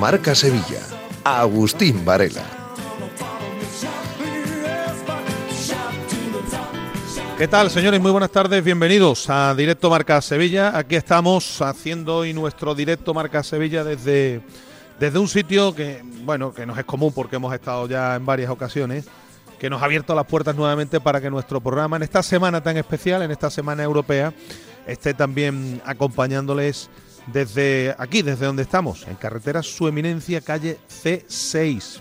Marca Sevilla. Agustín Varela. ¿Qué tal, señores? Muy buenas tardes. Bienvenidos a Directo Marca Sevilla. Aquí estamos haciendo hoy nuestro Directo Marca Sevilla desde, desde un sitio que, bueno, que nos es común porque hemos estado ya en varias ocasiones, que nos ha abierto las puertas nuevamente para que nuestro programa, en esta semana tan especial, en esta semana europea, esté también acompañándoles desde aquí, desde donde estamos, en carretera Su Eminencia, calle C6.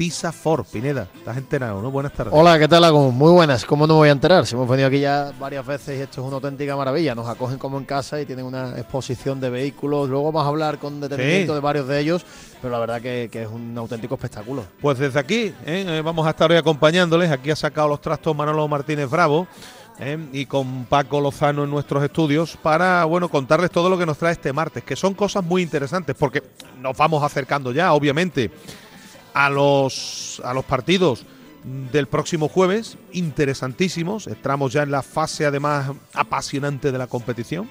Tisa Ford, Pineda, estás enterado, ¿no? Buenas tardes. Hola, ¿qué tal, Agustín? Muy buenas, ¿cómo no me voy a enterar? Si hemos venido aquí ya varias veces y esto es una auténtica maravilla. Nos acogen como en casa y tienen una exposición de vehículos. Luego vamos a hablar con detenimiento de varios de ellos, pero la verdad que, es un auténtico espectáculo. Pues desde aquí ¿eh? Eh, vamos a estar hoy acompañándoles. Aquí ha sacado los trastos Manolo Martínez Bravo. ¿Eh? y con Paco Lozano en nuestros estudios para bueno contarles todo lo que nos trae este martes, que son cosas muy interesantes, porque nos vamos acercando ya, obviamente, a los, a los partidos del próximo jueves, interesantísimos. Entramos ya en la fase además apasionante de la competición,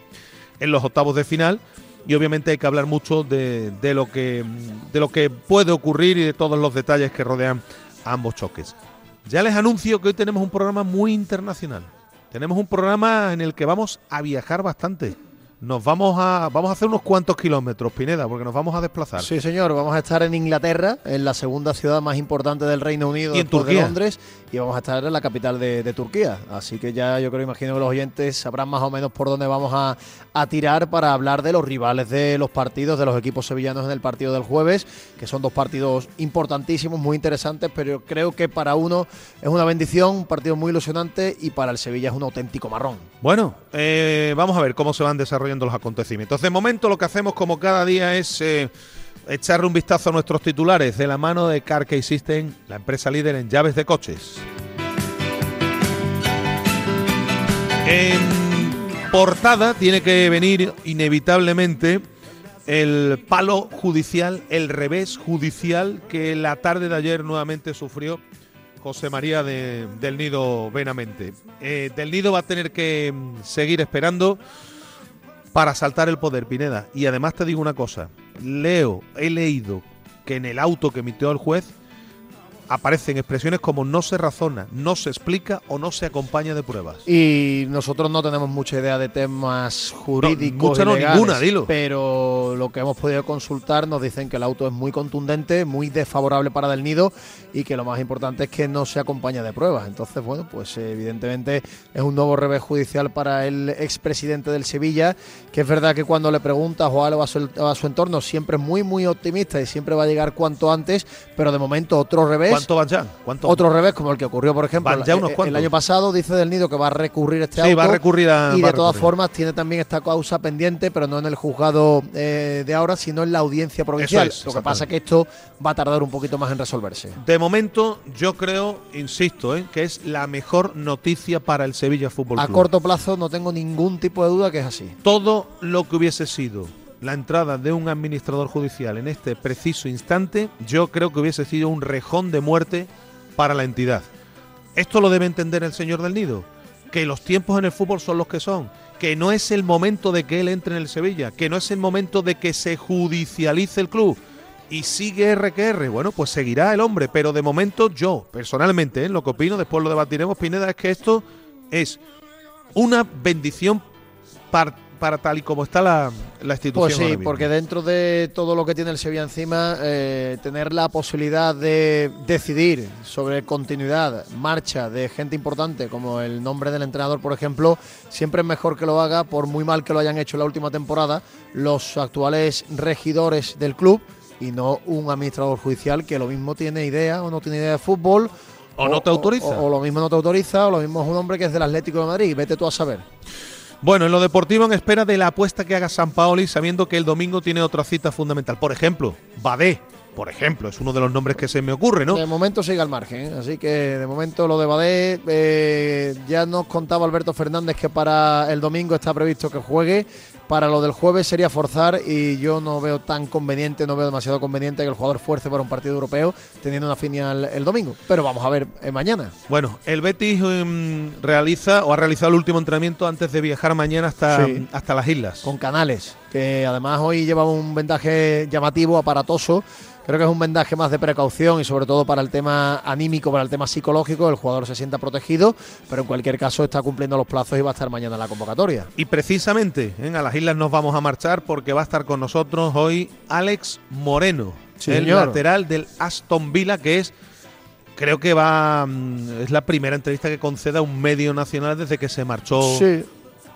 en los octavos de final. Y obviamente hay que hablar mucho de, de, lo que, de lo que puede ocurrir y de todos los detalles que rodean ambos choques. Ya les anuncio que hoy tenemos un programa muy internacional. Tenemos un programa en el que vamos a viajar bastante. Nos vamos a vamos a hacer unos cuantos kilómetros, Pineda, porque nos vamos a desplazar. Sí, señor, vamos a estar en Inglaterra, en la segunda ciudad más importante del Reino Unido y en Turquía. de Londres, y vamos a estar en la capital de, Turquía. Así que ya yo creo, imagino que los oyentes sabrán más o menos por dónde vamos a, tirar para hablar de los rivales de los partidos, de los equipos sevillanos en el partido del jueves, que son dos partidos importantísimos, muy interesantes, pero creo que para uno es una bendición, un partido muy ilusionante, y para el Sevilla es un auténtico marrón. Bueno, eh, vamos a ver cómo se van desarrollando los acontecimientos. De momento lo que hacemos como cada día es eh, echarle un vistazo a nuestros titulares de la mano de Carkey System, la empresa líder en llaves de coches. En portada tiene que venir inevitablemente el palo judicial, el revés judicial que la tarde de ayer nuevamente sufrió José María del Nido Benamente. Eh, del Nido va a tener que mm, seguir esperando para saltar el poder, Pineda. Y además te digo una cosa, leo, he leído que en el auto que emitió el juez aparecen expresiones como no se razona, no se explica o no se acompaña de pruebas. Y nosotros no tenemos mucha idea de temas jurídicos. No, ninguna, dilo. Pero lo que hemos podido consultar nos dicen que el auto es muy contundente, muy desfavorable para Del Nido y que lo más importante es que no se acompaña de pruebas. Entonces, bueno, pues evidentemente es un nuevo revés judicial para el expresidente del Sevilla, que es verdad que cuando le preguntas o algo a su, a su entorno siempre es muy, muy optimista y siempre va a llegar cuanto antes, pero de momento otro revés ¿Cuánto van ya? Otro revés, como el que ocurrió, por ejemplo, el, año pasado, dice Del Nido que va a recurrir este sí, va a recurrir a, Y de todas formas tiene también esta causa pendiente, pero no en el juzgado eh, de ahora, sino en la audiencia provincial. Lo que pasa es que esto va a tardar un poquito más en resolverse. De momento, yo creo, insisto, eh, que es la mejor noticia para el Sevilla Fútbol Club. A corto plazo no tengo ningún tipo de duda que es así. Todo lo que hubiese sido la entrada de un administrador judicial en este preciso instante, yo creo que hubiese sido un rejón de muerte para la entidad. Esto lo debe entender el señor del Nido, que los tiempos en el fútbol son los que son, que no es el momento de que él entre en el Sevilla, que no es el momento de que se judicialice el club. Y sigue RQR, bueno, pues seguirá el hombre, pero de momento yo, personalmente, ¿eh? lo que opino, después lo debatiremos, Pineda, es que esto es una bendición para para tal y como está la, institución. Pues sí, porque dentro de todo lo que tiene el Sevilla encima, eh, tener la posibilidad de decidir sobre continuidad, marcha de gente importante, como el nombre del entrenador, por ejemplo, siempre es mejor que lo haga, por muy mal que lo hayan hecho en la última temporada, los actuales regidores del club y no un administrador judicial que lo mismo tiene idea o no tiene idea de fútbol. O, no te autoriza. o lo mismo no te autoriza, o lo mismo es un hombre que es del Atlético de Madrid. Vete tú a saber. Bueno, en lo deportivo en espera de la apuesta que haga San Paoli, sabiendo que el domingo tiene otra cita fundamental. Por ejemplo, Badé, por ejemplo, es uno de los nombres que se me ocurre, ¿no? De momento sigue al margen, ¿eh? así que de momento lo de Badé, eh, ya nos contaba Alberto Fernández que para el domingo está previsto que juegue, para lo del jueves sería forzar y yo no veo tan conveniente, no veo demasiado conveniente que el jugador fuerce para un partido europeo teniendo una final el domingo. Pero vamos a ver eh, mañana. Bueno, el Betis em, realiza o ha realizado el último entrenamiento antes de viajar mañana hasta, hasta las islas. Con Canales, que además hoy lleva un vendaje llamativo, aparatoso Creo que es un vendaje más de precaución y sobre todo para el tema anímico, para el tema psicológico, el jugador se sienta protegido, pero en cualquier caso está cumpliendo los plazos y va a estar mañana en la convocatoria. Y precisamente en ¿eh? a las islas nos vamos a marchar porque va a estar con nosotros hoy Alex Moreno, el lateral del Aston Villa que es creo que va mm, es la primera entrevista que conceda un medio nacional desde que se marchó sí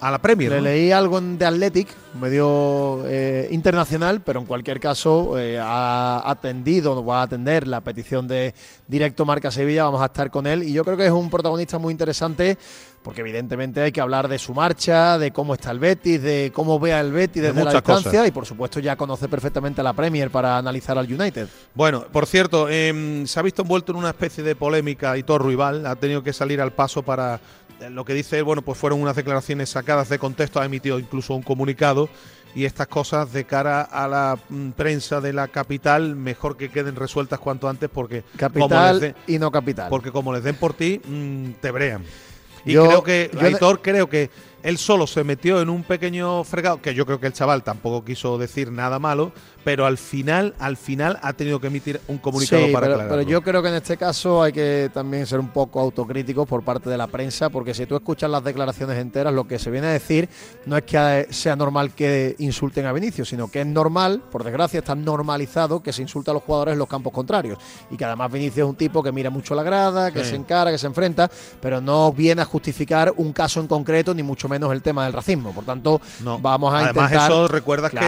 a la Premier. Le leí algo de Athletic, medio eh, internacional, pero en cualquier caso eh, ha atendido, va a atender la petición de Directo Marca Sevilla, vamos a estar con él y yo creo que es un protagonista muy interesante porque evidentemente hay que hablar de su marcha, de cómo está el Betis, de cómo vea el Betis desde la distancia y por supuesto ya conoce perfectamente a la Premier para analizar al United. Bueno, por cierto, em, se ha visto envuelto en una especie de polémica y todo rival, ha tenido que salir al paso para lo que dice él, bueno, pues fueron unas declaraciones sacadas de contexto, ha emitido incluso un comunicado y estas cosas de cara a la mm, prensa de la capital mejor que queden resueltas cuanto antes porque capital y no capital. porque como les den por ti mm, te brean. Y creo que Aitor creo que él solo se metió en un pequeño fregado, que yo creo que el chaval tampoco quiso decir nada malo, pero al final, al final ha tenido que emitir un comunicado para pero, pero yo creo que en este caso hay que también ser un poco autocríticos por parte de la prensa, porque si tú escuchas las declaraciones enteras, lo que se viene a decir no es que sea normal que insulten a Vinicius, sino que es normal, por desgracia, está normalizado que se insulta a los jugadores en los campos contrarios. Y que además Vinicius es un tipo que mira mucho la grada, que se encara, que se enfrenta, pero no viene a justificar un caso en concreto, ni mucho menos el tema del racismo. Por tanto, vamos a Además, eso recuerdas que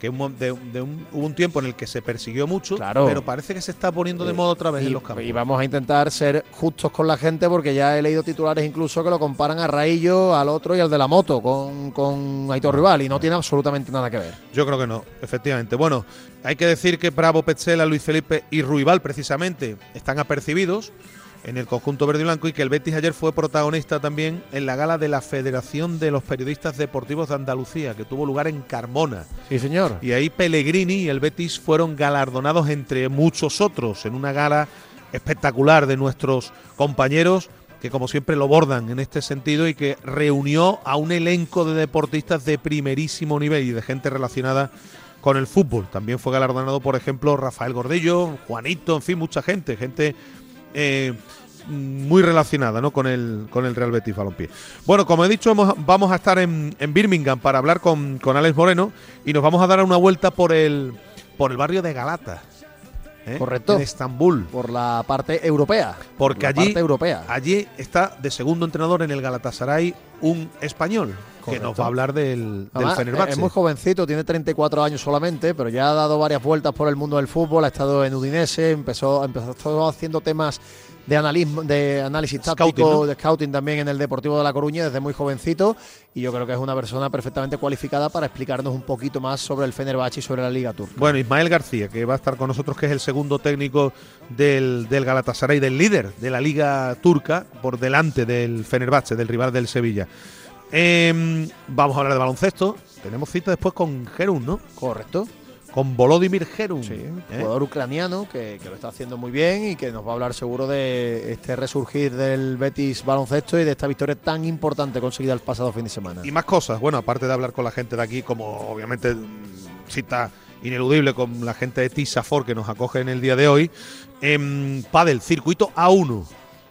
que un, de, hubo un tiempo en el que se persiguió mucho, pero parece que se está poniendo de moda otra vez en los campos. Y vamos a intentar ser justos con la gente porque ya he leído titulares incluso que lo comparan a Raillo, al otro y al de la moto con, con Aitor Rival y no tiene absolutamente nada que ver. Yo creo que no, efectivamente. Bueno, hay que decir que Bravo, Petzela, Luis Felipe y Ruibal precisamente están apercibidos en el conjunto verde y blanco y que el Betis ayer fue protagonista también en la gala de la Federación de los Periodistas Deportivos de Andalucía, que tuvo lugar en Carmona. Sí, señor. Y ahí Pellegrini y el Betis fueron galardonados entre muchos otros en una gala espectacular de nuestros compañeros que como siempre lo bordan en este sentido y que reunió a un elenco de deportistas de primerísimo nivel y de gente relacionada con el fútbol. También fue galardonado, por ejemplo, Rafael Gordillo, Juanito, en fin, mucha gente, gente eh, muy relacionada ¿no? con, el, con el Real Betis Balompié. Bueno, como he dicho, vamos a estar en, Birmingham para hablar con, con, Alex Moreno y nos vamos a dar una vuelta por el, por el barrio de Galata. ¿eh? Correcto. En Estambul. Por la parte europea. Porque allí, europea. allí está de segundo entrenador en el Galatasaray un español. Que nos va a hablar del, del Fenerbahce. Es muy jovencito, tiene 34 años solamente, pero ya ha dado varias vueltas por el mundo del fútbol, ha estado en Udinese, empezó, empezó haciendo temas de, analismo, de análisis táctico, de scouting también en el Deportivo de La Coruña desde muy jovencito y yo creo que es una persona perfectamente cualificada para explicarnos un poquito más sobre el Fenerbahce y sobre la Liga Turca. Bueno, Ismael García, que va a estar con nosotros, que es el segundo técnico del, del Galatasaray, del líder de la Liga Turca, por delante del Fenerbahce, del rival del Sevilla. Em, vamos a hablar de baloncesto. Tenemos cita después con Gerun, ¿no? Correcto con Volodymyr Gerun. Sí, ¿eh? jugador ucraniano que, lo está haciendo muy bien y que nos va a hablar seguro de este resurgir del Betis baloncesto y de esta victoria tan importante conseguida el pasado fin de semana. Y más cosas, bueno, aparte de hablar con la gente de aquí, como obviamente cita ineludible con la gente de Tisafor que nos acoge en el día de hoy, en Padel, circuito A1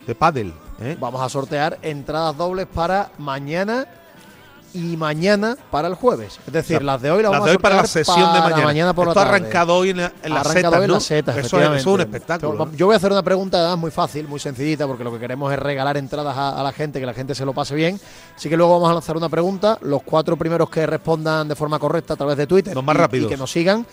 de Padel. ¿Eh? Vamos a sortear entradas dobles para mañana y mañana para el jueves. Es decir, las de hoy las, vamos a para la sesión de mañana. por Esto ha arrancado hoy en, la, en las setas, Eso, es, un espectáculo. Yo voy a hacer una pregunta muy fácil, muy sencillita, porque lo que queremos es regalar entradas a, la gente, que la gente se lo pase bien. Así que luego vamos a lanzar una pregunta. Los cuatro primeros que respondan de forma correcta a través de Twitter más y que nos sigan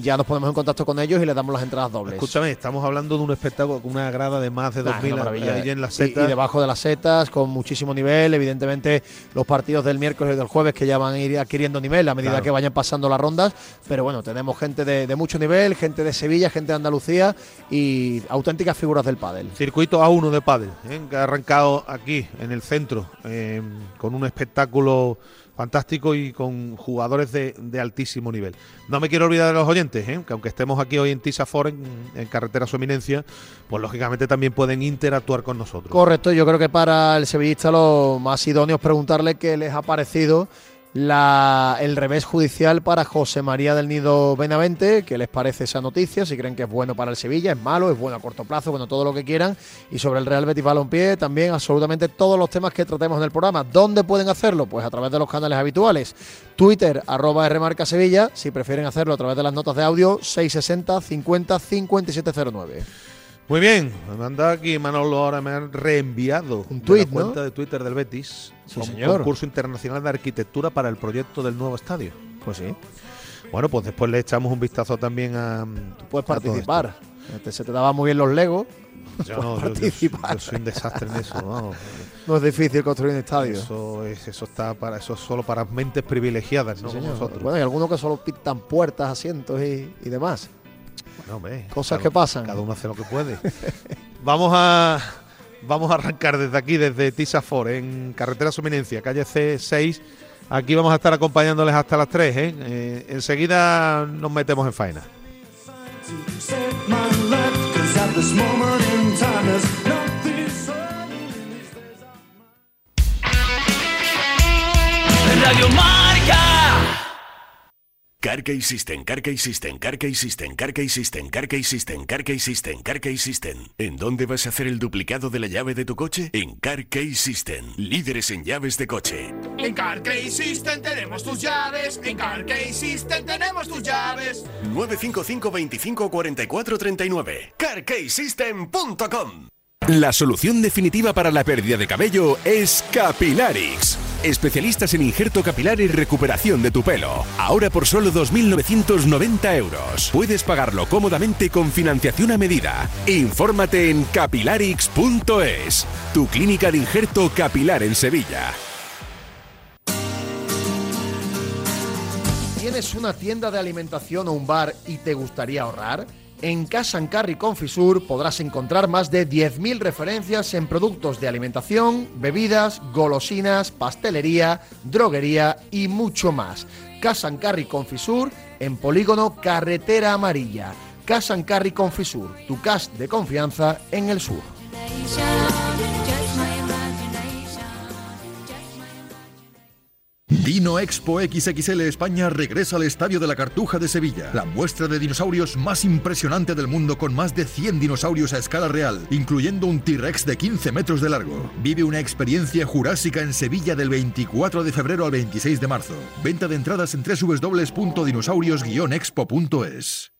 ya nos ponemos en contacto con ellos y les damos las entradas dobles. Escúchame, estamos hablando de un espectáculo con una grada de más de 2.000 ahí en las setas. Y, debajo de las setas, con muchísimo nivel. Evidentemente, los partidos del miércoles y del jueves que ya van a ir adquiriendo nivel a medida que vayan pasando las rondas. Pero bueno, tenemos gente de, mucho nivel, gente de Sevilla, gente de Andalucía y auténticas figuras del pádel. Circuito A1 de pádel, ¿eh? que ha arrancado aquí, en el centro, eh, con un espectáculo fantástico y con jugadores de, altísimo nivel. No me quiero olvidar de los oyentes, ¿eh? que aunque estemos aquí hoy en Tisafor, en, en Carretera Su Eminencia, pues lógicamente también pueden interactuar con nosotros. Correcto, yo creo que para el sevillista lo más idóneo es preguntarle qué les ha parecido la, el revés judicial para José María del Nido Benavente. ¿Qué les parece esa noticia? Si creen que es bueno para el Sevilla, es malo, es bueno a corto plazo, bueno, todo lo que quieran. Y sobre el Real Betis Balompié, también absolutamente todos los temas que tratemos en el programa. ¿Dónde pueden hacerlo? Pues a través de los canales habituales. Twitter, arroba Rmarca Sevilla. Si prefieren hacerlo a través de las notas de audio, 660 50 5709. Muy bien, me manda aquí Manolo ahora me han reenviado un tweet, la cuenta de Twitter del Betis, sí, señor. concurso internacional de arquitectura para el proyecto del nuevo estadio. Pues sí. Bueno, pues después le echamos un vistazo también a. Tú puedes participar. se te daban muy bien los Legos. Yo no, participar. Yo, soy un desastre en eso. No. no es difícil construir un estadio. Eso es, eso está para, eso es solo para mentes privilegiadas, ¿no? Bueno, hay algunos que solo pintan puertas, asientos y, y demás. Cosas que pasan. Cada uno hace lo que puede. vamos a vamos a arrancar desde aquí, desde Tisafor, en Carretera Suminencia, calle C6. Aquí vamos a estar acompañándoles hasta las 3. ¿eh? Eh, enseguida nos metemos en faena. Radio Carkey System, Carkey System, Carkey System, Carkey System, Carkey System, Carkey System, Carkey System. ¿En dónde vas a hacer el duplicado de la llave de tu coche? En Carkey System, líderes en llaves de coche. En Carkey System tenemos tus llaves. En Carkey System tenemos tus llaves. 955 25 44 39. CarkeySystem.com La solución definitiva para la pérdida de cabello es Capilarix Especialistas en injerto capilar y recuperación de tu pelo. Ahora por solo 2.990 euros. Puedes pagarlo cómodamente con financiación a medida. Infórmate en capilarix.es, tu clínica de injerto capilar en Sevilla. ¿Tienes una tienda de alimentación o un bar y te gustaría ahorrar? En Casa Carry Confisur podrás encontrar más de 10.000 referencias en productos de alimentación, bebidas, golosinas, pastelería, droguería y mucho más. Casa Carry Confisur en Polígono Carretera Amarilla. Casa Carry Confisur, tu cas de confianza en el sur. Dino Expo XXL España regresa al Estadio de la Cartuja de Sevilla, la muestra de dinosaurios más impresionante del mundo con más de 100 dinosaurios a escala real, incluyendo un T-Rex de 15 metros de largo. Vive una experiencia jurásica en Sevilla del 24 de febrero al 26 de marzo. Venta de entradas en www.dinosaurios-expo.es.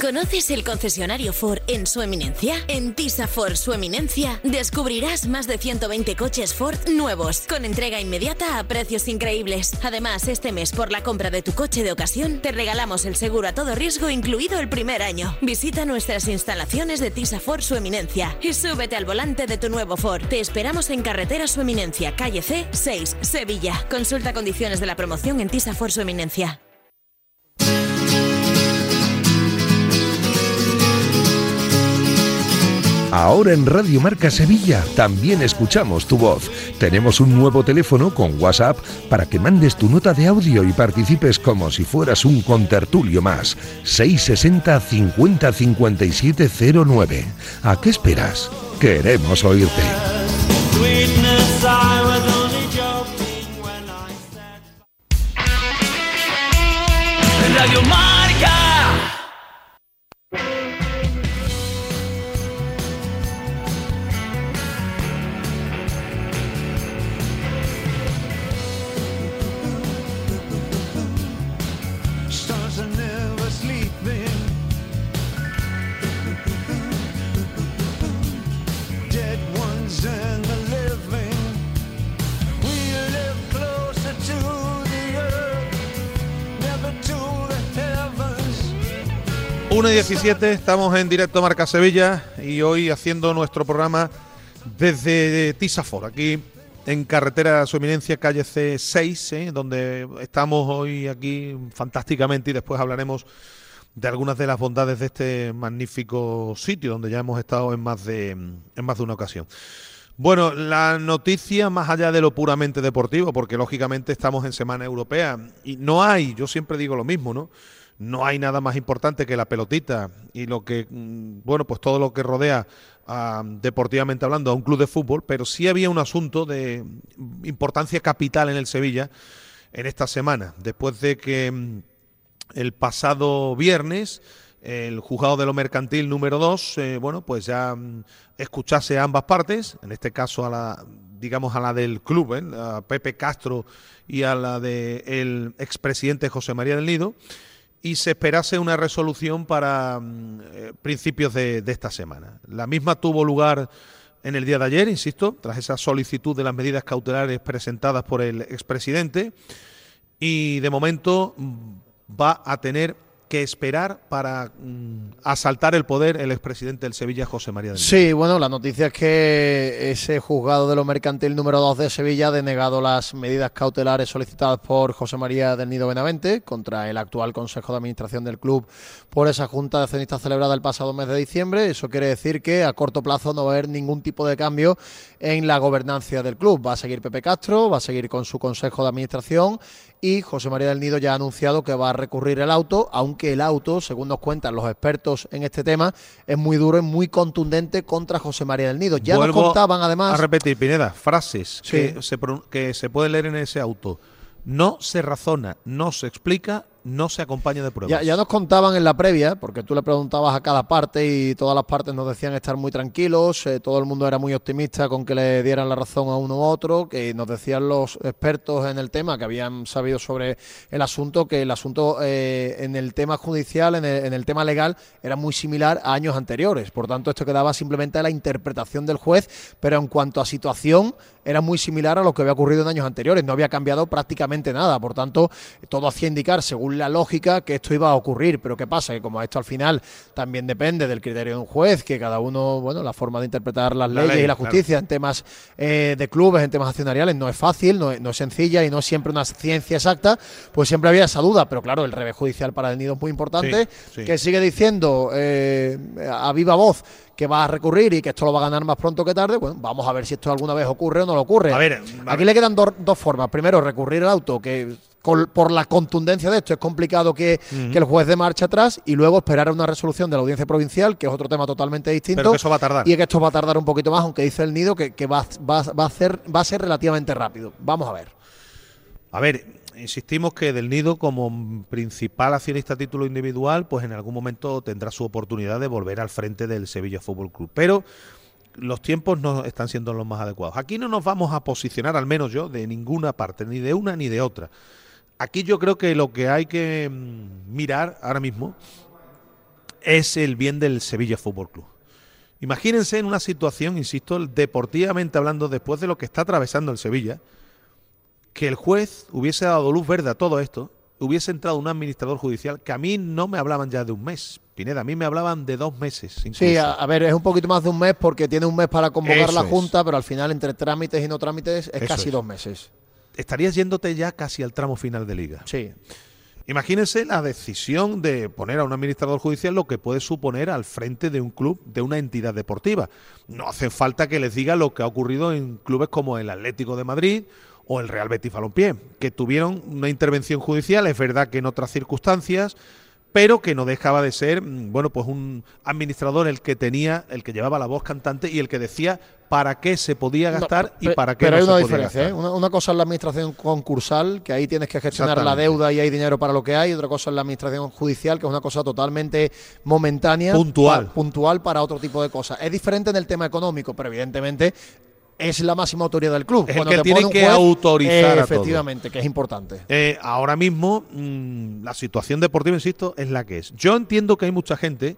¿Conoces el concesionario Ford en su eminencia? En Tisa Ford su eminencia descubrirás más de 120 coches Ford nuevos, con entrega inmediata a precios increíbles. Además, este mes por la compra de tu coche de ocasión te regalamos el seguro a todo riesgo incluido el primer año. Visita nuestras instalaciones de Tisa Ford su eminencia y súbete al volante de tu nuevo Ford. Te esperamos en carretera su eminencia, calle C 6, Sevilla. Consulta condiciones de la promoción en Tisa Ford su eminencia. Ahora en Radio Marca Sevilla también escuchamos tu voz. Tenemos un nuevo teléfono con WhatsApp para que mandes tu nota de audio y participes como si fueras un contertulio más. 660 50 57 09. ¿A qué esperas? Queremos oírte. 1 y 17, estamos en directo Marca Sevilla y hoy haciendo nuestro programa desde Tisafor, aquí en carretera Su Eminencia, calle C6, ¿eh? donde estamos hoy aquí fantásticamente y después hablaremos de algunas de las bondades de este magnífico sitio donde ya hemos estado en más de, en más de una ocasión. Bueno, la noticia más allá de lo puramente deportivo, porque lógicamente estamos en Semana Europea y no hay, yo siempre digo lo mismo, ¿no? No hay nada más importante que la pelotita y lo que, mm, bueno, pues todo lo que rodea deportivamente hablando a un club de fútbol, pero sí había un asunto de importancia capital en el Sevilla en esta semana, después de que mm, el pasado viernes el juzgado de lo mercantil número 2, bueno, pues ya mm, escuchase a ambas partes, en este caso a la, digamos, a la del club, ¿eh? a Pepe Castro y a la del expresidente José María del Nido, y se esperase una resolución para mm, eh, principios de, esta semana. La misma tuvo lugar en el día de ayer, insisto, tras esa solicitud de las medidas cautelares presentadas por el expresidente, y de momento mm, va a tener que esperar para mm, asaltar el poder el expresidente del Sevilla, José María del Nido. Sí, bueno, la noticia es que ese juzgado de lo mercantil número 2 de Sevilla ha denegado las medidas cautelares solicitadas por José María del Nido Benavente contra el actual Consejo de Administración del club por esa Junta de Accionistas celebrada el pasado mes de diciembre. Eso quiere decir que a corto plazo no va a haber ningún tipo de cambio en la gobernancia del club. Va a seguir Pepe Castro, va a seguir con su Consejo de Administración y José María del Nido ya ha anunciado que va a recurrir el auto, aunque el auto, según nos cuentan los expertos en este tema, es muy duro y muy contundente contra José María del Nido. Ya Vuelvo nos contaban además... A repetir, Pineda, frases Sí. que, se, que se puede leer en ese auto. No se razona, no se explica, no se acompaña de pruebas. Ya, nos contaban en la previa, porque tú le preguntabas a cada parte y todas las partes nos decían estar muy tranquilos, eh, todo el mundo era muy optimista con que le dieran la razón a uno u otro, que nos decían los expertos en el tema que habían sabido sobre el asunto, que el asunto eh, en el tema judicial, en el, en el tema legal, era muy similar a años anteriores. Por tanto, esto quedaba simplemente a la interpretación del juez, pero en cuanto a situación, era muy similar a lo que había ocurrido en años anteriores, no había cambiado prácticamente nada, por tanto, todo hacía indicar, según la lógica, que esto iba a ocurrir, pero ¿qué pasa? Que como esto al final también depende del criterio de un juez, que cada uno, bueno, la forma de interpretar las leyes y la justicia en temas eh, de clubes, en temas accionariales, no es fácil, no es, sencilla y no es siempre una ciencia exacta, pues siempre había esa duda, pero claro, el revés judicial para el nido es muy importante, que sigue diciendo eh, a viva voz que va a recurrir y que esto lo va a ganar más pronto que tarde, bueno, vamos a ver si esto alguna vez ocurre o no lo ocurre. A ver, Aquí le quedan dos formas. Primero, recurrir al auto, que por la contundencia de esto es complicado que, el juez de marcha atrás y luego esperar a una resolución de la audiencia provincial, que es otro tema totalmente distinto. Pero que eso va a tardar. Y que esto va a tardar un poquito más, aunque dice el nido que, va, va, a ser, va a ser relativamente rápido. Vamos a ver. A ver, insistimos que del nido como principal accionista a título individual, pues en algún momento tendrá su oportunidad de volver al frente del Sevilla Fútbol Club. Pero los tiempos no están siendo los más adecuados. Aquí no nos vamos a posicionar, al menos yo, de ninguna parte, ni de una ni de otra. Aquí yo creo que lo que hay que mm, mirar ahora mismo es el bien del Sevilla Fútbol Club. Imagínense en una situación, insisto, deportivamente hablando, después de lo que está atravesando el Sevilla, que el juez hubiese dado luz verde a todo esto, hubiese entrado un administrador judicial, que a mí no me hablaban ya de un mes, Pineda, a mí me hablaban de dos meses. Sí, a, ver, es un poquito más de un mes porque tiene un mes para convocar la Junta, pero al final entre trámites y no trámites es casi dos meses estarías yéndote ya casi al tramo final de liga. Sí. Imagínense la decisión de poner a un administrador judicial lo que puede suponer al frente de un club, de una entidad deportiva. No hace falta que les diga lo que ha ocurrido en clubes como el Atlético de Madrid o el Real Betis Balompié, que tuvieron una intervención judicial, es verdad que en otras circunstancias, pero que no dejaba de ser, mm, bueno, pues un administrador el que tenía, el que llevaba la voz cantante y el que decía para qué se podía gastar y para qué pero no hay una diferencia, ¿eh? una, cosa es la administración concursal, que ahí tienes que gestionar la deuda y hay dinero para lo que hay, y otra cosa es la administración judicial, que es una cosa totalmente momentánea, puntual, puntual para otro tipo de cosas. Es diferente en el tema económico, pero evidentemente es la máxima autoridad del club. Es el que tiene que autorizar. efectivamente, que es importante. Eh, ahora mismo, mm, la situación deportiva, insisto, es la que es. Yo entiendo que hay mucha gente,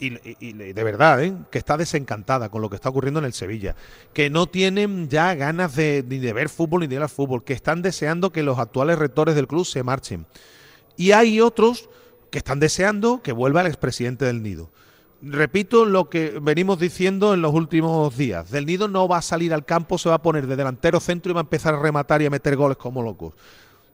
y, de verdad, ¿eh? que está desencantada con lo que está ocurriendo en el Sevilla, que no tienen ya ganas de, ni de ver fútbol ni de ir al fútbol, que están deseando que los actuales rectores del club se marchen. Y hay otros que están deseando que vuelva el expresidente del Nido repito lo que venimos diciendo en los últimos días. Del Nido no va a salir al campo, se va a poner de delantero centro y va a empezar a rematar y a meter goles como locos.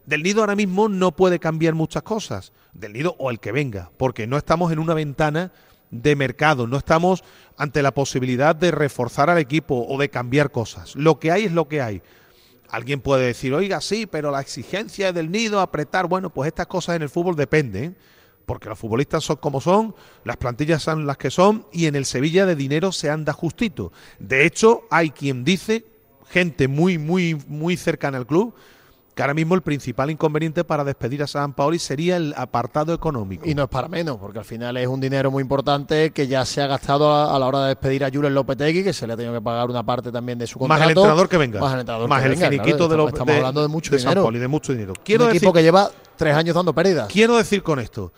Del Nido ahora mismo no puede cambiar muchas cosas. Del Nido o el que venga, porque no estamos en una ventana de mercado, no estamos ante la posibilidad de reforzar al equipo o de cambiar cosas. Lo que hay es lo que hay. Alguien puede decir, oiga, sí, pero la exigencia del Nido, apretar, bueno, pues estas cosas en el fútbol dependen porque los futbolistas son como son, las plantillas son las que son y en el Sevilla de dinero se anda justito. De hecho, hay quien dice, gente muy, muy, muy cercana al club, que ahora mismo el principal inconveniente para despedir a San Paoli sería el apartado económico. Y no es para menos, porque al final es un dinero muy importante que ya se ha gastado a, la hora de despedir a Julen Lopetegui, que se le ha tenido que pagar una parte también de su contrato. Más el entrenador que venga. Más el entrenador Más el finiquito de los Estamos hablando de mucho dinero. San Paoli, de mucho dinero. Quiero un equipo que lleva tres años dando pérdidas. Quiero decir con esto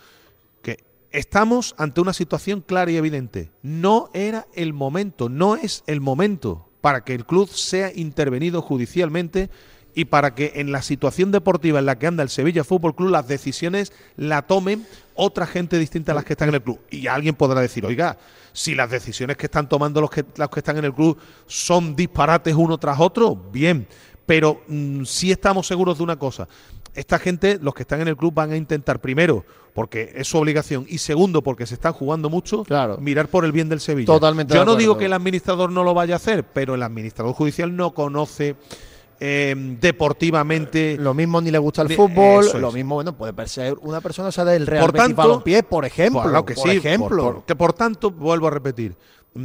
Estamos ante una situación clara y evidente. No era el momento, no es el momento para que el club sea intervenido judicialmente y para que en la situación deportiva en la que anda el Sevilla Fútbol Club las decisiones la tomen otra gente distinta a las que están en el club. Y alguien podrá decir, oiga, si las decisiones que están tomando los que, los que están en el club son disparates uno tras otro, bien. Pero mm, sí estamos seguros de una cosa, esta gente, los que están en el club, van a intentar, primero, porque es su obligación, y segundo, porque se están jugando mucho, mirar por el bien del Sevilla. Totalmente. Yo no digo que el administrador no lo vaya a hacer, pero el administrador judicial no conoce. Eh, deportivamente. Lo mismo ni le gusta el fútbol, lo mismo, bueno, puede ser una persona o sea, del Real por tanto, por ejemplo. Claro que sí, ejemplo. que por tanto, vuelvo a repetir,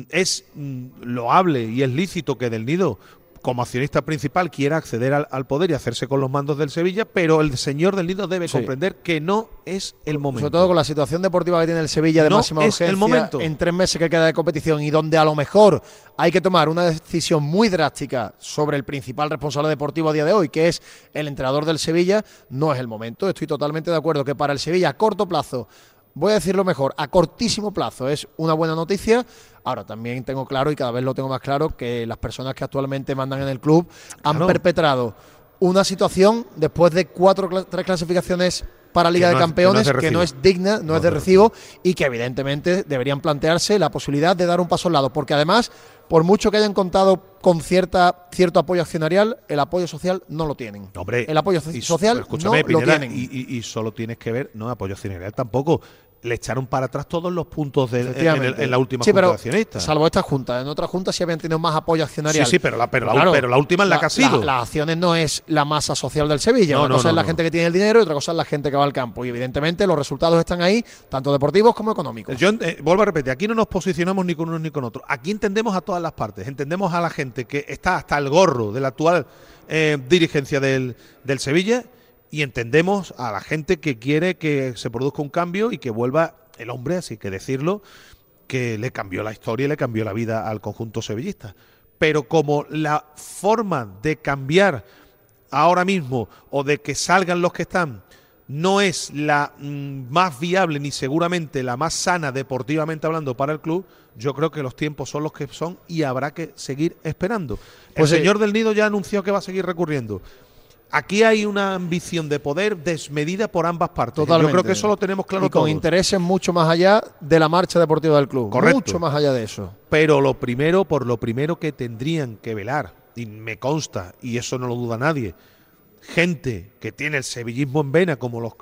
es mm, loable y es lícito que del nido como accionista principal quiera acceder al, poder y hacerse con los mandos del Sevilla, pero el señor del Nido debe comprender que no es el momento. Sobre todo con la situación deportiva que tiene el Sevilla de máxima es urgencia el momento. en tres meses que queda de competición y donde a lo mejor hay que tomar una decisión muy drástica sobre el principal responsable deportivo a día de hoy, que es el entrenador del Sevilla, no es el momento. Estoy totalmente de acuerdo que para el Sevilla a corto plazo voy a decirlo mejor, a cortísimo plazo es una buena noticia. Ahora también tengo claro y cada vez lo tengo más claro que las personas que actualmente mandan en el club han perpetrado una situación después de cuatro tres clasificaciones para Liga de Campeones que no es digna, no, es de recibo y que evidentemente deberían plantearse la posibilidad de dar un paso al lado, porque además, por mucho que hayan contado con cierta cierto apoyo accionarial, el apoyo social no lo tienen. Hombre, el apoyo social no lo tienen. Y, y, solo tienes que ver, no apoyo accionarial tampoco le echaron para atrás todos los puntos de, en, la última junta de accionistas. Salvo esta junta. En otras juntas sí habían tenido más apoyo accionarial. Sí, sí, pero la, pero, la, última es la, que ha sido. las acciones no es la masa social del Sevilla. una cosa es la gente que tiene el dinero y otra cosa es la gente que va al campo. Y evidentemente los resultados están ahí, tanto deportivos como económicos. Yo eh, vuelvo a repetir, aquí no nos posicionamos ni con uno ni con otro. Aquí entendemos a todas las partes. Entendemos a la gente que está hasta el gorro de la actual eh, dirigencia del, del Sevilla y entendemos a la gente que quiere que se produzca un cambio y que vuelva el hombre, así que decirlo, que le cambió la historia y le cambió la vida al conjunto sevillista. Pero como la forma de cambiar ahora mismo o de que salgan los que están no es la mm, más viable ni seguramente la más sana deportivamente hablando para el club, yo creo que los tiempos son los que son y habrá que seguir esperando. Pues el señor del Nido ya anunció que va a seguir recurriendo. Aquí hay una ambición de poder desmedida por ambas partes. Yo creo que eso lo tenemos claro y con intereses mucho más allá de la marcha deportiva del club. Correcto. Mucho más allá de eso. Pero lo primero, por lo primero que tendrían que velar, y me consta, y eso no lo duda nadie, gente que tiene el sevillismo en vena, como los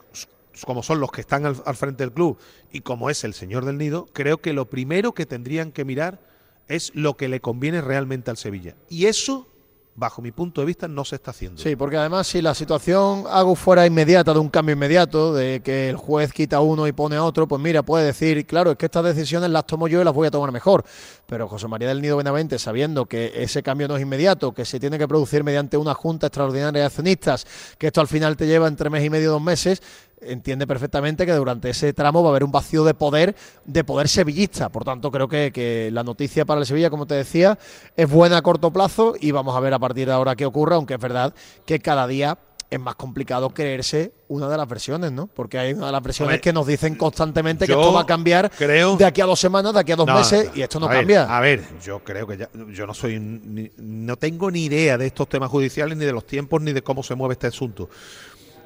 como son los que están al, al frente del club y como es el señor del nido, creo que lo primero que tendrían que mirar es lo que le conviene realmente al Sevilla. Y eso bajo mi punto de vista, no se está haciendo. Sí, porque además si la situación hago fuera inmediata de un cambio inmediato, de que el juez quita uno y pone a otro, pues mira, puede decir, claro, es que estas decisiones las tomo yo y las voy a tomar mejor. Pero José María del Nido Benavente, sabiendo que ese cambio no es inmediato, que se tiene que producir mediante una junta extraordinaria de accionistas, que esto al final te lleva entre mes y medio, dos meses, entiende perfectamente que durante ese tramo va a haber un vacío de poder, de poder sevillista. Por tanto, creo que, la noticia para el Sevilla, como te decía, es buena a corto plazo y vamos a ver a partir de ahora qué ocurre, aunque es verdad que cada día es más complicado creerse una de las versiones, ¿no? Porque hay una de las versiones que nos dicen constantemente que esto va a cambiar de aquí a dos semanas, de aquí a dos meses, y esto no cambia. a ver, yo creo que ya, yo no soy, no tengo ni idea de estos temas judiciales, ni de los tiempos, ni de cómo se mueve este asunto.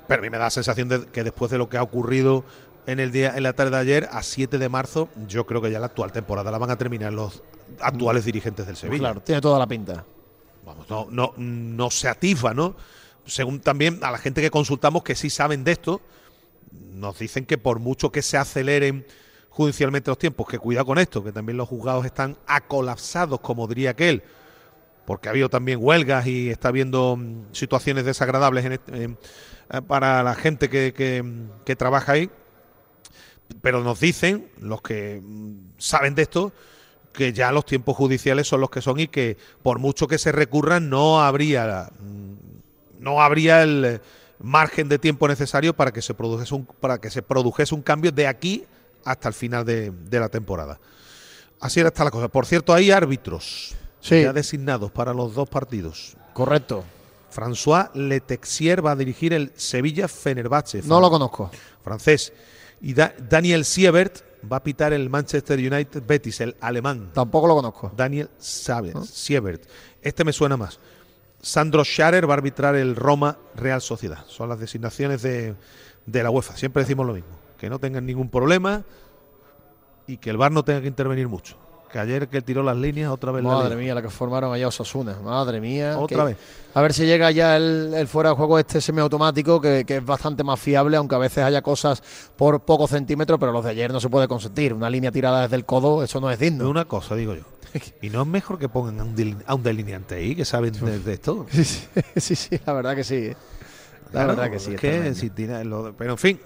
Pero a mí me da la sensación de que después de lo que ha ocurrido en el día en la tarde de ayer, a 7 de marzo, yo creo que ya la actual temporada la van a terminar los actuales dirigentes del Sevilla. Claro, tiene toda la pinta. Vamos, no, no, no se atisba, ¿no? Según también a la gente que consultamos que sí saben de esto, nos dicen que por mucho que se aceleren judicialmente los tiempos, que cuidado con esto, que también los juzgados están acolapsados, como diría aquel, porque ha habido también huelgas y está habiendo mm, situaciones desagradables en, eh, para la gente que, que, trabaja ahí, pero nos dicen, los que mm, saben de esto, que ya los tiempos judiciales son los que son y que por mucho que se recurran no habría mm, no habría el margen de tiempo necesario para que se produjese un para que se produjese un cambio de aquí hasta el final de, la temporada. Así está la cosa. Por cierto, hay árbitros ya designados para los dos partidos. Correcto. François Letexier va a dirigir el Sevilla Fenerbahce. No lo conozco. Francés. Y Daniel Siebert va a pitar el Manchester United Betis, el alemán. Tampoco lo conozco. Daniel Siebert. Este me suena más. Sandro Scharer va a arbitrar el Roma Real Sociedad. Son las designaciones de, de la UEFA. Siempre decimos lo mismo. Que no tengan ningún problema y que el VAR no tenga que intervenir mucho. Que ayer que tiró las líneas, otra vez Madre mía, la que formaron allá Osasuna. Madre mía. Otra vez. A ver si llega ya el, fuera de juego este semiautomático, que, que es bastante más fiable, aunque a veces haya cosas por pocos centímetros, pero los de ayer no se puede consentir. Una línea tirada desde el codo, eso no es digno. Una cosa, digo yo. ¿Y no es mejor que pongan a un, delineante ahí, que saben de, esto? Sí, sí, la verdad que sí. ¿eh? La verdad que sí. que si tira pero en fin,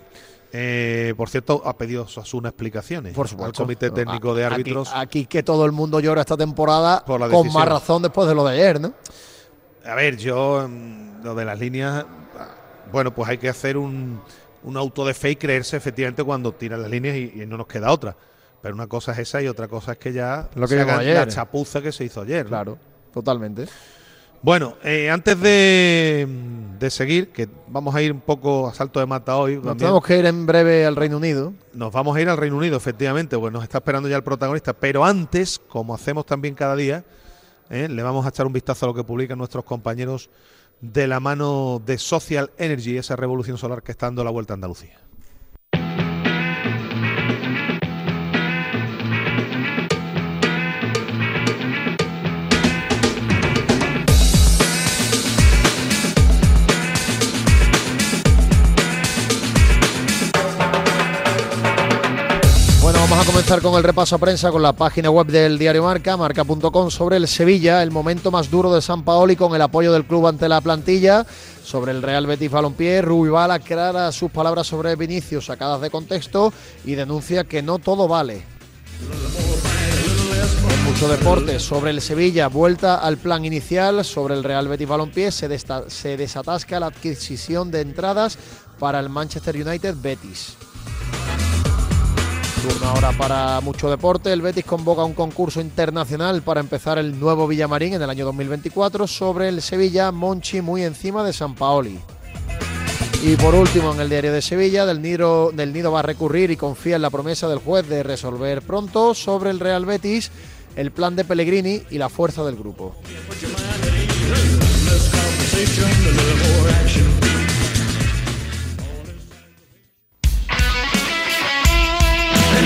eh, por cierto, ha pedido Sasuna explicaciones por supuesto. al Comité Técnico de Árbitros. Aquí, que todo el mundo llora esta temporada, con más razón después de lo de ayer, ¿no? A ver, yo, mm, lo de las líneas, bueno, pues hay que hacer un, auto de fe y creerse efectivamente cuando tiran las líneas y, no nos queda otra. Pero una cosa es esa y otra cosa es que ya lo que ayer. la chapuza que se hizo ayer. Claro, totalmente. Bueno, eh, antes de, de seguir, que vamos a ir un poco a salto de mata hoy. Nos tenemos que ir en breve al Reino Unido. Nos vamos a ir al Reino Unido, efectivamente, pues nos está esperando ya el protagonista. Pero antes, como hacemos también cada día, ¿eh? le vamos a echar un vistazo a lo que publican nuestros compañeros de la mano de Social Energy, esa revolución solar que está dando la vuelta a Andalucía. Comenzar con el repaso a prensa con la página web del diario Marca, marca.com, sobre el Sevilla, el momento más duro de San Paoli con el apoyo del club ante la plantilla. Sobre el Real Betis Balompié, Rubibal aclara sus palabras sobre Vinicius sacadas de contexto y denuncia que no todo vale. mucho deporte sobre el Sevilla, vuelta al plan inicial sobre el Real Betis Balompié, se, se desatasca la adquisición de entradas para el Manchester United Betis. Turno ahora para mucho deporte. El Betis convoca un concurso internacional para empezar el nuevo Villamarín en el año 2024 sobre el Sevilla Monchi muy encima de San Paoli. Y por último, en el diario de Sevilla, del Nido, del Nido va a recurrir y confía en la promesa del juez de resolver pronto sobre el Real Betis, el plan de Pellegrini y la fuerza del grupo.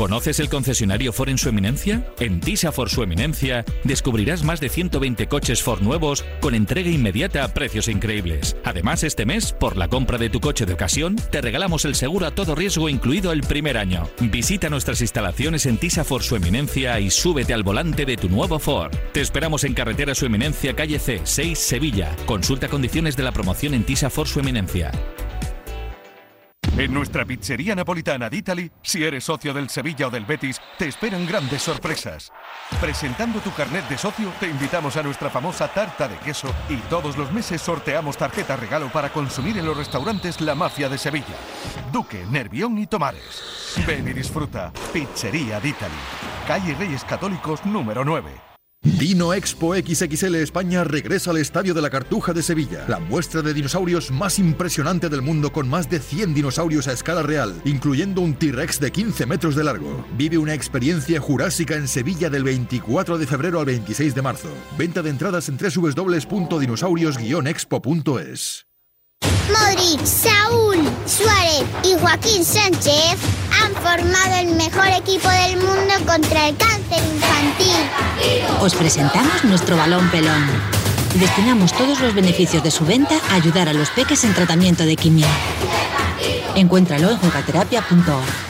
¿Conoces el concesionario Ford en su eminencia? En Tisa Ford su eminencia descubrirás más de 120 coches Ford nuevos con entrega inmediata a precios increíbles. Además, este mes, por la compra de tu coche de ocasión, te regalamos el seguro a todo riesgo incluido el primer año. Visita nuestras instalaciones en Tisa Ford su eminencia y súbete al volante de tu nuevo Ford. Te esperamos en carretera su eminencia, calle C, 6, Sevilla. Consulta condiciones de la promoción en Tisa Ford su eminencia. En nuestra pizzería napolitana d'Italy, si eres socio del Sevilla o del Betis, te esperan grandes sorpresas. Presentando tu carnet de socio, te invitamos a nuestra famosa tarta de queso y todos los meses sorteamos tarjeta regalo para consumir en los restaurantes La Mafia de Sevilla. Duque, Nervión y Tomares. Ven y disfruta. Pizzería d'Italy. Calle Reyes Católicos número 9. Dino Expo XXL España regresa al Estadio de la Cartuja de Sevilla, la muestra de dinosaurios más impresionante del mundo con más de 100 dinosaurios a escala real, incluyendo un T-Rex de 15 metros de largo. Vive una experiencia jurásica en Sevilla del 24 de febrero al 26 de marzo. Venta de entradas en www.dinosaurios-expo.es. Modric, Saúl, Suárez y Joaquín Sánchez han formado el mejor equipo del mundo contra el cáncer infantil. Os presentamos nuestro balón pelón. Destinamos todos los beneficios de su venta a ayudar a los peques en tratamiento de quimio. Encuéntralo en jugaterapia.org.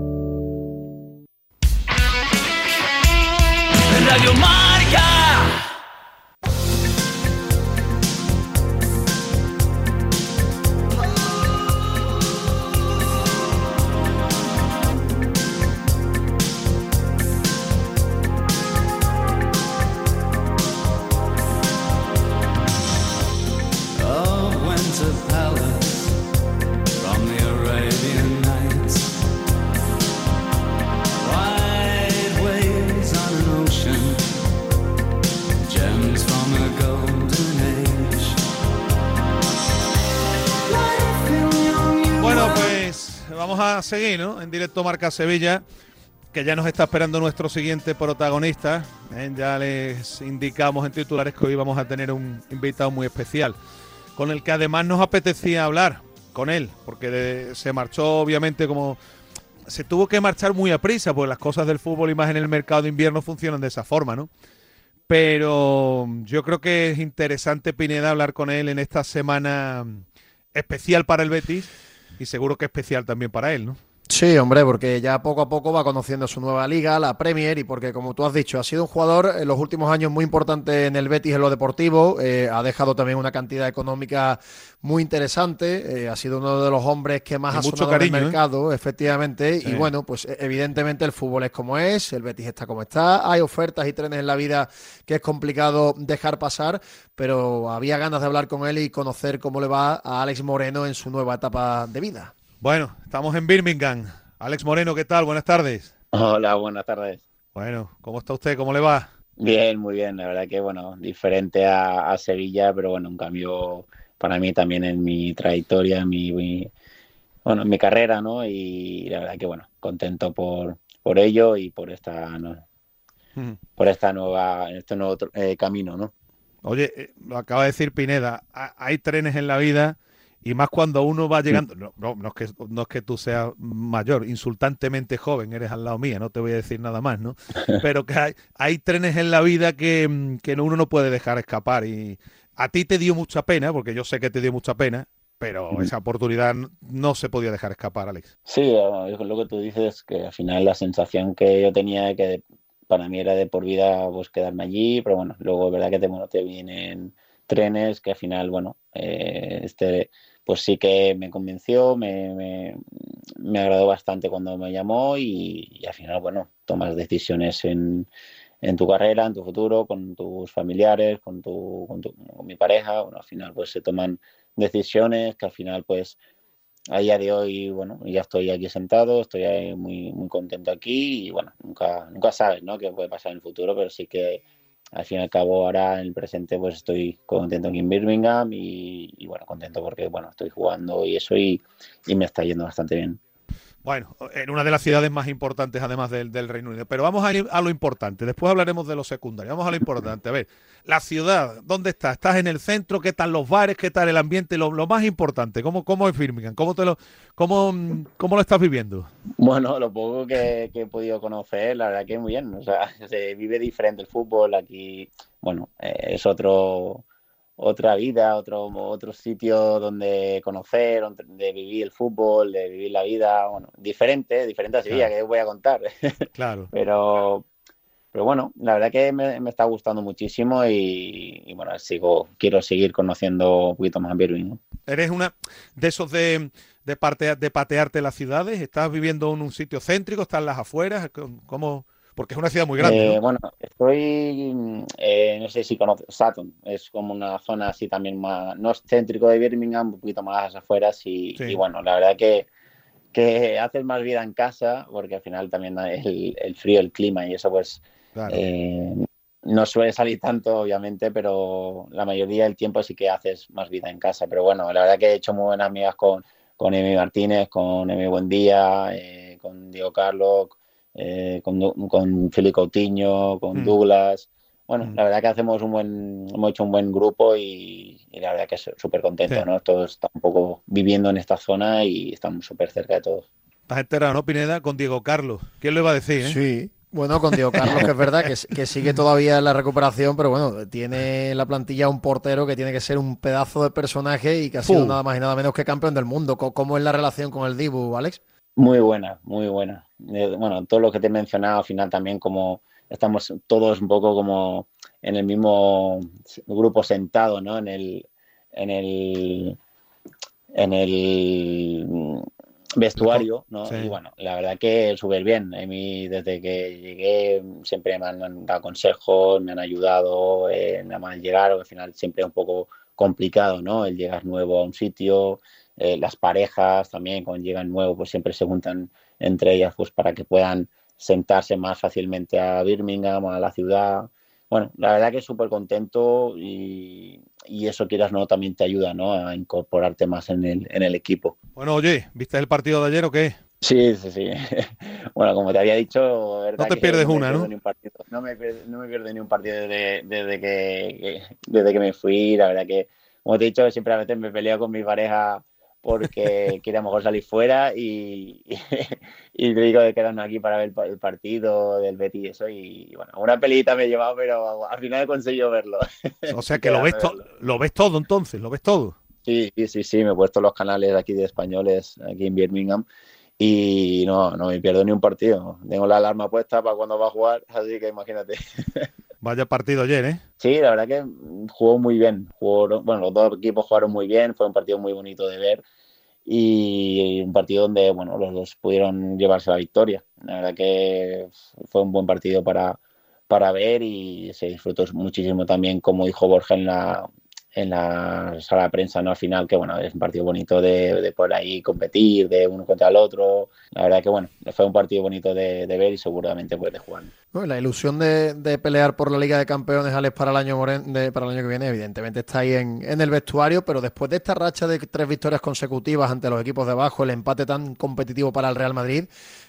Directo Marca Sevilla, que ya nos está esperando nuestro siguiente protagonista. ¿eh? Ya les indicamos en titulares que hoy vamos a tener un invitado muy especial, con el que además nos apetecía hablar con él, porque se marchó obviamente como se tuvo que marchar muy a prisa, porque las cosas del fútbol y más en el mercado de invierno funcionan de esa forma, ¿no? Pero yo creo que es interesante, Pineda, hablar con él en esta semana especial para el Betis y seguro que especial también para él, ¿no? Sí, hombre, porque ya poco a poco va conociendo su nueva liga, la Premier, y porque, como tú has dicho, ha sido un jugador en los últimos años muy importante en el Betis en lo deportivo, eh, ha dejado también una cantidad económica muy interesante, eh, ha sido uno de los hombres que más ha sonado en el ¿eh? mercado, efectivamente, y bueno, pues e, evidentemente el fútbol es como es, el Betis está como está, hay ofertas y trenes en la vida que es complicado dejar pasar, pero había ganas de hablar con él y conocer cómo le va a Alex Moreno en su nueva etapa de vida. Bueno, estamos en Birmingham. Alex Moreno, ¿qué tal? Buenas tardes. Hola, buenas tardes. Bueno, ¿cómo está usted? ¿Cómo le va? Bien, muy bien. La verdad que, bueno, diferente a, Sevilla, pero bueno, un cambio para mí también en mi trayectoria, en mi, bueno, en mi carrera, ¿no? Y la verdad que, bueno, contento por, por ello y por esta, por esta nueva, este nuevo eh, camino, ¿no? Oye, eh, lo acaba de decir Pineda, hay trenes en la vida y más cuando uno va llegando, no, no, es que, no es que tú seas mayor, insultantemente joven, eres al lado mía, no te voy a decir nada más, ¿no? Pero que hay, hay trenes en la vida que, que uno no puede dejar escapar y a ti te dio mucha pena, porque yo sé que te dio mucha pena, pero esa oportunidad no se podía dejar escapar, Alex. Sí, lo que tú dices, que al final la sensación que yo tenía de que para mí era de por vida pues quedarme allí, pero bueno, luego es verdad que te, bueno, te vienen trenes que al final, bueno, eh, este pues sí que me convenció, me, me, agradó bastante cuando me llamó y, al final, bueno, tomas decisiones en, en, tu carrera, en tu futuro, con tus familiares, con, tu, con, mi pareja, bueno, al final pues se toman decisiones que al final pues a día de hoy, bueno, ya estoy aquí sentado, estoy muy, muy contento aquí y bueno, nunca, nunca sabes, ¿no? Qué puede pasar en el futuro, pero sí que al fin y al cabo ahora en el presente pues estoy contento aquí en Birmingham y, bueno, contento porque bueno, estoy jugando y eso y, y me está yendo bastante bien. Bueno, en una de las ciudades más importantes además del, Reino Unido. Pero vamos a ir a lo importante. Después hablaremos de lo secundario. Vamos a lo importante. A ver, la ciudad, ¿dónde estás? ¿Estás en el centro? ¿Qué tal los bares? ¿Qué tal el ambiente? Lo, más importante, ¿cómo, cómo es Birmingham? ¿Cómo, te lo, cómo, ¿Cómo lo estás viviendo? Bueno, lo poco que, he podido conocer, la verdad que muy bien. O sea, se vive diferente el fútbol. Aquí, bueno, eh, es otro otra vida, otro, otro sitio donde conocer, de vivir el fútbol, de vivir la vida, bueno, diferente, diferente a Sevilla, que voy a contar. Claro. pero, pero bueno, la verdad que me, está gustando muchísimo y, bueno, sigo, quiero seguir conociendo un poquito más Birmingham. ¿Eres una de esos de, de, parte, de patearte las ciudades? ¿Estás viviendo en un sitio céntrico? ¿Estás en las afueras? ¿Cómo, porque es una ciudad muy grande. Eh, bueno, estoy, eh, no sé si conoces, Sutton, es como una zona así también más, no es céntrico de Birmingham, un poquito más afueras y, bueno, la verdad que, que haces más vida en casa porque al final también el, el frío, el clima y eso pues eh, no suele salir tanto obviamente, pero la mayoría del tiempo sí que haces más vida en casa. Pero bueno, la verdad que he hecho muy buenas amigas con, con Emi Martínez, con Emi Buendía, con Diego Carlos eh, con, con Fili Coutinho, con mm. Douglas. Bueno, mm. la verdad que hacemos un buen, hemos hecho un buen grupo y, la verdad que es súper contento, ¿no? Todos están un poco viviendo en esta zona y estamos súper cerca de todos. Estás enterado, ¿no, Pineda? Con Diego Carlos. ¿Quién lo iba a decir? Eh? Sí. Bueno, con Diego Carlos, que es verdad que, que, sigue todavía en la recuperación, pero bueno, tiene la plantilla un portero que tiene que ser un pedazo de personaje y que ha sido nada más y nada menos que campeón del mundo. ¿Cómo es la relación con el Dibu, Alex? Muy buena, muy buena. Eh, bueno, todo lo que te he mencionado al final también como estamos todos un poco como en el mismo grupo sentado, ¿no? En el, en el, en el vestuario, ¿no? Y bueno, la verdad que súper bien. A mí desde que llegué siempre me han, dado consejos, me han ayudado, eh, nada más llegar, al final siempre es un poco complicado, ¿no? El llegar nuevo a un sitio, eh, las parejas también cuando llegan nuevos pues siempre se juntan entre ellas pues para que puedan sentarse más fácilmente a Birmingham, a la ciudad. Bueno, la verdad que es súper contento y, eso quieras no también te ayuda ¿no? a incorporarte más en el, en el equipo. Bueno, oye, ¿viste el partido de ayer o qué? Sí, sí, sí. Bueno, como te había dicho, no te pierdes una, ¿no? No me, no me pierdo ni un partido desde, desde que, desde que me fui. La verdad que, como te he dicho, siempre a veces me peleo con mi pareja porque quiere a lo mejor salir fuera y, y, te digo de quedarnos aquí para ver el partido del Betis y eso. Y bueno, una pelita me he llevado, pero al final he conseguido verlo. O sea que lo ves, lo ves todo entonces, lo ves todo. Sí, sí, sí, me he puesto los canales aquí de españoles, aquí en Birmingham, y no, no me pierdo ni un partido. Tengo la alarma puesta para cuando va a jugar, así que imagínate. Vaya partido ayer, ¿eh? Sí, la verdad que jugó muy bien. Jugó, bueno, los dos equipos jugaron muy bien, fue un partido muy bonito de ver y un partido donde, bueno, los dos pudieron llevarse la victoria. La verdad que fue un buen partido para, para ver y se disfrutó muchísimo también, como dijo Borja en la, en la sala de prensa, ¿no? Al final, que bueno, es un partido bonito de, de por ahí competir, de uno contra el otro. La verdad que bueno, fue un partido bonito de, ver y seguramente puede jugar. La ilusión de, pelear por la Liga de Campeones, Alex, para el año, para el año que viene, evidentemente está ahí en, en el vestuario, pero después de esta racha de tres victorias consecutivas ante los equipos de abajo, el empate tan competitivo para el Real Madrid,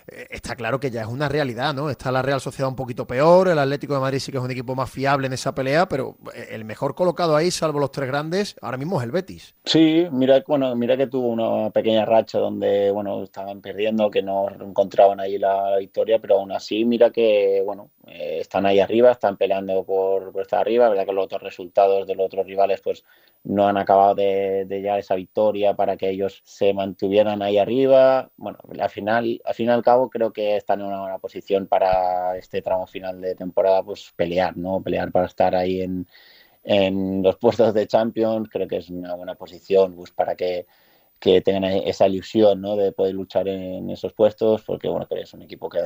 eh, está claro que ya es una realidad, ¿no? Está la Real Sociedad un poquito peor, el Atlético de Madrid sí que es un equipo más fiable en esa pelea, pero eh, el mejor colocado ahí, salvo los tres grandes, ahora mismo es el Betis. Sí, mira, bueno, mira que tuvo una pequeña racha donde, bueno, estaban perdiendo, que no encontraban ahí la victoria, pero aún así, mira que, eh, están ahí arriba, están peleando por, estar arriba, verdad que los otros resultados de los otros rivales, pues no han acabado de, de llegar esa victoria para que ellos se mantuvieran ahí arriba. Bueno, al final, al fin y al cabo, creo que están en una buena posición para este tramo final de temporada, pues pelear, ¿no? Pelear para estar ahí en, en los puestos de Champions, creo que es una buena posición, pues para que que tengan esa ilusión ¿no? de poder luchar en esos puestos, porque bueno, es un equipo que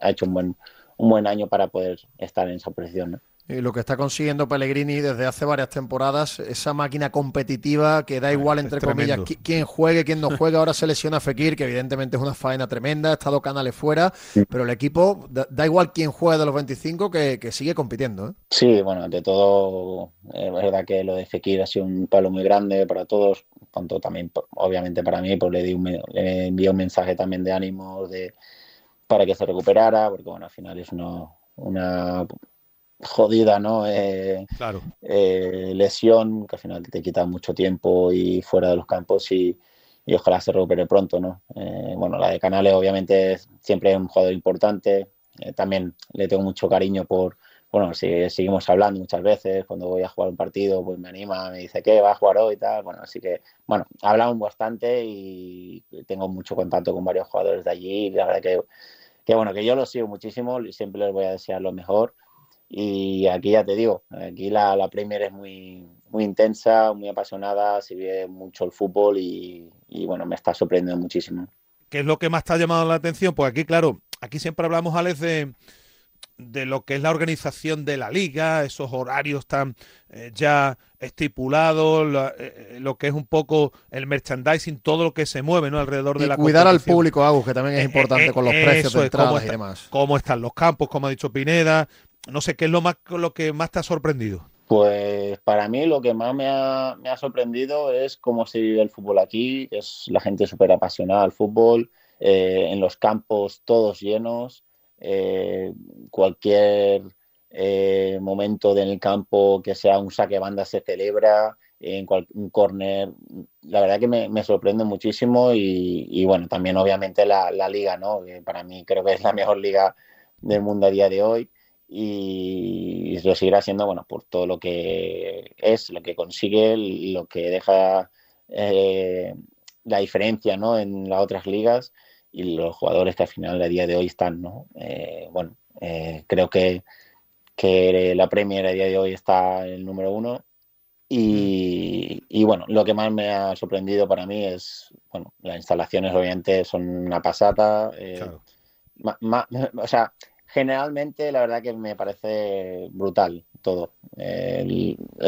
ha hecho un buen, un buen año para poder estar en esa posición. ¿no? Y lo que está consiguiendo Pellegrini desde hace varias temporadas, esa máquina competitiva que da igual, entre comillas, quién juegue, quién no juegue. Ahora se lesiona Fekir, que evidentemente es una faena tremenda, ha estado Canales fuera, pero el equipo, da, igual quién juegue de los 25, que, sigue compitiendo. ¿eh? Sí, bueno, de todo, es verdad que lo de Fekir ha sido un palo muy grande para todos, tanto también, obviamente para mí, pues le, di un, le envié un mensaje también de ánimos de, para que se recuperara, porque bueno, al final es una jodida, ¿no? Eh, claro. Eh, lesión que al final te quita mucho tiempo y fuera de los campos y, ojalá se recupere pronto, ¿no? Eh, bueno, la de Canales obviamente siempre es un jugador importante, también le tengo mucho cariño por, bueno, si seguimos hablando muchas veces, cuando voy a jugar un partido, pues me anima, me dice que va a jugar hoy y tal, bueno, así que, bueno, hablamos bastante y tengo mucho contacto con varios jugadores de allí y la verdad que, que bueno, que yo los sigo muchísimo, y siempre les voy a desear lo mejor y aquí ya te digo, aquí la, la Premier es muy, muy intensa, muy apasionada, se ve mucho el fútbol y, bueno, me está sorprendiendo muchísimo. ¿Qué es lo que más te ha llamado la atención? Pues aquí, claro, aquí siempre hablamos, Alex, de, de lo que es la organización de la liga, esos horarios tan eh, ya estipulados, eh, eh, lo, que es un poco el merchandising, todo lo que se mueve ¿no? alrededor de la cuidar al público, Agus, que también es importante con los precios de entradas y demás. Cómo están los campos, como ha dicho Pineda, no sé, ¿qué es lo, más, lo que más te ha sorprendido? Pues para mí lo que más me ha, me ha sorprendido es cómo se vive el fútbol aquí. Es la gente súper apasionada al fútbol, eh, en los campos todos llenos, eh, cualquier eh, momento en el campo que sea un saque banda se celebra, en un corner. La verdad que me, sorprende muchísimo y, bueno, también obviamente la, la liga, ¿no? Que para mí creo que es la mejor liga del mundo a día de hoy y lo seguirá siendo, bueno, por todo lo que es, lo que consigue, lo que deja eh, la diferencia, ¿no? En las otras ligas y los jugadores que al final a día de hoy están, ¿no? Eh, bueno, eh, creo que, que la Premier a día de hoy está en el número uno y, y, bueno, lo que más me ha sorprendido para mí es, bueno, las instalaciones obviamente son una pasada. o sea, generalmente la verdad que me parece brutal todo.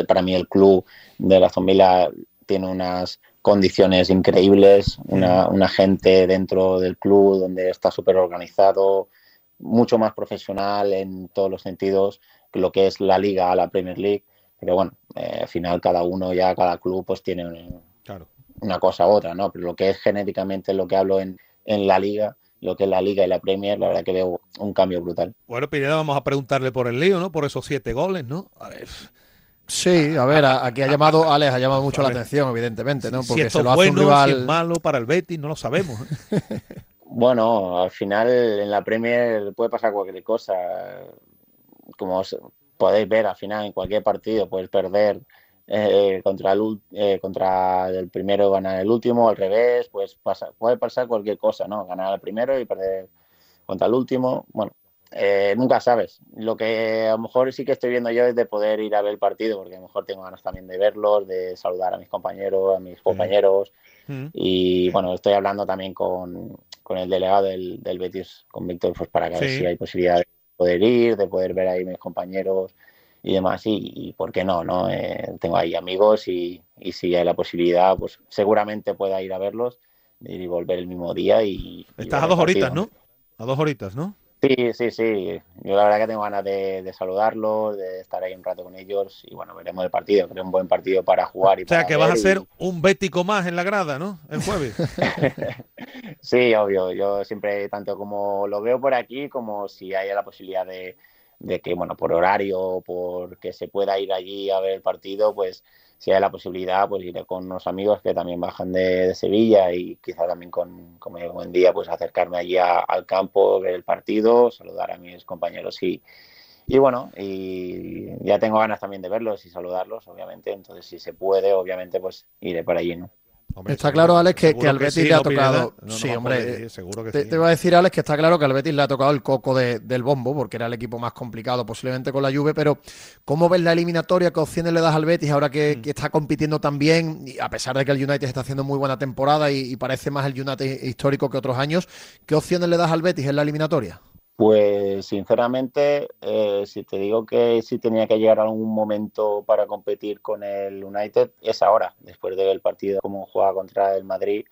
para mí el club de la Zombila tiene unas condiciones increíbles, una, una gente dentro del club donde está súper organizado, mucho más profesional en todos los sentidos que lo que es la liga, la Premier League. Pero bueno, eh, al final cada uno ya, cada club pues tiene una cosa u otra, ¿no? Pero lo que es genéticamente lo que hablo en, en la liga, lo que es la liga y la Premier, la verdad que veo un cambio brutal. Bueno, Pineda, vamos a preguntarle por el lío, ¿no? Por esos siete goles, ¿no? A ver. Sí, a ver, aquí ha llamado, Alex ha llamado mucho la atención, evidentemente, ¿no? Porque se lo hace un rival... si es malo para el Betis, no lo sabemos. bueno, al final en la Premier puede pasar cualquier cosa. Como podéis ver, al final en cualquier partido puedes perder eh, contra, el, eh, contra el primero ganar el último, al revés, pues pasa, puede pasar cualquier cosa, ¿no? Ganar el primero y perder contra el último. Bueno, eh, nunca sabes. Lo que a lo mejor sí que estoy viendo yo es de poder ir a ver el partido, porque a lo mejor tengo ganas también de verlos, de saludar a mis compañeros, a mis compañeros. Mm. Y bueno, estoy hablando también con, con el delegado del, del, Betis, con Víctor, pues para que ver si hay posibilidad de poder ir, de poder ver ahí mis compañeros y demás. Y, por qué no, ¿no? Eh, tengo ahí amigos y, y si hay la posibilidad, pues seguramente pueda ir a verlos, ir y volver el mismo día. y Estás a dos horitas, ¿no? A dos horitas, ¿no? Sí, sí, sí. Yo la verdad que tengo ganas de, saludarlos, de estar ahí un rato con ellos y bueno, veremos el partido. Creo un buen partido para jugar. Y o sea, que vas a ser un bético más en la grada, ¿no? El jueves. sí, obvio. Yo siempre, tanto como lo veo por aquí, como si haya la posibilidad de, de que, bueno, por horario, por que se pueda ir allí a ver el partido, pues si hay la posibilidad, pues iré con unos amigos que también bajan de, Sevilla y quizá también con, como buen día, pues acercarme allí al campo, ver el partido, saludar a mis compañeros y, y bueno, y ya tengo ganas también de verlos y saludarlos, obviamente, entonces si se puede, obviamente, pues iré por allí, ¿no? Está claro, Alex, que, al Betis le ha tocado. sí, hombre. seguro que te, te, voy a decir, Alex, que está claro que al Betis le ha tocado el coco del bombo, porque era el equipo más complicado posiblemente con la Juve. Pero, ¿cómo ves la eliminatoria? ¿Qué opciones le das al Betis ahora que, mm. está compitiendo tan bien? Y a pesar de que el United está haciendo muy buena temporada y, y parece más el United histórico que otros años, ¿qué opciones le das al Betis en la eliminatoria? Pues sinceramente, eh, si te digo que si tenía que llegar a algún momento para competir con el United, es ahora, después del partido como juega contra el Madrid,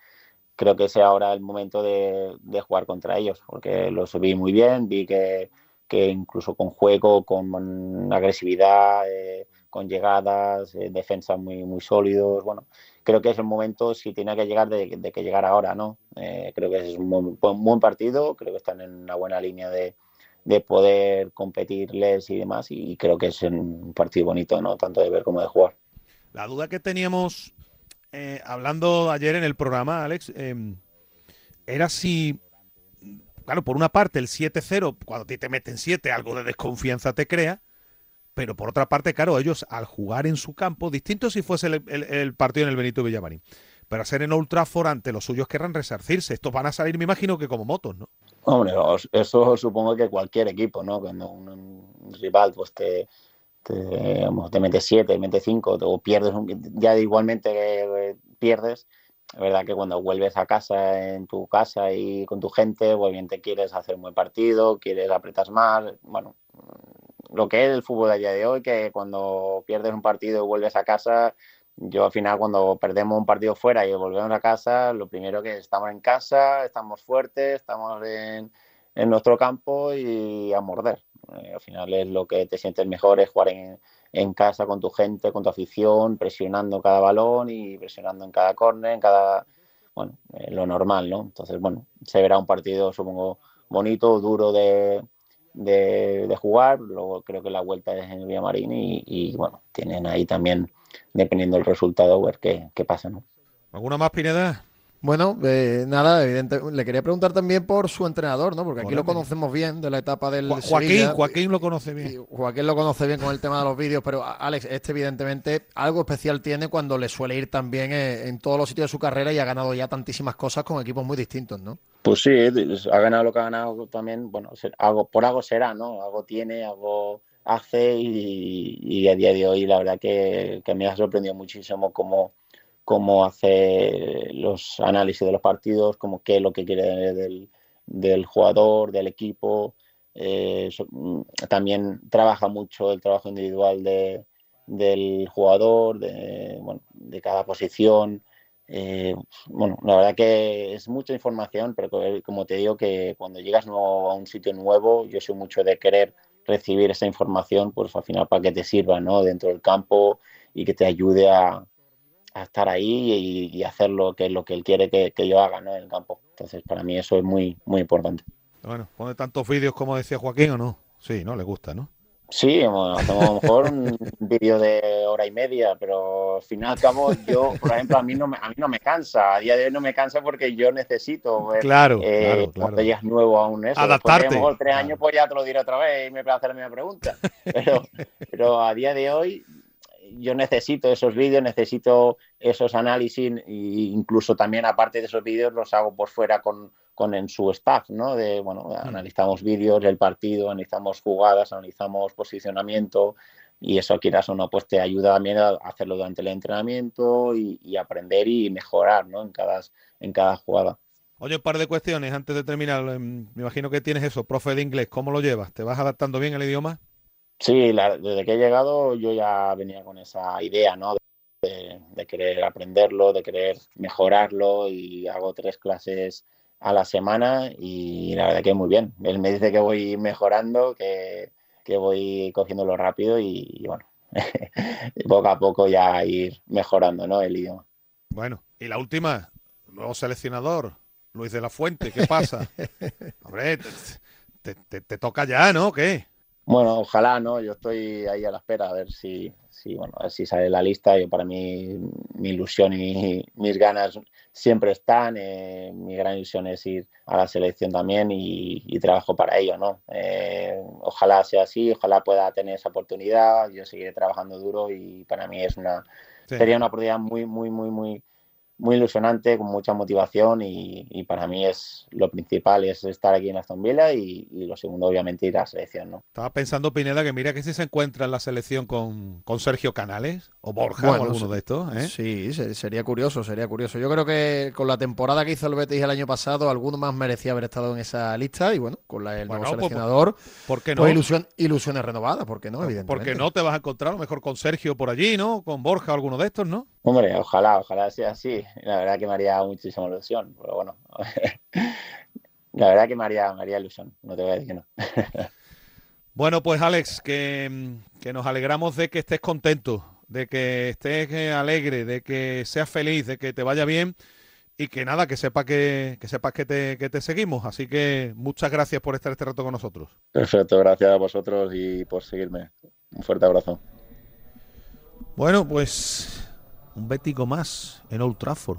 creo que es ahora el momento de, jugar contra ellos, porque los vi muy bien, vi que, incluso con juego, con agresividad, eh, con llegadas, eh, defensas muy, muy sólidos, bueno, creo que es el momento, si tiene que llegar, de, que llegara ahora, ¿no? Eh, creo que es un buen, partido, creo que están en una buena línea de, poder competirles y demás, y creo que es un partido bonito, ¿no? Tanto de ver como de jugar. La duda que teníamos eh, hablando ayer en el programa, Alex, em, era si, claro, por una parte el 7-0, cuando te meten 7, algo de desconfianza te crea, pero por otra parte, claro, ellos al jugar en su campo, distinto si fuese el, partido en el Benito Villamarín, pero hacer en Old ante los suyos querrán resarcirse. Estos van a salir, me imagino, que como motos, ¿no? Hombre, eso supongo que cualquier equipo, ¿no? Cuando un, rival pues te, te, mete siete, mete cinco, o pierdes, ya igualmente eh, pierdes, es verdad que cuando vuelves a casa, en tu casa y con tu gente, pues bien te quieres hacer un buen partido, quieres apretar más, bueno, lo que es el fútbol a día de hoy, que cuando pierdes un partido y vuelves a casa, yo al final cuando perdemos un partido fuera y volvemos a casa, lo primero que estamos en casa, estamos fuertes, estamos en, en nuestro campo y a morder. Eh, al final es lo que te sientes mejor, es jugar en, en, casa con tu gente, con tu afición, presionando cada balón y presionando en cada córner, en cada... Bueno, eh, lo normal, ¿no? Entonces, bueno, se verá un partido, supongo, bonito, duro de, de, jugar. Luego creo que la vuelta es en Villamarín y, y bueno, tienen ahí también, dependiendo del resultado, ver qué, qué pasa. ¿no? ¿Alguna más, Pineda? Bueno, eh, nada, evidente. Le quería preguntar también por su entrenador, ¿no? Porque aquí lo conocemos bien de la etapa del Joaquín, Joaquín lo conoce bien. Joaquín lo conoce bien con el tema de los vídeos, pero Alex, este evidentemente algo especial tiene cuando le suele ir también eh, en todos los sitios de su carrera y ha ganado ya tantísimas cosas con equipos muy distintos, ¿no? Pues sí, ha ganado lo que ha ganado también, bueno, algo, por algo será, ¿no? Algo tiene, algo hace y, a día de hoy la verdad que, que me ha sorprendido muchísimo cómo cómo hace los análisis de los partidos, como qué es lo que quiere del, del jugador, del equipo. Eh, mm, también trabaja mucho el trabajo individual de, del jugador, de, bueno, de cada posición. Eh, bueno, la verdad que es mucha información, pero como te digo que cuando llegas a un sitio nuevo, yo soy mucho de querer recibir esa información, pues al final para que te sirva ¿no? dentro del campo y que te ayude a, estar ahí y, hacer lo que, lo que él quiere que, yo haga ¿no? en el campo. Entonces, para mí eso es muy, muy importante. Bueno, ¿pone tantos vídeos como decía Joaquín o no? Sí, ¿no? Le gusta, ¿no? Sí, hacemos a lo mejor un vídeo de hora y media, pero al final al cabo yo, por ejemplo, a mí no me, a mí no me cansa, a día de hoy no me cansa porque yo necesito ver claro, eh, claro, es nuevo aún eso. Adaptarte. a lo mejor tres años pues ya te lo diré otra vez y me a hacer la misma pregunta. Pero, pero a día de hoy yo necesito esos vídeos, necesito esos análisis e incluso también aparte de esos vídeos los hago por fuera con, con en su staff, ¿no? De, bueno, mm. analizamos vídeos del partido, analizamos jugadas, analizamos posicionamiento y eso quieras o no, pues te ayuda también a hacerlo durante el entrenamiento y, aprender y mejorar, ¿no? En cada, en cada jugada. Oye, un par de cuestiones antes de terminar. Em, me imagino que tienes eso, profe de inglés. ¿Cómo lo llevas? ¿Te vas adaptando bien al idioma? Sí, desde que he llegado yo ya venía con esa idea, ¿no? De, querer aprenderlo, de querer mejorarlo y hago tres clases a la semana y la verdad que muy bien. Él me dice que voy mejorando, que, que voy cogiéndolo rápido y, bueno, poco a poco ya ir mejorando, ¿no? El idioma. Bueno, y la última, nuevo seleccionador, Luis de la Fuente, ¿qué pasa? Hombre, te, te toca ya, ¿no? ¿Qué? Bueno, ojalá, ¿no? Yo estoy ahí a la espera a ver si, si bueno, a ver si sale la lista. Yo para mí, mi ilusión y mis ganas siempre están. Eh, mi gran ilusión es ir a la selección también y, trabajo para ello, ¿no? Eh, ojalá sea así, ojalá pueda tener esa oportunidad. Yo seguiré trabajando duro y para mí es una sería una oportunidad muy, muy, muy, muy muy ilusionante, con mucha motivación y, para mí es lo principal es estar aquí en Aston Villa y, lo segundo obviamente ir a la selección. ¿no? Estaba pensando Pineda que mira que si se encuentra en la selección con, con Sergio Canales o Borja o alguno de estos. ¿eh? Sí, sería curioso, sería curioso. Yo creo que con la temporada que hizo el Betis el año pasado, alguno más merecía haber estado en esa lista y bueno, con la, el nuevo pues, seleccionador, ¿por qué pues no? ilusión, ilusiones renovadas, ¿por qué no? Evidentemente. Porque no te vas a encontrar a lo mejor con Sergio por allí, ¿no? Con Borja o alguno de estos, ¿no? Hombre, ojalá, ojalá sea así. La verdad que me haría muchísima ilusión, pero bueno. La verdad que me haría, ilusión, no te voy a decir que no. Bueno, pues Alex, que, nos alegramos de que estés contento, de que estés eh, alegre, de que seas feliz, de que te vaya bien y que nada, que sepas que, que sepas que te, que te seguimos. Así que muchas gracias por estar este rato con nosotros. Perfecto, gracias a vosotros y por seguirme. Un fuerte abrazo. Bueno, pues un bético más en Old Trafford.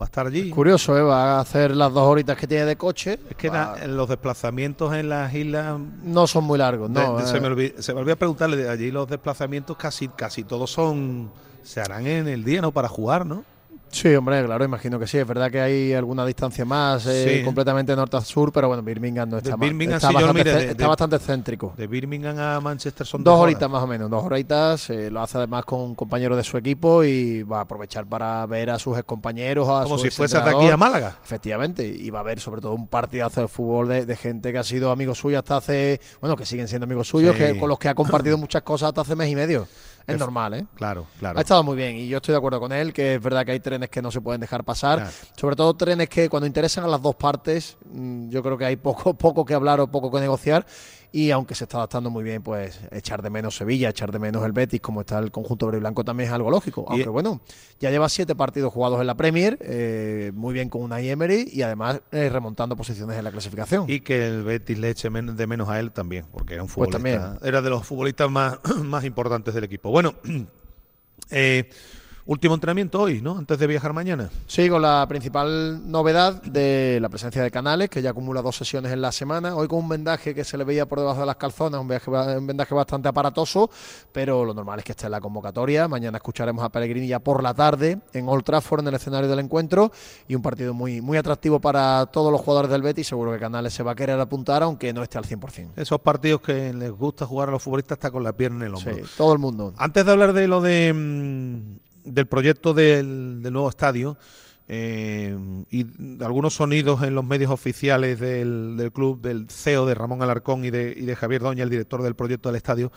Va a estar allí. curioso, ¿eh? va a hacer las dos horitas que tiene de coche. Es que los desplazamientos en las islas no son muy largos, ¿no? se, me olvidó, se, me preguntarle, allí los desplazamientos casi, casi todos son se harán en el día, ¿no? Para jugar, ¿no? Sí, hombre, claro, imagino que sí. Es verdad que hay alguna distancia más, eh, completamente norte a sur, pero bueno, Birmingham no está mal. Está, bastante, está bastante céntrico. De Birmingham a Manchester son dos, horitas más o menos, dos horitas. Eh, lo hace además con un compañero de su equipo y va a aprovechar para ver a sus compañeros. A Como si fuese de aquí a Málaga. Efectivamente, y va a ver sobre todo un partidazo de fútbol de, gente que ha sido amigo suyo hasta hace, bueno, que siguen siendo amigos suyos, que, con los que ha compartido muchas cosas hasta hace mes y medio. Es normal, ¿eh? Claro, claro. Ha estado muy bien y yo estoy de acuerdo con él, que es verdad que hay trenes que no se pueden dejar pasar. Sobre todo trenes que cuando interesan a las dos partes, mm, yo creo que hay poco, poco que hablar o poco que negociar y aunque se está adaptando muy bien, pues echar de menos Sevilla, echar de menos el Betis, como está el conjunto verde y blanco, también es algo lógico. Aunque bueno, ya lleva siete partidos jugados en la Premier, eh, muy bien con una Emery y además eh, remontando posiciones en la clasificación. Y que el Betis le eche de menos a él también, porque era un pues futbolista, era de los futbolistas más, más importantes del equipo. Bueno, eh, Último entrenamiento hoy, ¿no? Antes de viajar mañana. Sí, con la principal novedad de la presencia de Canales, que ya acumula dos sesiones en la semana. Hoy con un vendaje que se le veía por debajo de las calzonas, un, vendaje bastante aparatoso, pero lo normal es que esté en la convocatoria. Mañana escucharemos a Pellegrini ya por la tarde en Old Trafford, en el escenario del encuentro, y un partido muy, muy atractivo para todos los jugadores del Betis. Seguro que Canales se va a querer apuntar, aunque no esté al 100%. Esos partidos que les gusta jugar a los futbolistas está con la pierna en el hombro. Sí, todo el mundo. Antes de hablar de lo de mm, del proyecto del, nuevo estadio eh, y algunos sonidos en los medios oficiales del, club, del CEO de Ramón Alarcón y de, y de Javier Doña, el director del proyecto del estadio.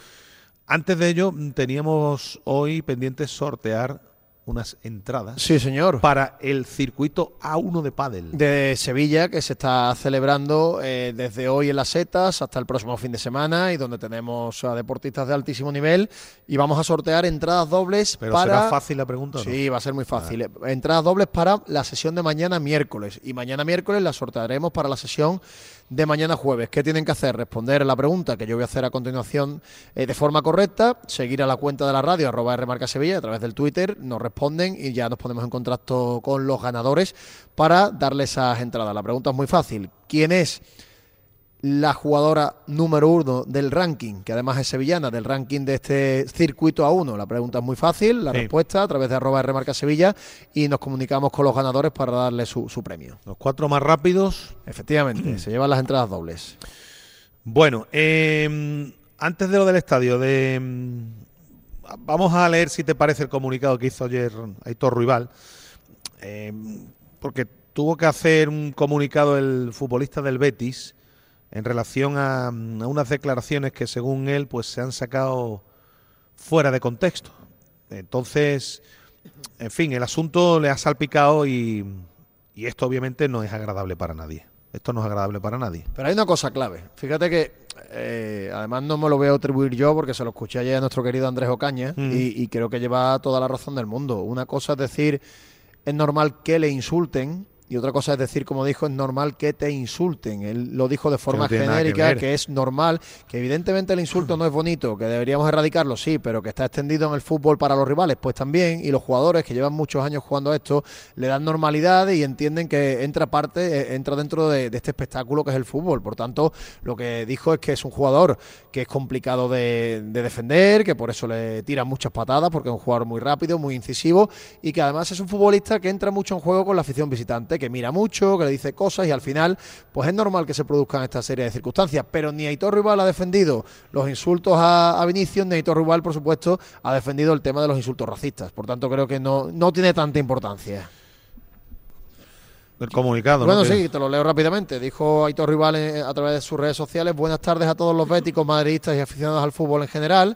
Antes de ello, teníamos hoy pendiente sortear unas entradas. Sí, señor. Para el circuito A1 de pádel. De Sevilla, que se está celebrando eh, desde hoy en las setas hasta el próximo fin de semana y donde tenemos a deportistas de altísimo nivel. Y vamos a sortear entradas dobles Pero para. será fácil la pregunta. ¿no? Sí, va a ser muy fácil. Entradas dobles para la sesión de mañana miércoles. Y mañana miércoles la sortearemos para la sesión de mañana jueves. ¿Qué tienen que hacer? Responder la pregunta que yo voy a hacer a continuación eh, de forma correcta, seguir a la cuenta de la radio, arroba Rmarca Sevilla, a través del Twitter, nos responden y ya nos ponemos en contacto con los ganadores para darles esas entradas. La pregunta es muy fácil. ¿Quién es la jugadora número uno del ranking, que además es sevillana, del ranking de este circuito A1? La pregunta es muy fácil, la Sí. respuesta a través de arroba Remarca Sevilla y nos comunicamos con los ganadores para darles su, su premio. Los cuatro más rápidos. Efectivamente, se llevan las entradas dobles. Bueno, eh, antes de lo del estadio, de, vamos a leer si te parece el comunicado que hizo ayer Aitor Ruibal, eh, porque tuvo que hacer un comunicado el futbolista del Betis en relación a, a unas declaraciones que según él pues se han sacado fuera de contexto. Entonces, en fin, el asunto le ha salpicado y, y esto obviamente no es agradable para nadie. Esto no es agradable para nadie. Pero hay una cosa clave. Fíjate que, eh, además no me lo voy a atribuir yo porque se lo escuché ayer a nuestro querido Andrés Ocaña Mm. y, y creo que lleva toda la razón del mundo. Una cosa es decir, es normal que le insulten. Y otra cosa es decir, como dijo, es normal que te insulten. Él lo dijo de forma no que genérica, que, es normal, que evidentemente el insulto no es bonito, que deberíamos erradicarlo, sí, pero que está extendido en el fútbol para los rivales, pues también. Y los jugadores que llevan muchos años jugando a esto le dan normalidad y entienden que entra parte, eh, entra dentro de, de este espectáculo que es el fútbol. Por tanto, lo que dijo es que es un jugador que es complicado de, de defender, que por eso le tiran muchas patadas, porque es un jugador muy rápido, muy incisivo y que además es un futbolista que entra mucho en juego con la afición visitante, que mira mucho, que le dice cosas y al final, pues es normal que se produzcan esta serie de circunstancias. Pero ni Aitor Rival ha defendido los insultos a, a Vinicius, ni Aitor Rival, por supuesto, ha defendido el tema de los insultos racistas. Por tanto, creo que no, no tiene tanta importancia. Comunicado. Bueno, sí, te lo leo rápidamente. Dijo Aitor Rival eh, a través de sus redes sociales, buenas tardes a todos los béticos, madridistas y aficionados al fútbol en general.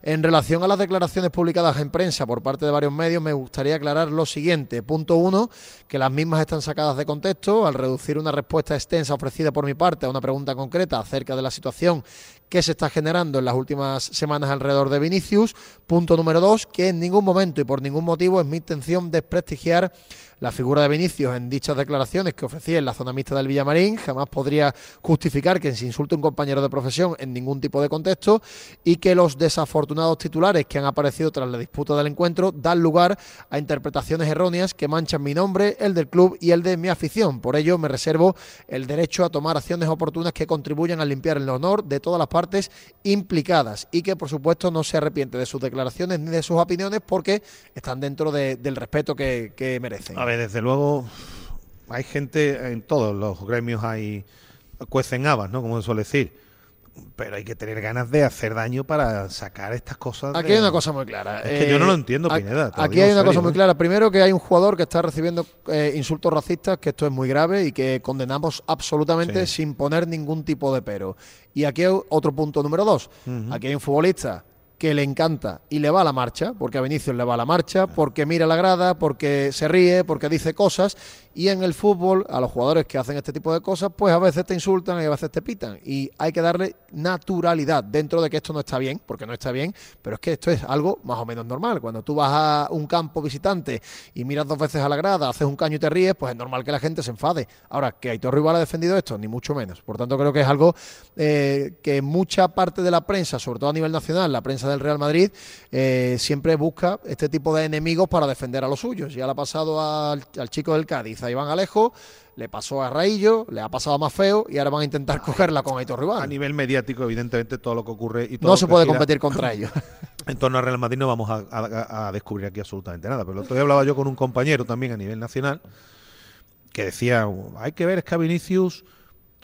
En relación a las declaraciones publicadas en prensa por parte de varios medios, me gustaría aclarar lo siguiente. Punto uno, que las mismas están sacadas de contexto al reducir una respuesta extensa ofrecida por mi parte a una pregunta concreta acerca de la situación que se está generando en las últimas semanas alrededor de Vinicius. Punto número dos, que en ningún momento y por ningún motivo es mi intención desprestigiar la figura de Vinicius en dichas declaraciones que ofrecí en la zona mixta del Villamarín. Jamás podría justificar que se insulte un compañero de profesión en ningún tipo de contexto y que los desafortunados titulares que han aparecido tras la disputa del encuentro dan lugar a interpretaciones erróneas que manchan mi nombre, el del club y el de mi afición. Por ello, me reservo el derecho a tomar acciones oportunas que contribuyan a limpiar el honor de todas las partes implicadas y que, por supuesto, no se arrepiente de sus declaraciones ni de sus opiniones porque están dentro de- del respeto que, merecen. Ver, desde luego hay gente, en todos los gremios hay cuecen habas, ¿no? Como se suele decir. Pero hay que tener ganas de hacer daño para sacar estas cosas. Aquí de- hay una cosa muy clara. Es que yo no lo Eh, entiendo, a- Pineda. lo Aquí hay una cosa muy ¿eh? clara. Primero que hay un jugador que está recibiendo eh, insultos racistas, que esto es muy grave y que condenamos absolutamente Sí. sin poner ningún tipo de pero. Y aquí hay otro punto número dos. Aquí hay un futbolista que le encanta y le va a la marcha, porque a Vinicius le va a la marcha, porque mira la grada, porque se ríe, porque dice cosas, y en el fútbol a los jugadores que hacen este tipo de cosas, pues a veces te insultan y a veces te pitan, y hay que darle naturalidad dentro de que esto no está bien, porque no está bien, pero es que esto es algo más o menos normal. Cuando tú vas a un campo visitante y miras dos veces a la grada, haces un caño y te ríes, pues es normal que la gente se enfade. Ahora, que Aitor Rival ha defendido esto, ni mucho menos. Por tanto, creo que es algo eh, que mucha parte de la prensa, sobre todo a nivel nacional, la prensa del Real Madrid, eh, siempre busca este tipo de enemigos para defender a los suyos. Ya le ha pasado al, al chico del Cádiz, a Iván Alejo, le pasó a Raillo, le ha pasado a más feo y ahora van a intentar cogerla con Aitor Rival. A nivel mediático, evidentemente, todo lo que ocurre y todo No se puede competir contra ellos. En torno al Real Madrid no vamos a, a- a descubrir aquí absolutamente nada. Pero el otro día hablaba yo con un compañero también a nivel nacional que decía, hay que ver, es que a Vinicius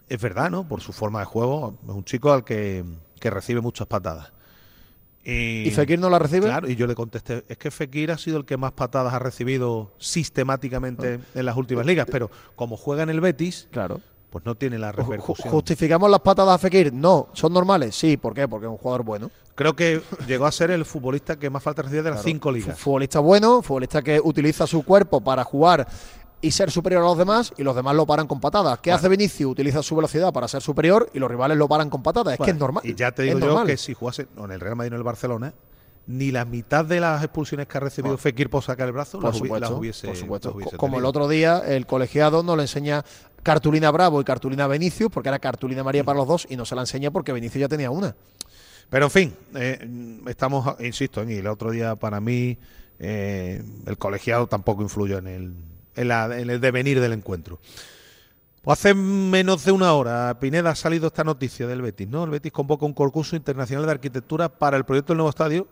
es verdad, ¿no? Por su forma de juego, es un chico al que, que recibe muchas patadas. Y, ¿Y Fekir no la recibe? Claro, y yo le contesté, es que Fekir ha sido el que más patadas ha recibido sistemáticamente en las últimas ligas, pero como juega en el Betis, claro. pues no tiene la repercusión. ¿Justificamos las patadas a Fekir? No. ¿Son normales? Sí. ¿Por qué? Porque es un jugador bueno. Creo que llegó a ser el futbolista que más falta recibía de las cinco ligas. Futbolista bueno, futbolista que utiliza su cuerpo para jugar y ser superior a los demás y los demás lo paran con patadas. ¿Qué hace Vinicius? Utiliza su velocidad para ser superior y los rivales lo paran con patadas. Es que es normal. Y ya te digo yo que si jugase en el Real Madrid o en el Barcelona, ni la mitad de las expulsiones que ha recibido Fekir por sacar el brazo por las, supuesto, hubiese, por supuesto. Como el otro día, el colegiado no le enseña cartulina Bravo y cartulina Vinicius, porque era cartulina María para los dos, y no se la enseña porque Vinicius ya tenía una. Pero en fin, eh, estamos, insisto, en el otro día para mí eh, el colegiado tampoco influyó en el en, el devenir del encuentro. Pues hace menos de una hora, Pineda, ha salido esta noticia del Betis, ¿no? El Betis convoca un concurso internacional de arquitectura para el proyecto del nuevo estadio,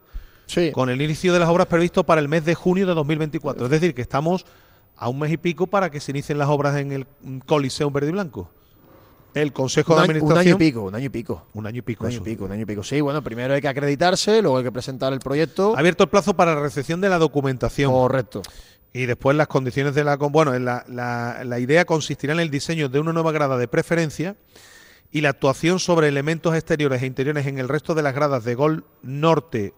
sí. con el inicio de las obras previsto para el mes de junio de 2024. Es decir, que estamos a un mes y pico para que se inicien las obras en el Coliseo Verde y Blanco. El Consejo de Administración. Un año y pico, un año y pico. Un año y pico. Un año y pico, un año y pico. Sí, bueno, primero hay que acreditarse, luego hay que presentar el proyecto. Ha abierto el plazo para la recepción de la documentación. Correcto. Y después las condiciones de la... Bueno, la, la, idea consistirá en el diseño de una nueva grada de preferencia y la actuación sobre elementos exteriores e interiores en el resto de las gradas de Gol Norte,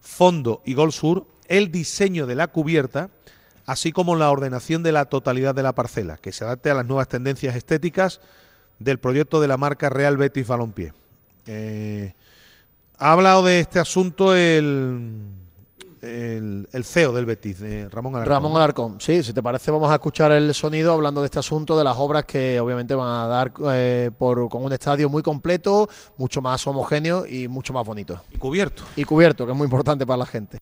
Fondo y Gol Sur, el diseño de la cubierta, así como la ordenación de la totalidad de la parcela, que se adapte a las nuevas tendencias estéticas del proyecto de la marca Real Betis Balompié. Eh, ha hablado de este asunto el el, CEO del Betis, de Ramón Alarcón. Ramón Alarcón, sí, si te parece vamos a escuchar el sonido hablando de este asunto, de las obras que obviamente van a dar eh, por, con un estadio muy completo, mucho más homogéneo y mucho más bonito. Y cubierto. Y cubierto, que es muy importante para la gente.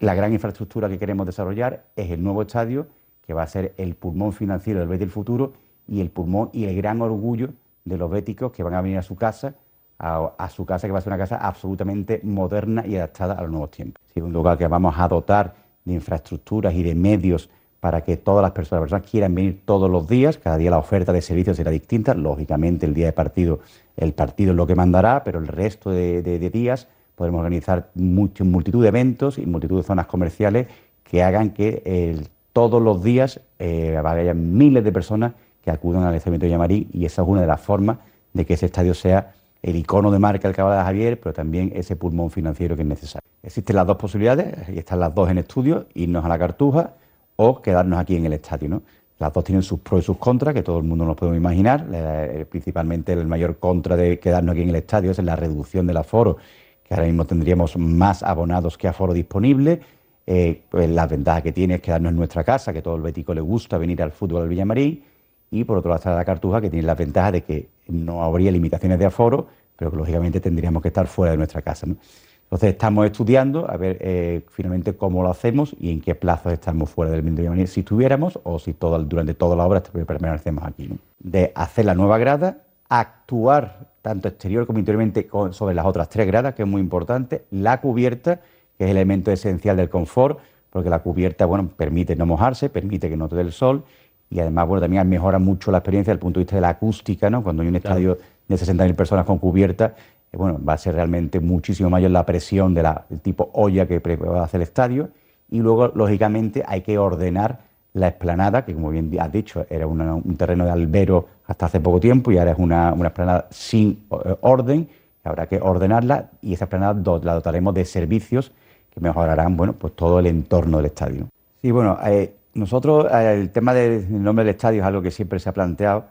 La gran infraestructura que queremos desarrollar es el nuevo estadio, que va a ser el pulmón financiero del Betis del futuro y el pulmón y el gran orgullo de los béticos que van a venir a su casa a, su casa, que va a ser una casa absolutamente moderna y adaptada a los nuevos tiempos. Es un lugar que vamos a dotar de infraestructuras y de medios para que todas las personas, personas quieran venir todos los días. Cada día la oferta de servicios será distinta. Lógicamente, el día de partido, el partido es lo que mandará, pero el resto de, días podremos organizar multitud de eventos y multitud de zonas comerciales que hagan que todos los días eh, miles de personas que acudan al Estadio de Llamarí y esa es una de las formas de que ese estadio sea el icono de marca del de Javier, pero también ese pulmón financiero que es necesario. Existen las dos posibilidades, y están las dos en estudio, irnos a la cartuja o quedarnos aquí en el estadio. Las dos tienen sus pros y sus contras, que todo el mundo nos podemos imaginar. Eh, principalmente el mayor contra de quedarnos aquí en el estadio es la reducción del aforo, que ahora mismo tendríamos más abonados que aforo disponible. Eh, pues la ventaja que tiene es quedarnos en nuestra casa, que todo el bético le gusta venir al fútbol al Villamarín y por otro lado está la Cartuja, que tiene la ventaja de que no habría limitaciones de aforo, pero que lógicamente tendríamos que estar fuera de nuestra casa. Entonces estamos estudiando a ver eh, finalmente cómo lo hacemos y en qué plazos estamos fuera del Villamarín, si tuviéramos o si durante toda la obra permanecemos aquí. De hacer la nueva grada, actuar tanto exterior como interiormente sobre las otras tres gradas, que es muy importante, la cubierta, que es el elemento esencial del confort, porque la cubierta bueno, permite no mojarse, permite que no te dé el sol y además, bueno, también mejora mucho la experiencia desde el punto de vista de la acústica, ¿no? Cuando hay un estadio de 60.000 personas con cubierta, eh, bueno, va a ser realmente muchísimo mayor la presión de del tipo olla que va a hacer el estadio. Y luego, lógicamente, hay que ordenar la explanada, que como bien has dicho, era un terreno de albero hasta hace poco tiempo y ahora es una, una explanada sin eh, orden. Habrá que ordenarla y esa explanada la dotaremos de servicios que mejorarán, bueno, pues todo el entorno del estadio. Sí, bueno, eh, nosotros, eh, el tema del nombre del estadio es algo que siempre se ha planteado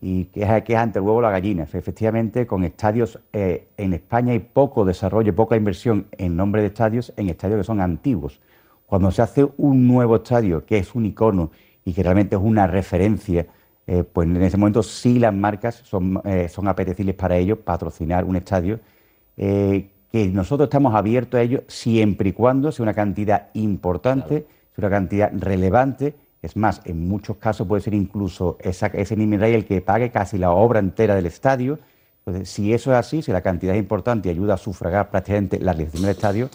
y que es, que es ante el huevo la gallina. Efectivamente, con estadios eh, en España hay poco desarrollo, poca inversión en nombre de estadios en estadios que son antiguos. Cuando se hace un nuevo estadio que es un icono y que realmente es una referencia, eh, pues en ese momento sí las marcas son, son apetecibles para ellos patrocinar un estadio que nosotros estamos abiertos a ello siempre y cuando sea una cantidad importante es una cantidad relevante. Es más, en muchos casos puede ser incluso esa, ese Rey el que pague casi la obra entera del estadio. Entonces, si eso es así, si la cantidad es importante y ayuda a sufragar prácticamente la realización del estadio,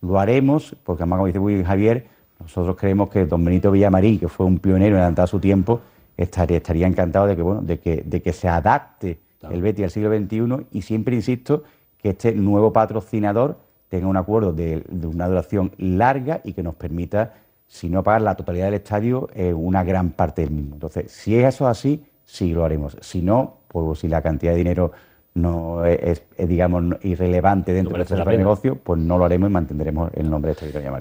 lo haremos, porque además, como dice muy Javier, nosotros creemos que don Benito Villamarín, que fue un pionero en adelantar su tiempo, estaría, estaría encantado de que, bueno, de que, de que se adapte el Betis al siglo XXI y siempre insisto que este nuevo patrocinador tenga un acuerdo de una duración larga y que nos permita sino pagar la totalidad del estadio en una gran parte del mismo. Entonces, si eso es así, sí lo haremos. Si no, pues si la cantidad de dinero no es, digamos, irrelevante dentro de este negocio, pues no lo haremos y mantendremos el nombre de esta editorial.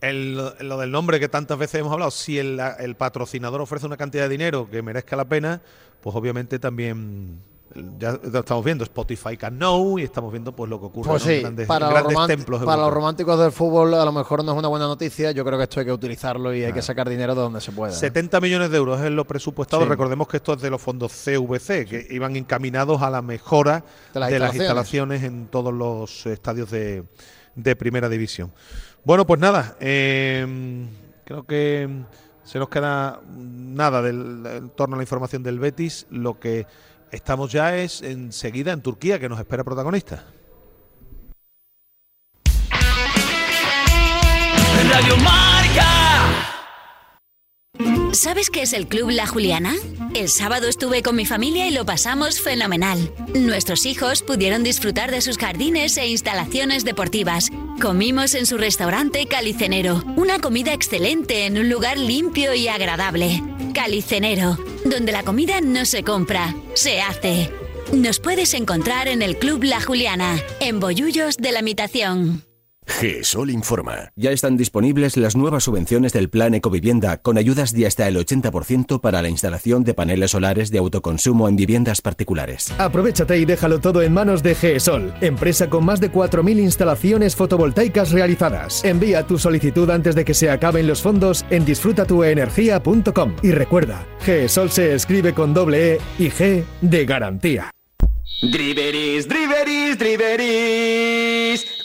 El, lo del nombre que tantas veces hemos hablado, si el, el, patrocinador ofrece una cantidad de dinero que merezca la pena, pues obviamente también ya estamos viendo Spotify Can Know y estamos viendo pues lo que ocurre pues en grandes, para, los templos para los románticos del fútbol a lo mejor no es una buena noticia. Yo creo que esto hay que utilizarlo y hay que sacar dinero de donde se pueda 70 millones de euros es lo presupuestado recordemos que esto es de los fondos CVC que iban encaminados a la mejora de las, instalaciones. en todos los estadios de, primera división. Bueno pues nada eh, creo que se nos queda nada del, en torno a la información del Betis. Lo que Estamos ya es enseguida en Turquía, que nos espera protagonista. Radio Marca. ¿Sabes qué es el Club La Juliana? El sábado estuve con mi familia y lo pasamos fenomenal. Nuestros hijos pudieron disfrutar de sus jardines e instalaciones deportivas. Comimos en su restaurante Calicenero, una comida excelente en un lugar limpio y agradable. Calicenero, donde la comida no se compra, se hace. Nos puedes encontrar en el Club La Juliana, en Bollullos de la Imitación. GESOL informa. Ya están disponibles las nuevas subvenciones del Plan Ecovivienda con ayudas de hasta el 80% para la instalación de paneles solares de autoconsumo en viviendas particulares. Aprovechate y déjalo todo en manos de GESOL, empresa con más de 4.000 instalaciones fotovoltaicas realizadas. Envía tu solicitud antes de que se acaben los fondos en disfrutatuenergia.com. Y recuerda, GESOL se escribe con doble E y G de garantía. Driveris, driveris, driveris.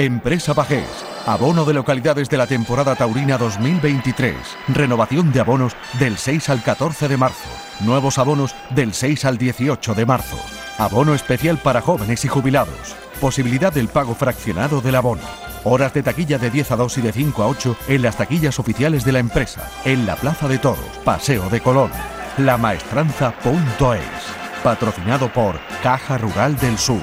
Empresa Pajés. Abono de localidades de la temporada taurina 2023. Renovación de abonos del 6 al 14 de marzo. Nuevos abonos del 6 al 18 de marzo. Abono especial para jóvenes y jubilados. Posibilidad del pago fraccionado del abono. Horas de taquilla de 10 a 2 y de 5 a 8 en las taquillas oficiales de la empresa. En la Plaza de Toros, Paseo de Colón. Lamaestranza.es. Patrocinado por Caja Rural del Sur.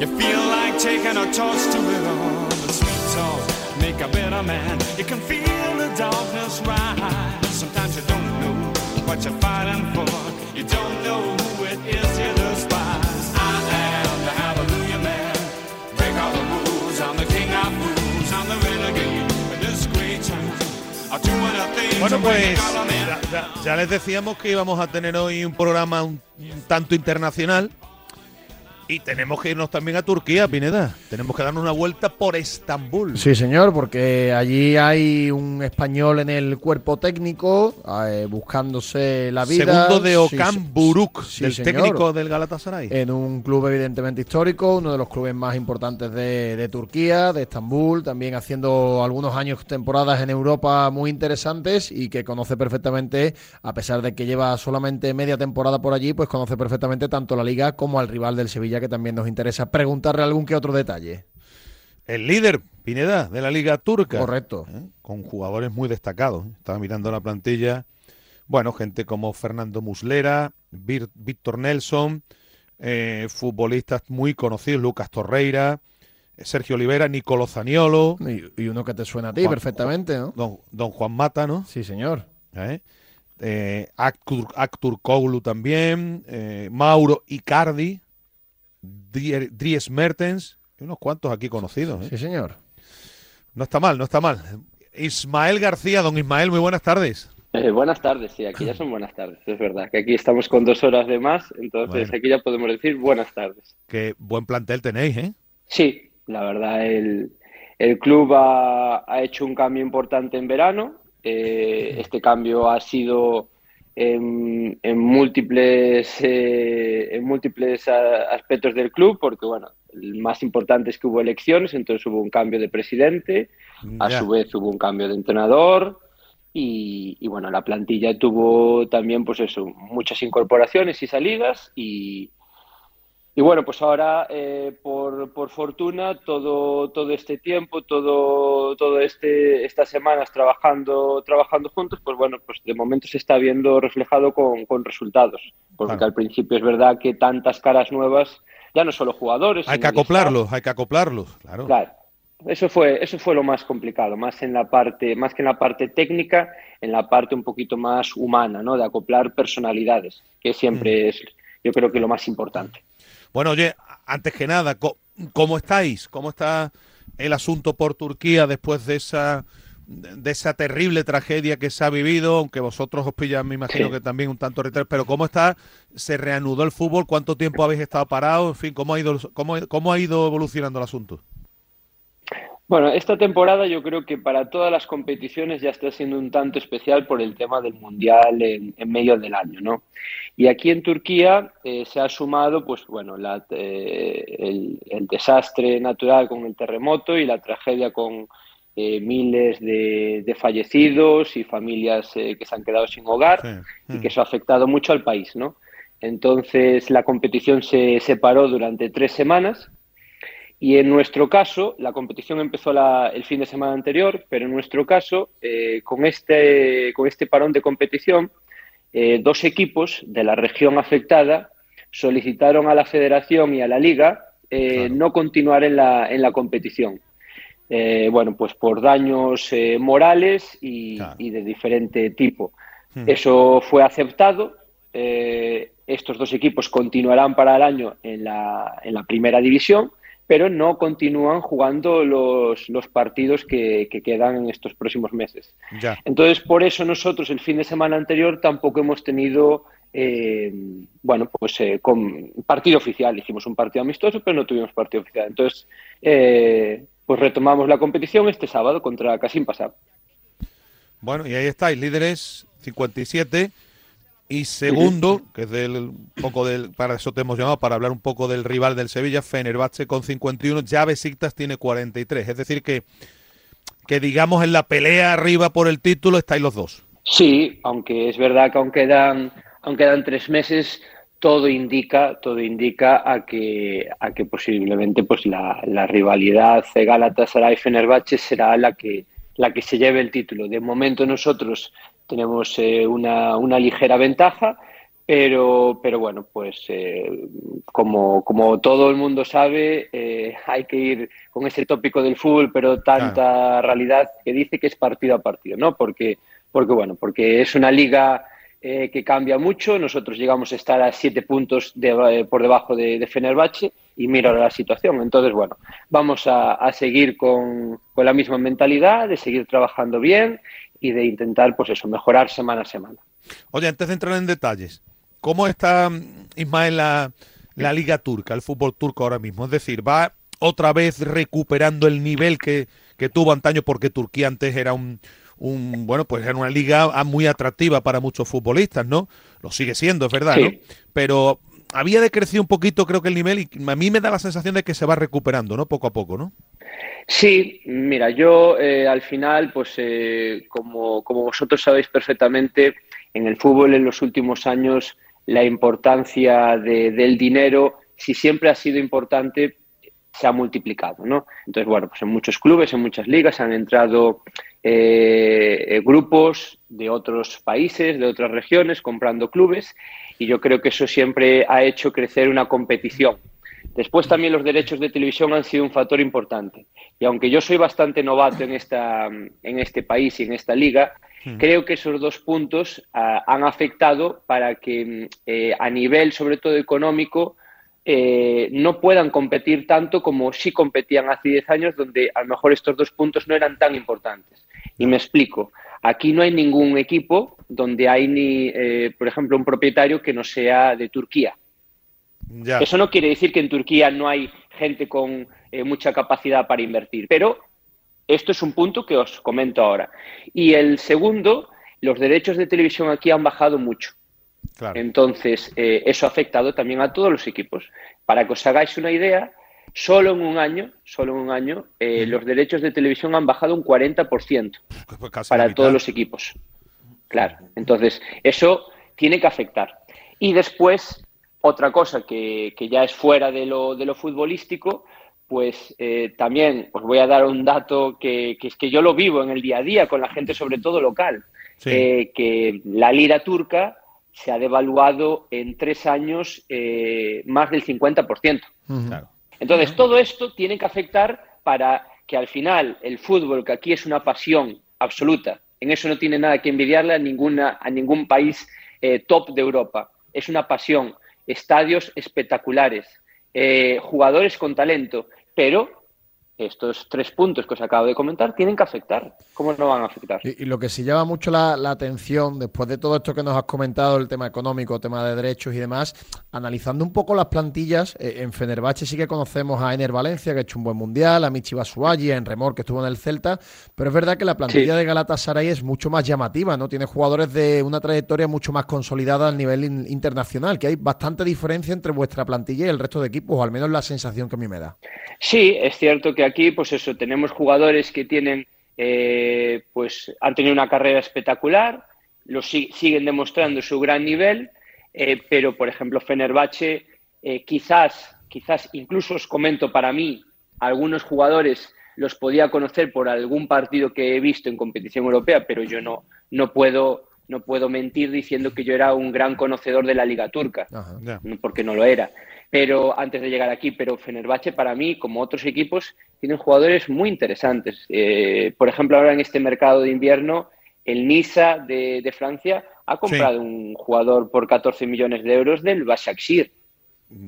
you feel like taking a toast to it all. The sweet talk make a better man. You can feel the darkness rise. Sometimes you don't know what you're fighting for. You don't know who it is you despise. I am the Hallelujah Man. Break all the rules. I'm the king of fools. I'm the renegade. In this great time. Bueno, pues ya, ya, ya les decíamos que íbamos a tener hoy un programa un tanto internacional. Y tenemos que irnos también a Turquía, Pineda. Tenemos que darnos una vuelta por Estambul. Sí, señor, porque allí hay un español en el cuerpo técnico eh, buscándose la vida. Segundo de Okan Buruk, el técnico del Galatasaray. En un club evidentemente histórico, uno de los clubes más importantes de, de Turquía, de Estambul, también haciendo algunos años, temporadas en Europa muy interesantes y que conoce perfectamente, a pesar de que lleva solamente media temporada por allí, pues conoce perfectamente tanto la liga como al rival del Sevilla que también nos interesa preguntarle algún que otro detalle. El líder, Pineda, de la Liga Turca. Correcto. ¿Eh? Con jugadores muy destacados. Estaba mirando la plantilla. Bueno, gente como Fernando Muslera, Víctor Nelson, eh, futbolistas muy conocidos, Lucas Torreira, Sergio Olivera, Nicolo Zaniolo. Y, uno que te suena a ti perfectamente, ¿no? Don, Juan Mata, ¿no? Sí, señor. ¿Eh? eh Actur, Koglu también, Mauro Icardi, Dries Mertens, unos cuantos aquí conocidos. ¿eh? Sí, señor. No está mal, no está mal. Ismael García, don Ismael, muy buenas tardes. Eh, buenas tardes, sí, aquí ya son buenas tardes, es verdad, que aquí estamos con dos horas de más, entonces aquí ya podemos decir buenas tardes. Qué buen plantel tenéis, ¿eh? Sí, la verdad, el, el club ha, ha, hecho un cambio importante en verano, eh, este cambio ha sido en, en múltiples, eh, en múltiples aspectos del club, porque bueno, el más importante es que hubo elecciones, entonces hubo un cambio de presidente, a su vez hubo un cambio de entrenador, y, bueno, la plantilla tuvo también, pues eso, muchas incorporaciones y salidas y, y bueno, pues ahora, eh, por, por, fortuna, todo, todo este tiempo, todo, todo este, estas semanas trabajando, trabajando juntos, pues bueno, pues de momento se está viendo reflejado con, con resultados. Porque al principio es verdad que tantas caras nuevas, ya no solo jugadores. Hay que acoplarlos, hay que acoplarlos, claro. Claro, eso fue, eso fue lo más complicado, más en la parte, más que en la parte técnica, en la parte un poquito más humana, ¿no? De acoplar personalidades, que siempre mm. es, yo creo que lo más importante. Bueno, oye, antes que nada, ¿cómo estáis? ¿Cómo está el asunto por Turquía después de esa de esa terrible tragedia que se ha vivido, aunque vosotros os pillan, me imagino que también un tanto retraso, pero ¿cómo está? ¿Se reanudó el fútbol? ¿Cuánto tiempo habéis estado parados? En fin, ¿cómo ha ido, cómo, cómo ha ido evolucionando el asunto? Bueno, esta temporada yo creo que para todas las competiciones ya está siendo un tanto especial por el tema del Mundial en, medio del año, ¿no? Y aquí en Turquía eh, se ha sumado, pues bueno, la, eh, el, desastre natural con el terremoto y la tragedia con eh, miles de, fallecidos y familias que se han quedado sin hogar y que eso ha afectado mucho al país, ¿no? Entonces la competición se separó durante tres semanas y en nuestro caso, la competición empezó el fin de semana anterior, pero en nuestro caso, eh, con, este, con este parón de competición, eh, dos equipos de la región afectada solicitaron a la federación y a la liga eh, no continuar en la, en la competición. bueno, pues por daños morales y, de diferente tipo. Hmm. Eso fue aceptado. estos dos equipos continuarán para el año en la, en la primera división pero no continúan jugando los, los partidos que, quedan en estos próximos meses. Entonces, por eso nosotros el fin de semana anterior tampoco hemos tenido, eh, bueno, pues eh, con partido oficial. Hicimos un partido amistoso, pero no tuvimos partido oficial. Entonces, eh, pues retomamos la competición este sábado contra Casim Pasab. Bueno, y ahí estáis, líderes 57 y segundo, que es del poco del, para eso te hemos llamado, para hablar un poco del rival del Sevilla, Fenerbahce con 51, ya Besiktas tiene 43. Es decir, que, que digamos en la pelea arriba por el título estáis los dos. Sí, aunque es verdad que aún quedan, aún quedan tres meses, todo indica, todo indica a que, a que posiblemente pues la, la rivalidad Galatasaray-Fenerbahce será la que, la que se lleve el título. De momento nosotros tenemos eh, una, una, ligera ventaja, pero, pero bueno, pues eh, como, como todo el mundo sabe, eh, hay que ir con ese tópico del fútbol, pero tanta realidad que dice que es partido a partido, ¿no? Porque, porque bueno, porque es una liga que cambia mucho. Nosotros llegamos a estar a siete puntos de, por debajo de, de Fenerbahce y mira la situación. Entonces, bueno, vamos a, a seguir con, con, la misma mentalidad, de seguir trabajando bien y de intentar, pues eso, mejorar semana a semana. Oye, antes de entrar en detalles, ¿cómo está, Ismael, la, la liga turca, el fútbol turco ahora mismo? Es decir, ¿va otra vez recuperando el nivel que, que tuvo antaño? Porque Turquía antes era un, un, bueno, pues era una liga muy atractiva para muchos futbolistas, ¿no? Lo sigue siendo, es verdad, ¿no? Pero había decrecido un poquito, creo que el nivel, y a mí me da la sensación de que se va recuperando, ¿no? Poco a poco, ¿no? Sí, mira, yo eh, al final, pues eh, como, como vosotros sabéis perfectamente, en el fútbol en los últimos años la importancia del dinero, si siempre ha sido importante, se ha multiplicado, ¿no? Entonces, bueno, pues en muchos clubes, en muchas ligas han entrado eh, grupos de otros países, de otras regiones, comprando clubes, y yo creo que eso siempre ha hecho crecer una competición Después también los derechos de televisión han sido un factor importante. Y aunque yo soy bastante novato en, esta, en este país y en esta liga, hmm. creo que esos dos puntos ah, han afectado para que eh, a nivel, sobre todo económico, eh, no puedan competir tanto como sí competían hace 10 años, donde a lo mejor estos dos puntos no eran tan importantes. Y me explico. Aquí no hay ningún equipo donde hay ni, eh, por ejemplo, un propietario que no sea de Turquía. Eso no quiere decir que en Turquía no hay gente con eh, mucha capacidad para invertir, pero esto es un punto que os comento ahora. Y el segundo, los derechos de televisión aquí han bajado mucho. Entonces, eh, eso ha afectado también a todos los equipos. Para que os hagáis una idea, solo en un año, solo en un año, eh, los derechos de televisión han bajado un 40% pues para todos los equipos. Claro. Entonces, eso tiene que afectar. Y después, otra cosa que, ya es fuera de lo, de lo futbolístico, pues eh, también os voy a dar un dato que, es que yo lo vivo en el día a día con la gente, sobre todo local, que la lira turca se ha devaluado en tres años eh, más del 50%. Entonces, todo esto tiene que afectar para que al final el fútbol, que aquí es una pasión absoluta, en eso no tiene nada que envidiarle a, ninguna, a ningún país eh, top de Europa, es una pasión, estadios espectaculares, eh, jugadores con talento, pero estos tres puntos que os acabo de comentar tienen que afectar. ¿Cómo no van a afectar? Y, lo que sí llama mucho la, atención, después de todo esto que nos has comentado, el tema económico, tema de derechos y demás, analizando un poco las plantillas, eh, en Fenerbahce sí que conocemos a Ener Valencia, que ha hecho un buen mundial, a Michi Basuagi, a Enremor, que estuvo en el Celta, pero es verdad que la plantilla de Galatasaray es mucho más llamativa, ¿no? Tiene jugadores de una trayectoria mucho más consolidada a nivel internacional, que hay bastante diferencia entre vuestra plantilla y el resto de equipos, o al menos la sensación que a mí me da. Sí, es cierto que aquí, pues eso, tenemos jugadores que tienen, eh, pues han tenido una carrera espectacular, lo siguen demostrando su gran nivel, eh, pero por ejemplo Fenerbahce, eh, quizás, quizás incluso os comento para mí, algunos jugadores los podía conocer por algún partido que he visto en competición europea, pero yo no, no puedo no puedo mentir diciendo que yo era un gran conocedor de la liga turca, porque no lo era pero antes de llegar aquí, pero Fenerbahce para mí, como otros equipos, tienen jugadores muy interesantes. Eh, por ejemplo, ahora en este mercado de invierno, el Nisa de, Francia ha comprado un jugador por 14 millones de euros del Başakşehir.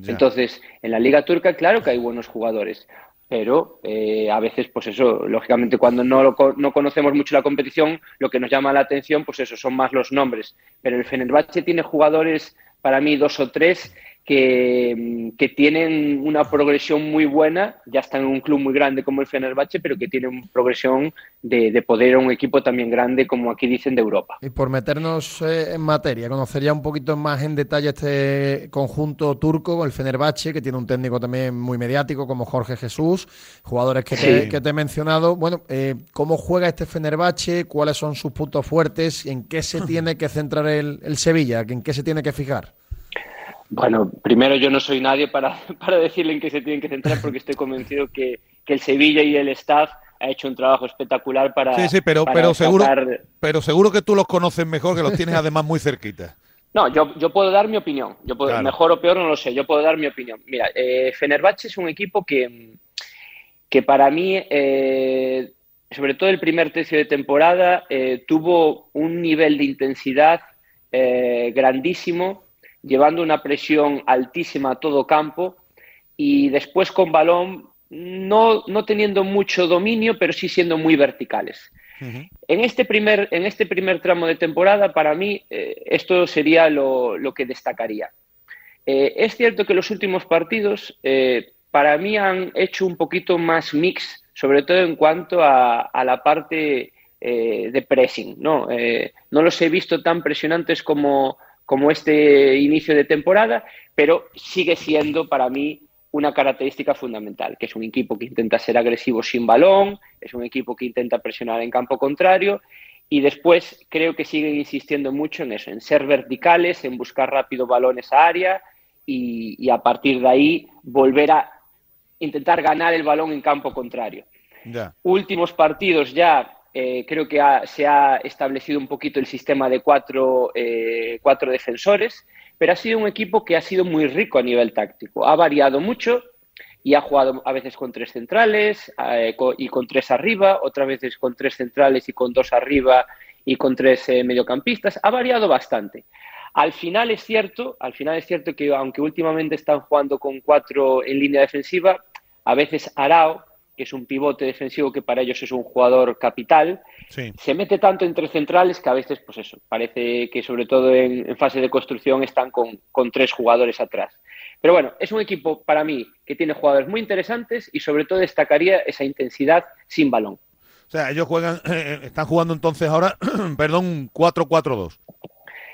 Entonces, en la liga turca, claro que hay buenos jugadores, pero eh, a veces, pues eso, lógicamente cuando no, no conocemos mucho la competición, lo que nos llama la atención, pues eso, son más los nombres. Pero el Fenerbahce tiene jugadores, para mí, dos o tres, que, tienen una progresión muy buena, ya están en un club muy grande como el Fenerbahce, pero que tienen una progresión de, poder a un equipo también grande como aquí dicen de Europa. Y por meternos eh, en materia, conocer ya un poquito más en detalle este conjunto turco, el Fenerbahce, que tiene un técnico también muy mediático como Jorge Jesús, jugadores que, te, he mencionado. Bueno, eh, ¿cómo juega este Fenerbahce? ¿Cuáles son sus puntos fuertes? ¿En qué se tiene que centrar el, el Sevilla? ¿En qué se tiene que fijar? Bueno, primero yo no soy nadie para, para decirle en qué se tienen que centrar porque estoy convencido que, el Sevilla y el staff ha hecho un trabajo espectacular para. Sí, sí, pero, pero, seguro, pero seguro que tú los conoces mejor, que los tienes además muy cerquita. No, yo, yo puedo dar mi opinión. Yo puedo, Mejor o peor no lo sé, yo puedo dar mi opinión. Mira, eh, Fenerbahce es un equipo que, que para mí, eh, sobre todo el primer tercio de temporada, eh, tuvo un nivel de intensidad eh, grandísimo llevando una presión altísima a todo campo y después con balón no, no teniendo mucho dominio, pero sí siendo muy verticales. en, este primer, en este primer tramo de temporada, para mí, eh, esto sería lo, que destacaría. Eh, es cierto que los últimos partidos, eh, para mí, han hecho un poquito más mix, sobre todo en cuanto a, a la parte de pressing. ¿no? no los he visto tan presionantes como, como este inicio de temporada, pero sigue siendo para mí una característica fundamental, que es un equipo que intenta ser agresivo sin balón, es un equipo que intenta presionar en campo contrario y después creo que siguen insistiendo mucho en eso, en ser verticales, en buscar rápido balones a área y, a partir de ahí volver a intentar ganar el balón en campo contrario. Últimos partidos ya eh, creo que se ha establecido un poquito el sistema de cuatro, eh, cuatro defensores, pero ha sido un equipo que ha sido muy rico a nivel táctico. Ha variado mucho y ha jugado a veces con tres centrales eh, y con tres arriba, otras veces con tres centrales y con dos arriba y con tres mediocampistas. Ha variado bastante. Al final es cierto, al final es cierto que aunque últimamente están jugando con cuatro en línea defensiva, a veces Arao, que es un pivote defensivo que para ellos es un jugador capital, se mete tanto entre centrales que a veces, pues eso, parece que sobre todo en, fase de construcción están con, con tres jugadores atrás. Pero bueno, es un equipo para mí que tiene jugadores muy interesantes y sobre todo destacaría esa intensidad sin balón. O sea, ellos juegan, están jugando entonces ahora, perdón, 4-4-2.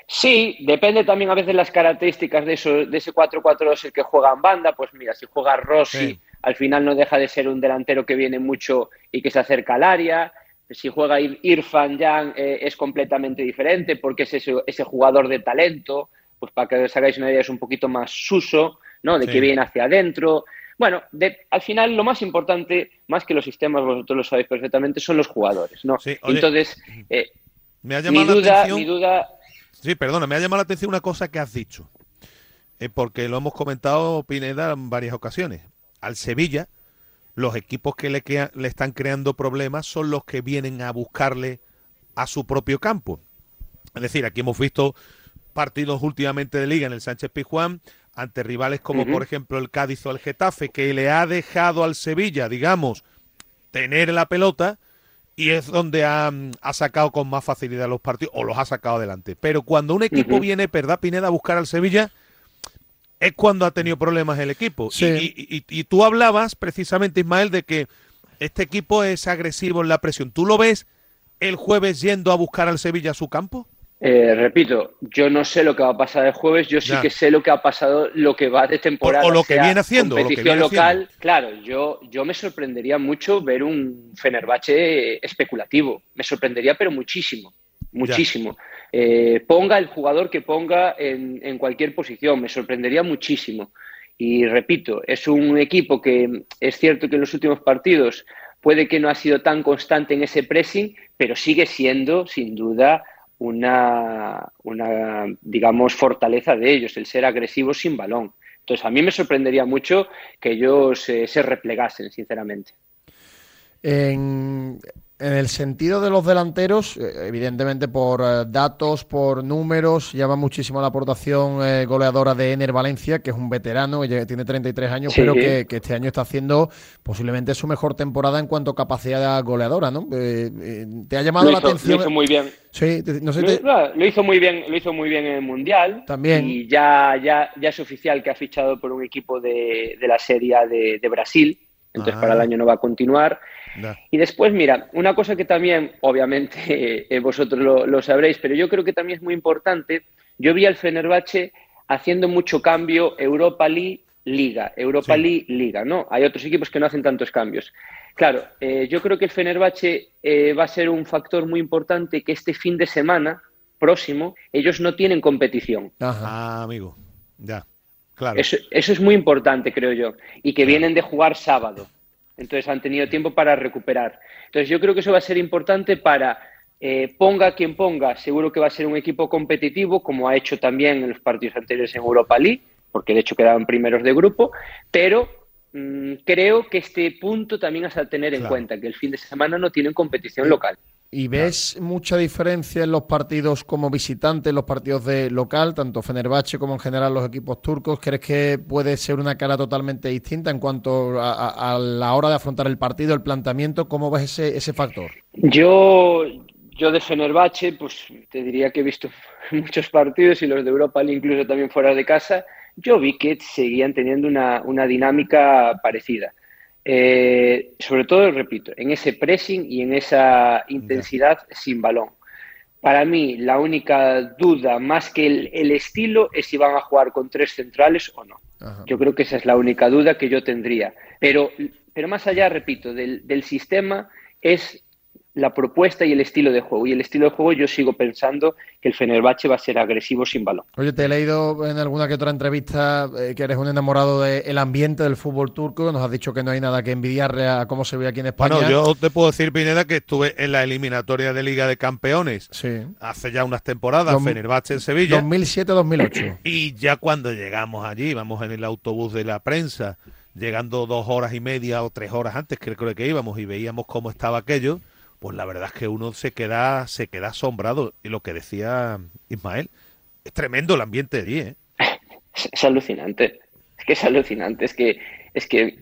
Sí, depende también a veces las características de, eso, de ese 4-4-2 el que juega en banda. Pues mira, si juega Rossi, al final no deja de ser un delantero que viene mucho y que se acerca al área. Si juega Irfan Yang eh, es completamente diferente porque es ese, ese, jugador de talento. Pues para que os hagáis una idea, es un poquito más suso, ¿no? De que viene hacia adentro. Bueno, al final lo más importante, más que los sistemas, vosotros lo sabéis perfectamente, son los jugadores, ¿no? Entonces, eh, me ha llamado mi, duda, mi duda Sí, perdona, me ha llamado la atención una cosa que has dicho, eh, porque lo hemos comentado Pineda en varias ocasiones. Al Sevilla, los equipos que le, le están creando problemas son los que vienen a buscarle a su propio campo. Es decir, aquí hemos visto partidos últimamente de liga en el Sánchez Pizjuán ante rivales como por ejemplo el Cádiz o el Getafe, que le ha dejado al Sevilla, digamos, tener la pelota y es donde ha, sacado con más facilidad los partidos o los ha sacado adelante. Pero cuando un equipo viene, ¿verdad, Pineda, a buscar al Sevilla? Es cuando ha tenido problemas el equipo. Y, y, tú hablabas precisamente, Ismael, de que este equipo es agresivo en la presión. ¿Tú lo ves el jueves yendo a buscar al Sevilla a su campo? Eh, repito, yo no sé lo que va a pasar el jueves, yo sí que sé lo que ha pasado, lo que va de temporada. O, lo que viene haciendo. Competición local, claro, yo, yo me sorprendería mucho ver un Fenerbahce especulativo. Me sorprendería, pero muchísimo, muchísimo. Eh, ponga el jugador que ponga en, cualquier posición, me sorprendería muchísimo. Y repito, es un equipo que es cierto que en los últimos partidos puede que no ha sido tan constante en ese pressing, pero sigue siendo, sin duda, una, una, digamos, fortaleza de ellos, el ser agresivos sin balón. Entonces, a mí me sorprendería mucho que ellos eh, se replegasen, sinceramente. En, en el sentido de los delanteros, eh, evidentemente por eh, datos, por números, llama muchísimo la aportación eh, goleadora de Ener Valencia, que es un veterano, que tiene 33 años, pero que, este año está haciendo posiblemente su mejor temporada en cuanto a capacidad goleadora, ¿no? ¿Te ha llamado la atención? Lo hizo muy bien. Sí, no sé, lo, hizo muy bien, lo hizo muy bien en el Mundial. También. Y ya, ya, ya es oficial que ha fichado por un equipo de, la Serie de, de Brasil, entonces para el año no va a continuar. Y después, mira, una cosa que también, obviamente, eh, vosotros lo, sabréis, pero yo creo que también es muy importante. Yo vi al Fenerbahce haciendo mucho cambio Europa League, Liga, Europa League, Liga, ¿no? Hay otros equipos que no hacen tantos cambios. Claro, eh, yo creo que el Fenerbahce eh, va a ser un factor muy importante que este fin de semana próximo ellos no tienen competición. Ah, amigo, ya, claro. Eso, es muy importante, creo yo, y que vienen de jugar sábado. Entonces han tenido tiempo para recuperar. Entonces yo creo que eso va a ser importante para eh, ponga quien ponga, seguro que va a ser un equipo competitivo, como ha hecho también en los partidos anteriores en Europa League, porque de hecho quedaban primeros de grupo, pero mm, creo que este punto también has a tener en cuenta, que el fin de semana no tienen competición local. ¿Y ves mucha diferencia en los partidos como visitante, en los partidos de local, tanto Fenerbahce como en general los equipos turcos? ¿Crees que puede ser una cara totalmente distinta en cuanto a, la hora de afrontar el partido, el planteamiento? ¿Cómo ves ese, ese factor? Yo, yo de Fenerbahce, pues te diría que he visto muchos partidos y los de Europa incluso también fuera de casa. Yo vi que seguían teniendo una, una dinámica parecida. Eh, sobre todo, repito, en ese pressing y en esa intensidad sin balón. Para mí, la única duda, más que el, estilo, es si van a jugar con tres centrales o no. Yo creo que esa es la única duda que yo tendría. Pero, pero más allá, repito, del, del sistema, es la propuesta y el estilo de juego. Y el estilo de juego yo sigo pensando que el Fenerbahce va a ser agresivo sin balón. Oye, te he leído en alguna que otra entrevista eh, que eres un enamorado del ambiente del fútbol turco. Nos has dicho que no hay nada que envidiarle a cómo se ve aquí en España. Bueno, yo te puedo decir, Pineda, que estuve en la eliminatoria de Liga de Campeones hace ya unas temporadas, Fenerbahce en Sevilla. 2007-2008. Y ya cuando llegamos allí, vamos en el autobús de la prensa, llegando dos horas y media o tres horas antes, que creo que íbamos, y veíamos cómo estaba aquello pues la verdad es que uno se queda, se queda asombrado. Y lo que decía Ismael, es tremendo el ambiente allí, ¿eh? Es, alucinante. Es que es alucinante. Es que, es que,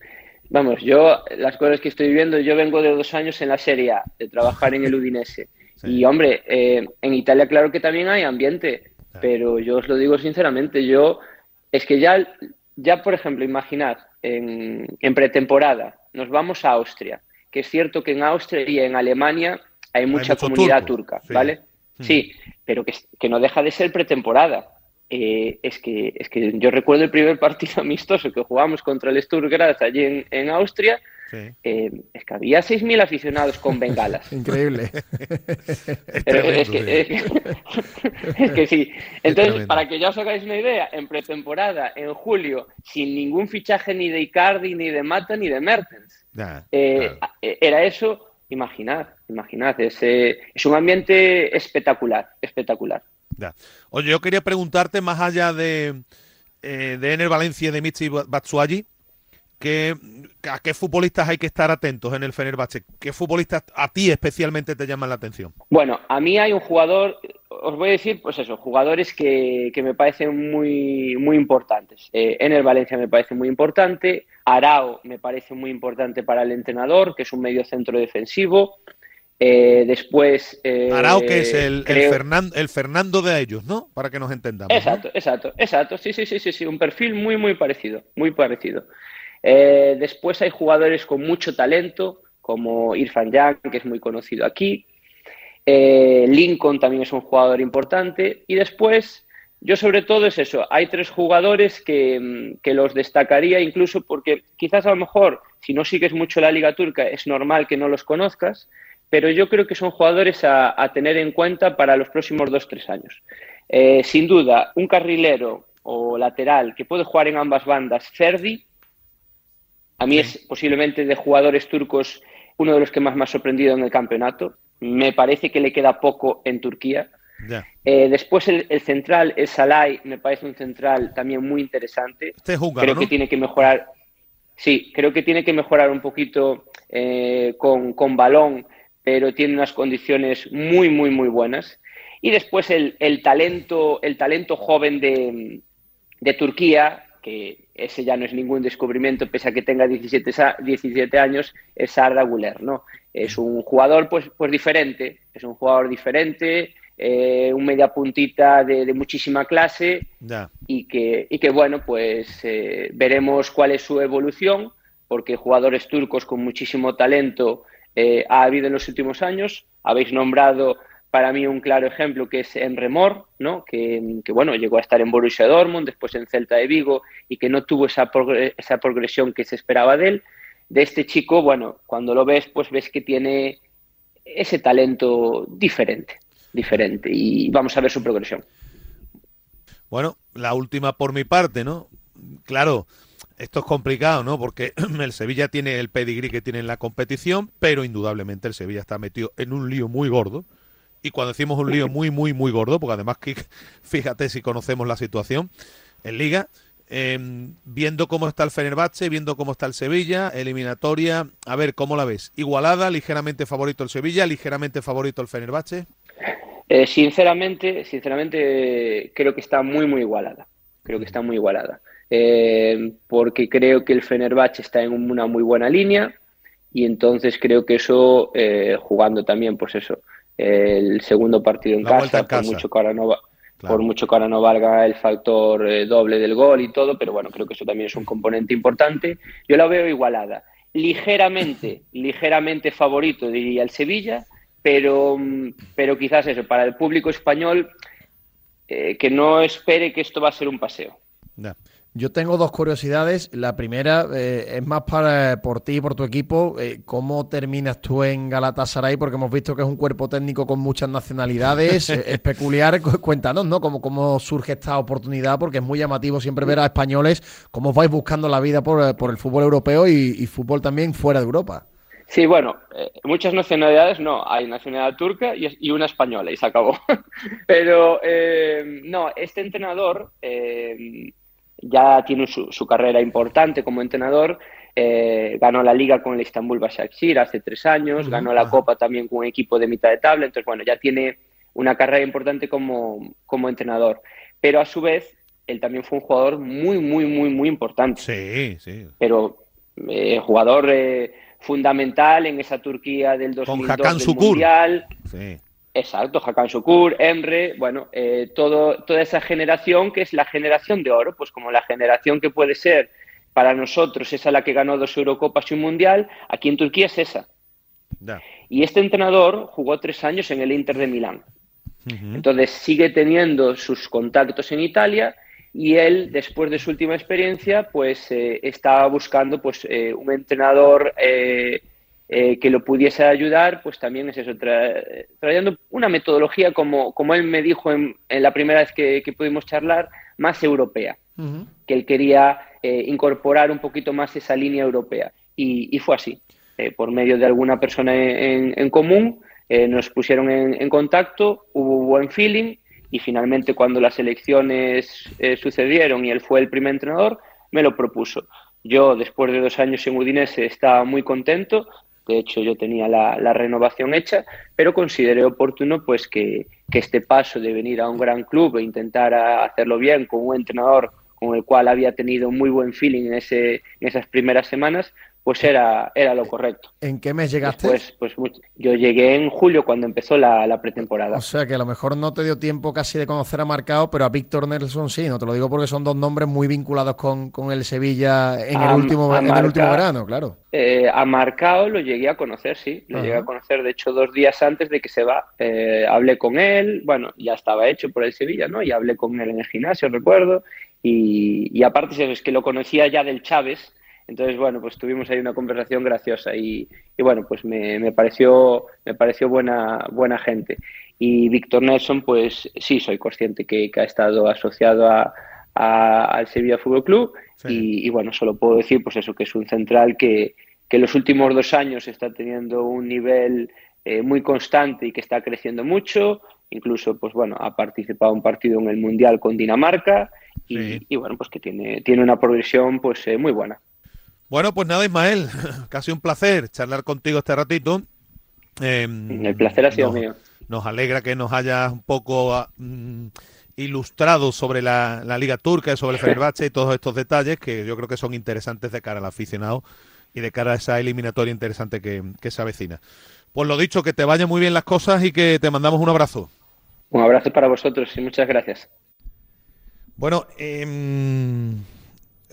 vamos, yo, las cosas que estoy viviendo, yo vengo de dos años en la Serie A, de trabajar en el Udinese. Y, hombre, eh, en Italia, claro que también hay ambiente, pero yo os lo digo sinceramente, yo, es que ya, ya por ejemplo, imaginad, en, en pretemporada, nos vamos a Austria, que es cierto que en Austria y en Alemania hay mucha comunidad turca, ¿vale? Hmm. Sí, pero que, no deja de ser pretemporada. Eh, es, que, es que yo recuerdo el primer partido amistoso que jugamos contra el Sturm Graz allí en, Austria. Eh, es que había 6.000 aficionados con bengalas. Increíble. es, que, sí. Entonces, para que ya os hagáis una idea, en pretemporada, en julio, sin ningún fichaje ni de Icardi, ni de Mata, ni de Mertens, eh, era eso imaginad, imaginad, es, es un ambiente espectacular, espectacular. Oye, yo quería preguntarte, más allá de, eh, de Ener Valencia y de Michi Batsuagi, ¿qué, ¿a qué futbolistas hay que estar atentos en el Fenerbahce? ¿Qué futbolistas a ti especialmente te llaman la atención? Bueno, a mí hay un jugador, os voy a decir, pues eso, jugadores que, me parecen muy, muy importantes. Eh, Ener Valencia me parece muy importante, Arao me parece muy importante para el entrenador, que es un medio centro defensivo. Eh, después. Eh, Arao, que es el, el, Fernando, de ellos, ¿no? Para que nos entendamos. Exacto, exacto, exacto. Sí, sí, sí, sí, sí. Un perfil muy, muy parecido. Muy parecido. Eh, después hay jugadores con mucho talento, como Irfan Yang, que es muy conocido aquí. Lincoln también es un jugador importante. Y después yo sobre todo es eso, hay tres jugadores mm, que, los destacaría incluso porque quizás a lo mejor si no sigues mucho la liga turca es normal que no los conozcas, pero yo creo que son jugadores a, tener en cuenta para los próximos dos, tres años. Eh, sin duda, un carrilero o lateral que puede jugar en ambas bandas, Ferdi, a mí es posiblemente de jugadores turcos uno de los que más me ha sorprendido en el campeonato. Me parece que le queda poco en Turquía. Eh, después el, central, el Salai, me parece un central también muy interesante. Este creo que tiene que mejorar. Sí, creo que tiene que mejorar un poquito eh, con, balón, pero tiene unas condiciones muy, muy, muy buenas. Y después el, talento, el talento joven de, Turquía, que ese ya no es ningún descubrimiento, pese a que tenga 17, 17 años, es Arda Guler, ¿no? Es un jugador pues, pues diferente, es un jugador diferente, eh, un media puntita de, muchísima clase y que, y que, bueno, pues eh, veremos cuál es su evolución, porque jugadores turcos con muchísimo talento eh, ha habido en los últimos años. Habéis nombrado para mí un claro ejemplo que es Emre Mor, ¿no? que, bueno, llegó a estar en Borussia Dortmund, después en Celta de Vigo y que no tuvo esa, esa progresión que se esperaba de él. De este chico, bueno, cuando lo ves, pues ves que tiene ese talento diferente diferente y vamos a ver su progresión. Bueno, la última por mi parte, ¿no? Claro, esto es complicado, ¿no? Porque el Sevilla tiene el pedigrí que tiene en la competición, pero indudablemente el Sevilla está metido en un lío muy gordo. Y cuando decimos un lío muy, muy, muy gordo, porque además que fíjate si conocemos la situación en Liga, em, viendo cómo está el Fenerbahce, viendo cómo está el Sevilla, eliminatoria, a ver, ¿cómo la ves? Igualada, ligeramente favorito el Sevilla, ligeramente favorito el Fenerbahce. Eh, sinceramente, sinceramente creo que está muy, muy igualada. Creo que está muy igualada. Eh, porque creo que el Fenerbahce está en una muy buena línea y entonces creo que eso, eh, jugando también, pues eso, el segundo partido en casa, por mucho que ahora no por mucho que ahora no valga el factor doble del gol y todo, pero bueno, creo que eso también es un componente importante. Yo la veo igualada. Ligeramente, ligeramente favorito diría el Sevilla, pero, pero quizás eso, para el público español, eh, que no espere que esto va a ser un paseo. Yo tengo dos curiosidades. La primera eh, es más para por ti y por tu equipo. Eh, ¿Cómo terminas tú en Galatasaray? Porque hemos visto que es un cuerpo técnico con muchas nacionalidades. es peculiar. Cuéntanos, ¿no? ¿Cómo, ¿Cómo surge esta oportunidad? Porque es muy llamativo siempre ver a españoles cómo vais buscando la vida por, el fútbol europeo y fútbol también fuera de Europa. Sí, bueno, eh, muchas nacionalidades no, hay nacionalidad turca y, una española y se acabó. Pero eh, no, este entrenador eh, ya tiene su, carrera importante como entrenador. ganó la liga con el Istanbul Başakşehir hace tres años, ganó la Copa también con un equipo de mitad de tabla. Entonces, bueno, ya tiene una carrera importante como, como entrenador. Pero a su vez, él también fue un jugador muy, muy, muy, muy importante. Sí, sí. Pero eh, jugador eh, fundamental en esa Turquía del 2002 Con del Mundial. Exacto, Hakan Sukur, Emre, bueno, eh, todo, toda esa generación que es la generación de oro, pues como la generación que puede ser para nosotros, esa la que ganó dos Eurocopas y un Mundial, aquí en Turquía es esa. Y este entrenador jugó tres años en el Inter de Milán. Entonces sigue teniendo sus contactos en Italia y él, después de su última experiencia, pues eh, estaba buscando pues, eh, un entrenador eh, que lo pudiese ayudar, pues también es eso, trayendo una metodología, como, como él me dijo en, la primera vez que, pudimos charlar, más europea, que él quería incorporar un poquito más esa línea europea. Y, fue así, por medio de alguna persona en, común, nos pusieron en, en contacto, hubo buen feeling y finalmente cuando las elecciones eh, sucedieron y él fue el primer entrenador, me lo propuso. Yo, después de dos años en Udinese, estaba muy contento. De hecho, yo tenía la, renovación hecha, pero consideré oportuno pues que, este paso de venir a un gran club e intentar hacerlo bien con un entrenador con el cual había tenido muy buen feeling en, esas primeras semanas, pues era, era lo correcto. ¿En qué mes llegaste? Pues, pues yo llegué en julio cuando empezó la, pretemporada. O sea que a lo mejor no te dio tiempo casi de conocer a Marcao, pero a Víctor Nelson sí, no te lo digo porque son dos nombres muy vinculados con, el Sevilla en, el, último, en el último verano, claro. Eh, a Marcao lo llegué a conocer, sí, lo llegué a conocer, de hecho, dos días antes de que se va. Eh, hablé con él, bueno, ya estaba hecho por el Sevilla, ¿no? Y hablé con él en el gimnasio, recuerdo, y, y aparte es que lo conocía ya del Chávez, entonces, bueno, pues tuvimos ahí una conversación graciosa y, bueno, pues me, pareció, me pareció buena, buena gente. Y Víctor Nelson, pues sí, soy consciente que, ha estado asociado a, al Sevilla Fútbol Club y, bueno, solo puedo decir pues eso, que es un central que, que en los últimos dos años está teniendo un nivel eh, muy constante y que está creciendo mucho. Incluso, pues bueno, ha participado en un partido en el Mundial con Dinamarca y, bueno, pues que tiene, tiene una progresión pues eh, muy buena. Bueno, pues nada, Ismael, casi un placer charlar contigo este ratito. Em, el placer ha sido mío. Nos alegra que nos hayas un poco ah, mm, ilustrado sobre la, Liga Turca, y sobre el Fenerbahce y todos estos detalles que yo creo que son interesantes de cara al aficionado y de cara a esa eliminatoria interesante que, se avecina. Pues lo dicho, que te vayan muy bien las cosas y que te mandamos un abrazo. Un abrazo para vosotros y muchas gracias. Bueno, eh,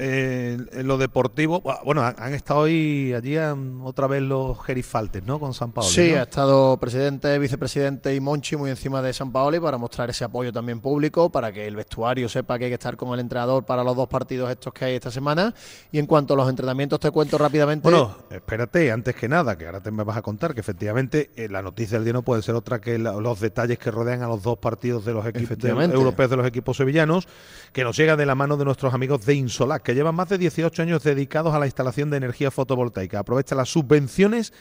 eh, en lo deportivo, bueno, han estado hoy allí otra vez los gerifaltes, ¿no? Con San Paolo. Sí, ha estado presidente, vicepresidente y Monchi muy encima de San Paolo para mostrar ese apoyo también público, para que el vestuario sepa que hay que estar con el entrenador para los dos partidos estos que hay esta semana. Y en cuanto a los entrenamientos, te cuento rápidamente. Bueno, espérate, antes que nada, que ahora te me vas a contar que efectivamente eh, la noticia del día no puede ser otra que los detalles que rodean a los dos partidos de los equipos europeos de los equipos sevillanos, que nos llega de la mano de nuestros amigos de Insolac llevan más de 18 años dedicados a la instalación de energía fotovoltaica. Aprovecha las subvenciones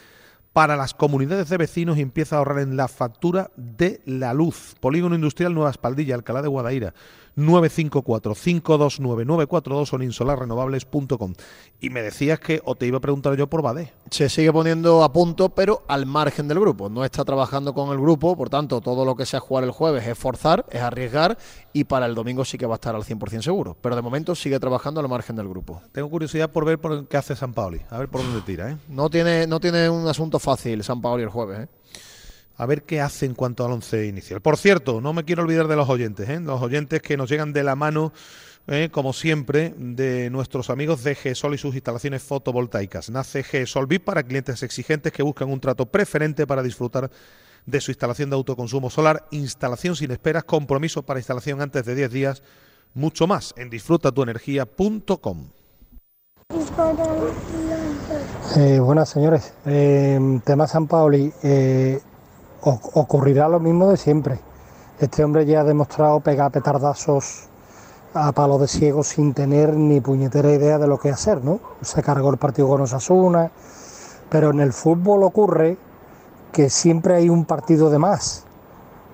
para las comunidades de vecinos y empieza a ahorrar en la factura de la luz. Polígono Industrial Nueva Espaldilla, Alcalá de Guadaira. 954-529-942 o en insolarrenovables.com. Y me decías que, o te iba a preguntar yo por Bade. Se sigue poniendo a punto, pero al margen del grupo. No está trabajando con el grupo, por tanto, todo lo que sea jugar el jueves es forzar, es arriesgar, y para el domingo sí que va a estar al 100% seguro. Pero de momento sigue trabajando al margen del grupo. Tengo curiosidad por ver por qué hace San Paoli, a ver por dónde tira. ¿eh? No, tiene, no tiene un asunto fácil San Paoli el jueves. ¿eh? A ver qué hace en cuanto al once inicial. Por cierto, no me quiero olvidar de los oyentes, ¿eh? los oyentes que nos llegan de la mano, ¿eh? como siempre, de nuestros amigos de GESOL y sus instalaciones fotovoltaicas. Nace GESOL VIP para clientes exigentes que buscan un trato preferente para disfrutar de su instalación de autoconsumo solar, instalación sin esperas, compromiso para instalación antes de 10 días, mucho más en disfrutatuenergía.com. Eh, buenas señores, eh, tema San Paoli, eh, ocurrirá lo mismo de siempre. Este hombre ya ha demostrado pegar petardazos a palo de ciego sin tener ni puñetera idea de lo que hacer, ¿no? Se cargó el partido con Osasuna, pero en el fútbol ocurre que siempre hay un partido de más.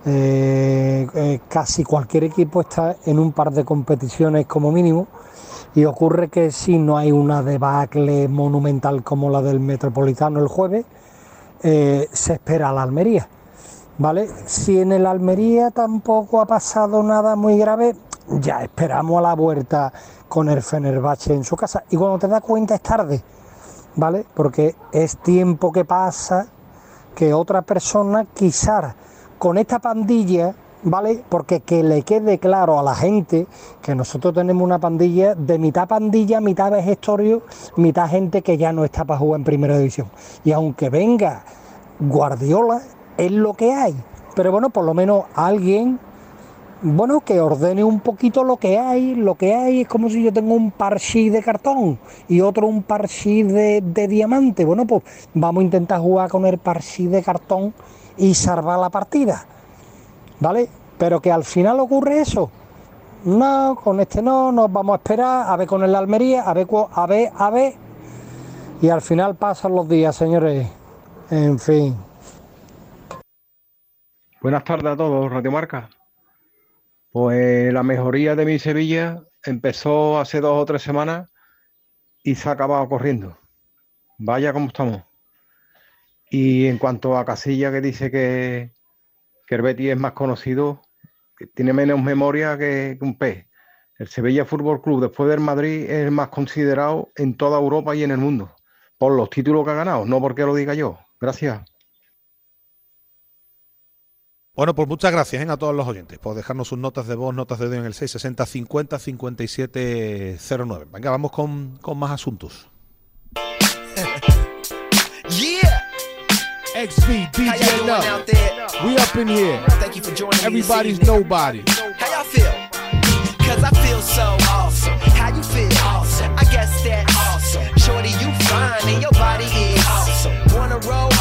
Eh, eh, casi cualquier equipo está en un par de competiciones como mínimo y ocurre que si no hay una debacle monumental como la del Metropolitano el jueves, eh, se espera a la Almería ¿vale? Si en el Almería tampoco ha pasado nada muy grave, ya esperamos a la vuelta con el Fenerbahce en su casa. Y cuando te das cuenta es tarde, ¿vale? Porque es tiempo que pasa que otra persona quizás con esta pandilla, ¿vale? Porque que le quede claro a la gente que nosotros tenemos una pandilla de mitad pandilla, mitad vejestorio, mitad gente que ya no está para jugar en primera división. Y aunque venga Guardiola, es lo que hay. Pero bueno, por lo menos alguien, bueno, que ordene un poquito lo que hay. Lo que hay es como si yo tengo un parchí de cartón y otro un parchí de, de diamante. Bueno, pues vamos a intentar jugar con el parchí de cartón y salvar la partida. ¿Vale? Pero que al final ocurre eso. No, con este no, nos vamos a esperar, a ver con el Almería, a ver, a ver, a ver. Y al final pasan los días, señores. En fin. Buenas tardes a todos, Radio Marca. Pues la mejoría de mi Sevilla empezó hace dos o tres semanas y se ha acabado corriendo. Vaya como estamos. Y en cuanto a Casilla, que dice que, que el es más conocido, que tiene menos memoria que, un pez. El Sevilla Fútbol Club, después del Madrid, es el más considerado en toda Europa y en el mundo, por los títulos que ha ganado, no porque lo diga yo. Gracias. Bueno, pues muchas gracias ¿eh? a todos los oyentes por dejarnos sus notas de voz, notas de audio en el 660 50 57 09. Venga, vamos con, con más asuntos. XV, DJ Love. We up in here. Thank you for joining Everybody's nobody. How y'all feel? Cause I feel so awesome. How you feel? Awesome. I guess that's awesome. Shorty, you fine and your body is awesome. Wanna roll?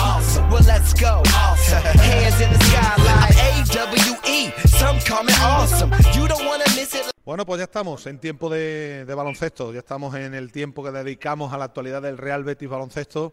Awesome. Well, let's go. Awesome. Hands in the sky like A-W-E. Some call me awesome. You don't wanna miss it. Bueno, pues ya estamos en tiempo de, de baloncesto, ya estamos en el tiempo que dedicamos a la actualidad del Real Betis Baloncesto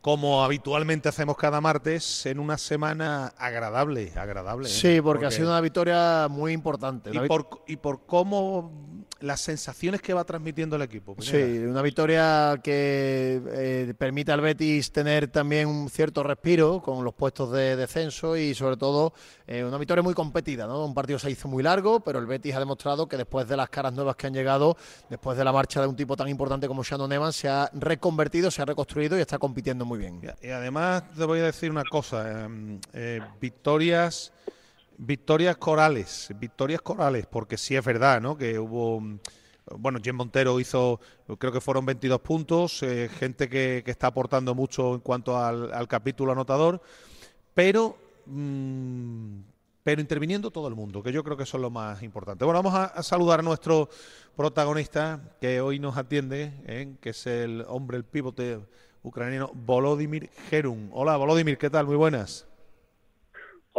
como habitualmente hacemos cada martes, en una semana agradable, agradable. ¿eh? Sí, porque, ha sido una victoria muy importante. Y, por, y por cómo las sensaciones que va transmitiendo el equipo. Sí, una victoria que eh, permite al Betis tener también un cierto respiro con los puestos de descenso y sobre todo eh, una victoria muy competida, ¿no? Un partido se hizo muy largo, pero el Betis ha demostrado que después de las caras nuevas que han llegado, después de la marcha de un tipo tan importante como Shannon Evans, se ha reconvertido, se ha reconstruido y está compitiendo muy bien. Y además te voy a decir una cosa, eh, victorias Victorias corales, victorias corales, porque sí es verdad, ¿no? Que hubo, bueno, Jim Montero hizo, creo que fueron 22 puntos, eh, gente que, está aportando mucho en cuanto al, capítulo anotador, pero, mm, pero interviniendo todo el mundo, que yo creo que eso es lo más importante. Bueno, vamos a, saludar a nuestro protagonista que hoy nos atiende, ¿eh? que es el hombre, el pivote ucraniano, Volodymyr Gerun. Hola, Volodymyr, ¿qué tal? Muy buenas.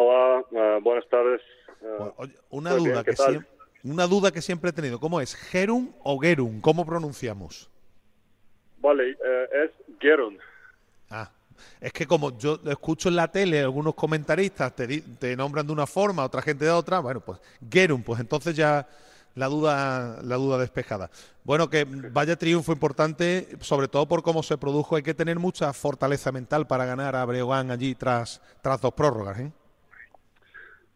Hola, uh, buenas tardes. Uh, una duda que siempre, una duda que siempre he tenido, ¿cómo es? ¿Gerun o Gerun? ¿Cómo pronunciamos? Vale, uh, es Gerun. Ah, es que como yo escucho en la tele algunos comentaristas te, te nombran de una forma, otra gente de otra, bueno, pues Gerun, pues entonces ya la duda, la duda despejada. Bueno, que vaya triunfo importante, sobre todo por cómo se produjo. Hay que tener mucha fortaleza mental para ganar a Breogán allí tras, tras dos prórrogas. ¿eh?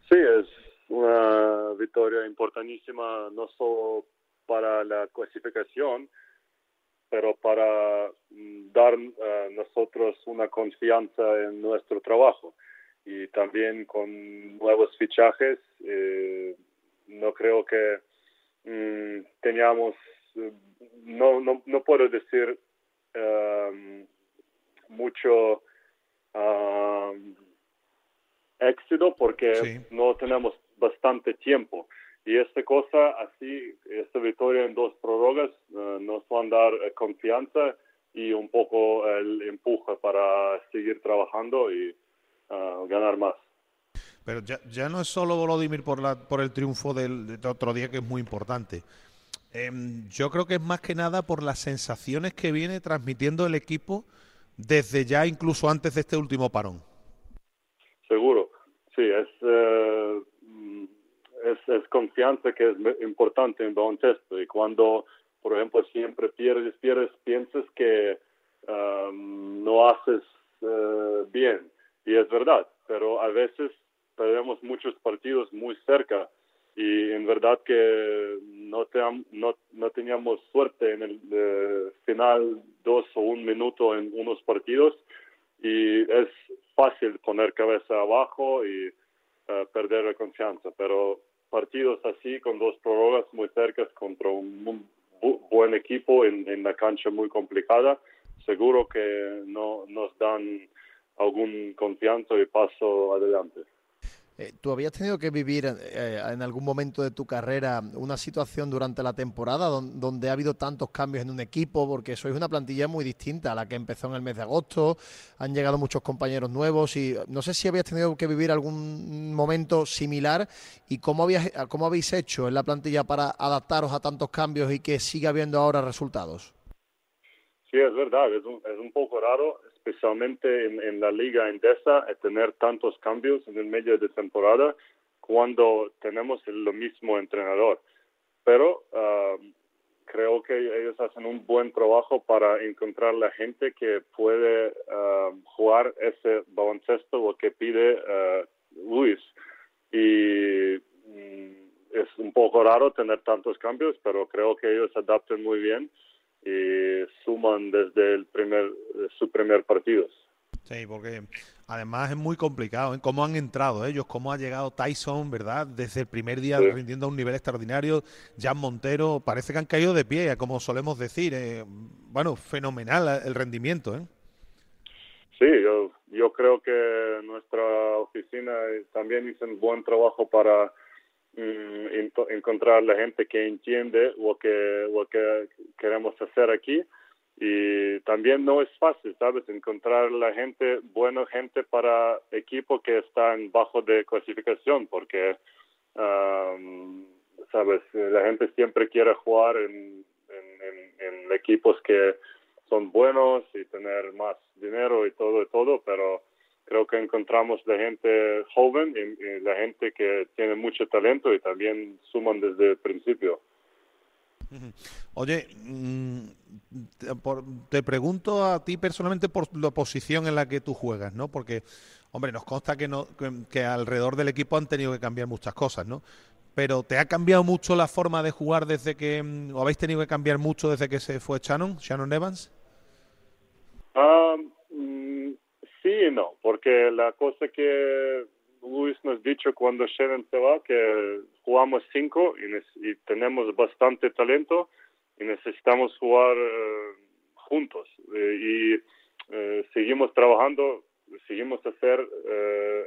Sí, es una victoria importantísima no solo para la clasificación, pero para mm, dar a eh, nosotros una confianza en nuestro trabajo. Y también con nuevos fichajes, eh, no creo que mm, teníamos, no, no, no puedo decir um, mucho um, éxito porque no tenemos bastante tiempo. Y esta cosa, así, esta victoria en dos prórrogas eh, nos va a dar eh, confianza y un poco el empuje para seguir trabajando y eh, ganar más. Pero ya, ya, no es solo Volodymyr por, la, por el triunfo del, otro día, que es muy importante. Em, yo creo que es más que nada por las sensaciones que viene transmitiendo el equipo desde ya, incluso antes de este último parón. Sí, es, eh, es, es, confianza que es importante en baloncesto. Y cuando, por ejemplo, siempre pierdes, pierdes, piensas que um, no haces uh, bien. Y es verdad, pero a veces perdemos muchos partidos muy cerca y en verdad que no, te, no, no teníamos suerte en el eh, final dos o un minuto en unos partidos y es fácil poner cabeza abajo y eh, perder la confianza, pero partidos así con dos prórrogas muy cercas contra un, buen equipo en, en la cancha muy complicada, seguro que no nos dan algún confianza y paso adelante. Eh, ¿Tú habías tenido que vivir eh, en algún momento de tu carrera una situación durante la temporada donde, ha habido tantos cambios en un equipo? Porque sois una plantilla muy distinta a la que empezó en el mes de agosto, han llegado muchos compañeros nuevos y no sé si habías tenido que vivir algún momento similar y cómo, habías, cómo habéis hecho en la plantilla para adaptaros a tantos cambios y que siga habiendo ahora resultados. Sí, es verdad, es un, es un poco raro especialmente en, la liga endesa, tener tantos cambios en el medio de temporada cuando tenemos el, mismo entrenador. Pero ah, creo que ellos hacen un buen trabajo para encontrar la gente que puede ah, jugar ese baloncesto o que pide uh, Luis. Y mm, es un poco raro tener tantos cambios, pero creo que ellos adaptan muy bien y suman desde el primer su primer partido. Sí, porque además es muy complicado ¿eh? cómo han entrado ellos, cómo ha llegado Tyson, ¿verdad? Desde el primer día rindiendo a un nivel extraordinario. Jan Montero, parece que han caído de pie, como solemos decir. Eh, bueno, fenomenal el rendimiento, ¿eh? Sí, yo, yo creo que nuestra oficina también hizo un buen trabajo para encontrar la gente que entiende lo que, lo que queremos hacer aquí. Y también no es fácil, ¿sabes? Encontrar la gente, buena gente para equipo que están bajo de clasificación, porque, ¿sabes? La gente siempre quiere jugar en, en, en equipos que son buenos y tener más dinero y todo y todo, pero creo que encontramos la gente joven y, la gente que tiene mucho talento y también suman desde el principio. Oye, mm, te, pregunto a ti personalmente por la posición en la que tú juegas, ¿no? Porque, hombre, nos consta que, no, que, alrededor del equipo han tenido que cambiar muchas cosas, ¿no? Pero ¿te ha cambiado mucho la forma de jugar desde que, mm, o habéis tenido que cambiar mucho desde que se fue Shannon, Shannon Evans? Ah, sí y no, porque la cosa que Luis nos dicho cuando Shannon se va, que jugamos cinco y, tenemos bastante talento y necesitamos jugar eh, juntos. Eh, y eh, seguimos trabajando, seguimos hacer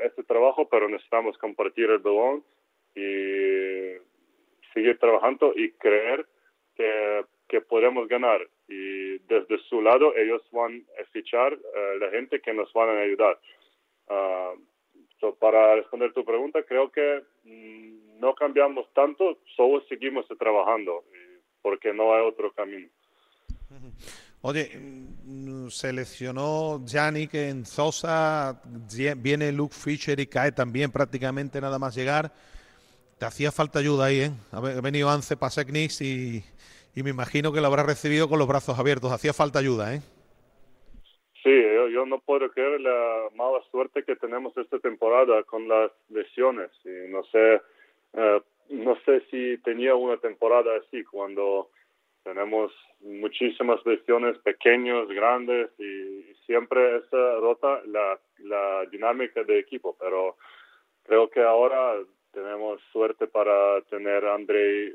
este trabajo, pero necesitamos compartir el balón y seguir trabajando y creer que, que podemos ganar y desde su lado ellos van a fichar uh, la gente que nos van a ayudar. Uh, para responder tu pregunta, creo que mm, no cambiamos tanto, solo seguimos trabajando porque no hay otro camino. Oye, mm, seleccionó Yannick en Sosa, viene Luke Fisher y cae también prácticamente nada más llegar. Te hacía falta ayuda ahí, ¿eh? Ha venido Ance Paseknis y, y me imagino que lo habrá recibido con los brazos abiertos. Hacía falta ayuda, ¿eh? Sí, yo, no puedo creer la mala suerte que tenemos esta temporada con las lesiones. Y no sé, eh, no sé si tenía una temporada así cuando tenemos muchísimas lesiones pequeños, grandes y, siempre esa rota la, la dinámica de equipo. Pero creo que ahora tenemos suerte para tener a Andrei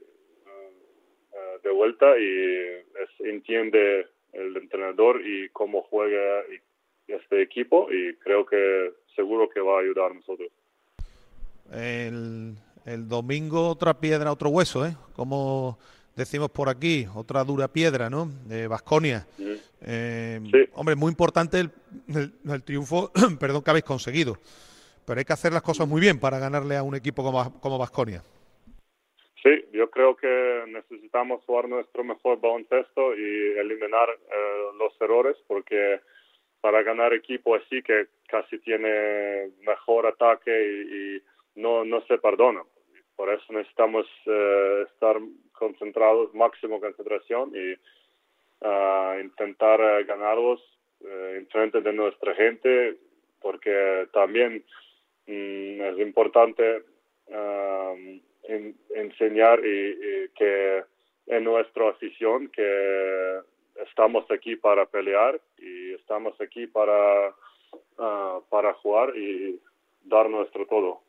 de vuelta y entiende el entrenador y cómo juega este equipo y creo que seguro que va a ayudar a nosotros. El, domingo otra piedra, otro hueso, ¿eh? Como decimos por aquí, otra dura piedra, ¿no? De Vasconia. Eh, hombre, muy importante el, el, triunfo, perdón, que habéis conseguido. Pero hay que hacer las cosas muy bien para ganarle a un equipo como Vasconia. Sí, yo creo que necesitamos jugar nuestro mejor baloncesto y eliminar eh, los errores porque para ganar equipo así que casi tiene mejor ataque y, no, no se perdona. Por eso necesitamos eh, estar concentrados, máximo concentración y uh, intentar uh, ganarlos en frente de nuestra gente porque también mm, es importante enseñar y, que en nuestra afición que estamos aquí para pelear y estamos aquí para, ah, para jugar y dar nuestro todo.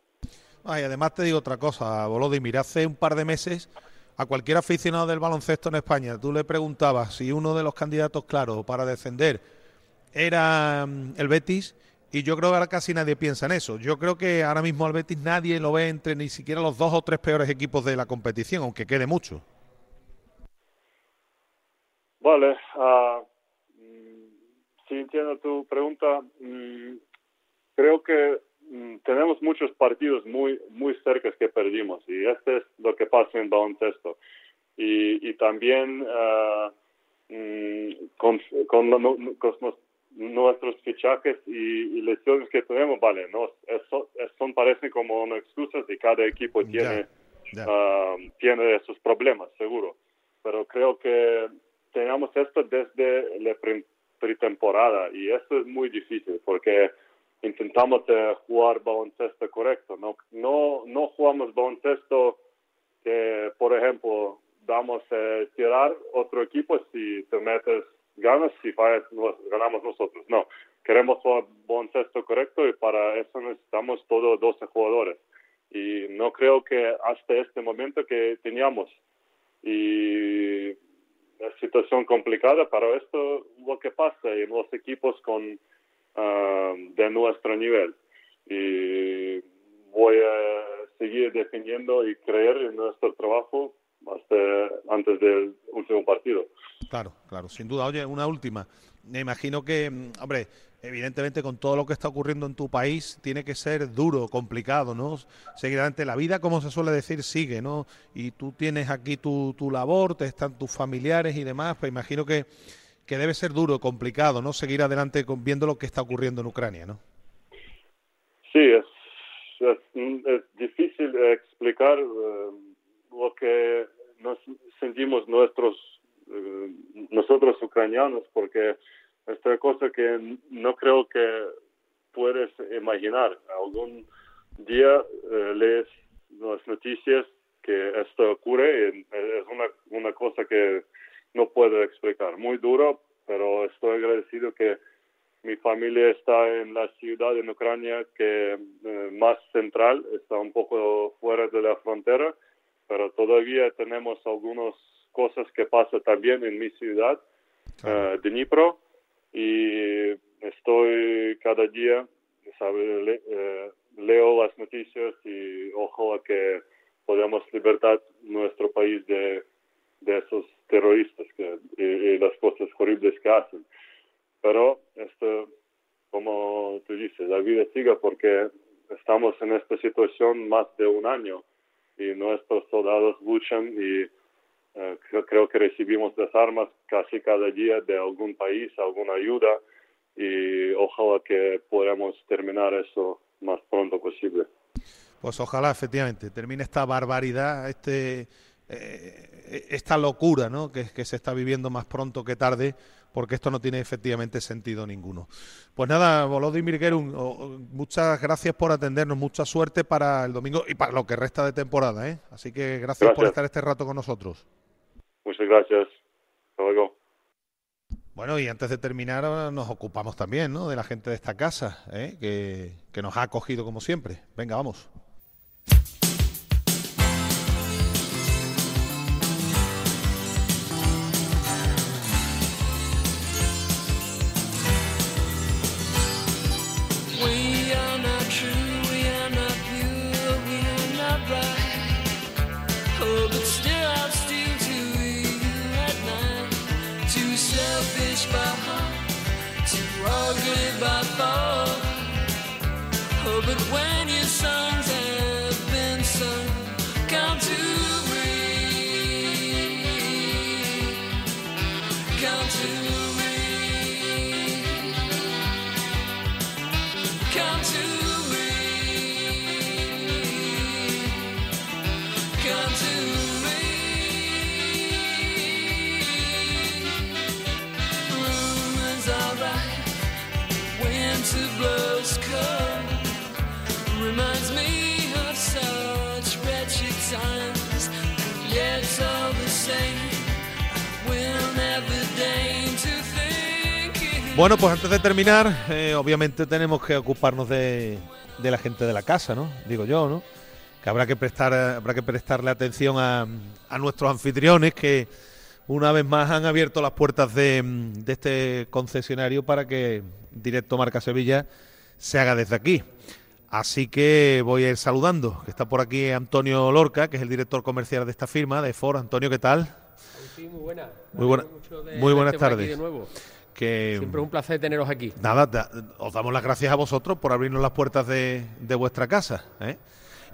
Ay, además te digo otra cosa, Volodymyr, hace un par de meses a cualquier aficionado del baloncesto en España, tú le preguntabas si uno de los candidatos claros para descender era mm, el Betis y yo creo que ahora casi nadie piensa en eso. Yo creo que ahora mismo al Betis nadie lo ve entre ni siquiera los dos o tres peores equipos de la competición, aunque quede mucho. Vale, uh, si entiendo tu pregunta, mm, creo que mm, tenemos muchos partidos muy muy cerca que perdimos y este es lo que pasa en baloncesto. Y, y también uh, con, con, con, nuestros fichajes y, lesiones que tenemos, vale, no, eso, son parecen como una excusas y cada equipo tiene, ah, tiene sus problemas, seguro. Pero creo que tenemos esto desde la pretemporada y eso es muy difícil porque intentamos eh, jugar baloncesto correcto. No, no, no jugamos baloncesto que, por ejemplo, damos a tirar otro equipo si te metes ganas si fallas, ganamos nosotros. No, queremos jugar baloncesto correcto y para eso necesitamos todos 12 jugadores. Y no creo que hasta este momento que teníamos. Y la situación complicada, pero esto lo que pasa en los equipos con ah, de nuestro nivel. Y voy a seguir defendiendo y creer en nuestro trabajo hasta antes del último partido. Claro, claro, sin duda. Oye, una última. Me imagino que, mm, hombre, evidentemente con todo lo que está ocurriendo en tu país tiene que ser duro, complicado, ¿no? Seguir adelante. La vida, como se suele decir, sigue, ¿no? Y tú tienes aquí tu, tu labor, te están tus familiares y demás, pues imagino que, que debe ser duro, complicado, ¿no? Seguir adelante viendo lo que está ocurriendo en Ucrania, ¿no? Sí, es, es, difícil explicar eh, lo que nos sentimos nuestros eh, nosotros ucranianos porque esta cosa que no creo que puedes imaginar. Algún día eh, lees las noticias que esto ocurre y es una, una cosa que no puedo explicar. Muy duro pero estoy agradecido que mi familia está en la ciudad en Ucrania que eh, más central está un poco fuera de la frontera pero todavía tenemos algunas cosas que pasan también en mi ciudad, uh, Dnipro, y estoy cada día, sabe, eh, leo las noticias y ojalá que podamos libertar nuestro país de, de esos terroristas que, y, las cosas horribles que hacen. Pero esto, como tú dices, la vida sigue porque estamos en esta situación más de un año y nuestros soldados luchan y eh, creo, que recibimos las armas casi cada día de algún país, alguna ayuda y ojalá que podamos terminar eso más pronto posible. Pues ojalá efectivamente termine esta barbaridad, este eh, esta locura ¿no? que, que se está viviendo más pronto que tarde porque esto no tiene efectivamente sentido ninguno. Pues nada, Volodymyr Gerun, muchas gracias por atendernos, mucha suerte para el domingo y para lo que resta de temporada. ¿eh? Así que gracias, por estar este rato con nosotros. Muchas gracias. Hasta luego. Bueno, y antes de terminar, nos ocupamos también ¿no? de la gente de esta casa, ¿eh? que, que nos ha acogido como siempre. Venga, vamos. Oh, but still, I'll steal to you at night. Too selfish by heart, too raw by thought. Oh, but when your songs have been sung, come to Bueno, pues antes de terminar, eh, obviamente tenemos que ocuparnos de, de, la gente de la casa, ¿no? Digo yo, ¿no? Que habrá que prestar, habrá que prestarle atención a, a nuestros anfitriones que una vez más han abierto las puertas de, de este concesionario para que Directo Marca Sevilla se haga desde aquí. Así que voy a ir saludando, que está por aquí Antonio Lorca, que es el director comercial de esta firma, de Ford. Antonio, ¿qué tal? Sí, muy buena. Muy, buena, muy buenas tardes. De nuevo. Que, Siempre es un placer teneros aquí. Nada, os damos las gracias a vosotros por abrirnos las puertas de, de vuestra casa. ¿eh?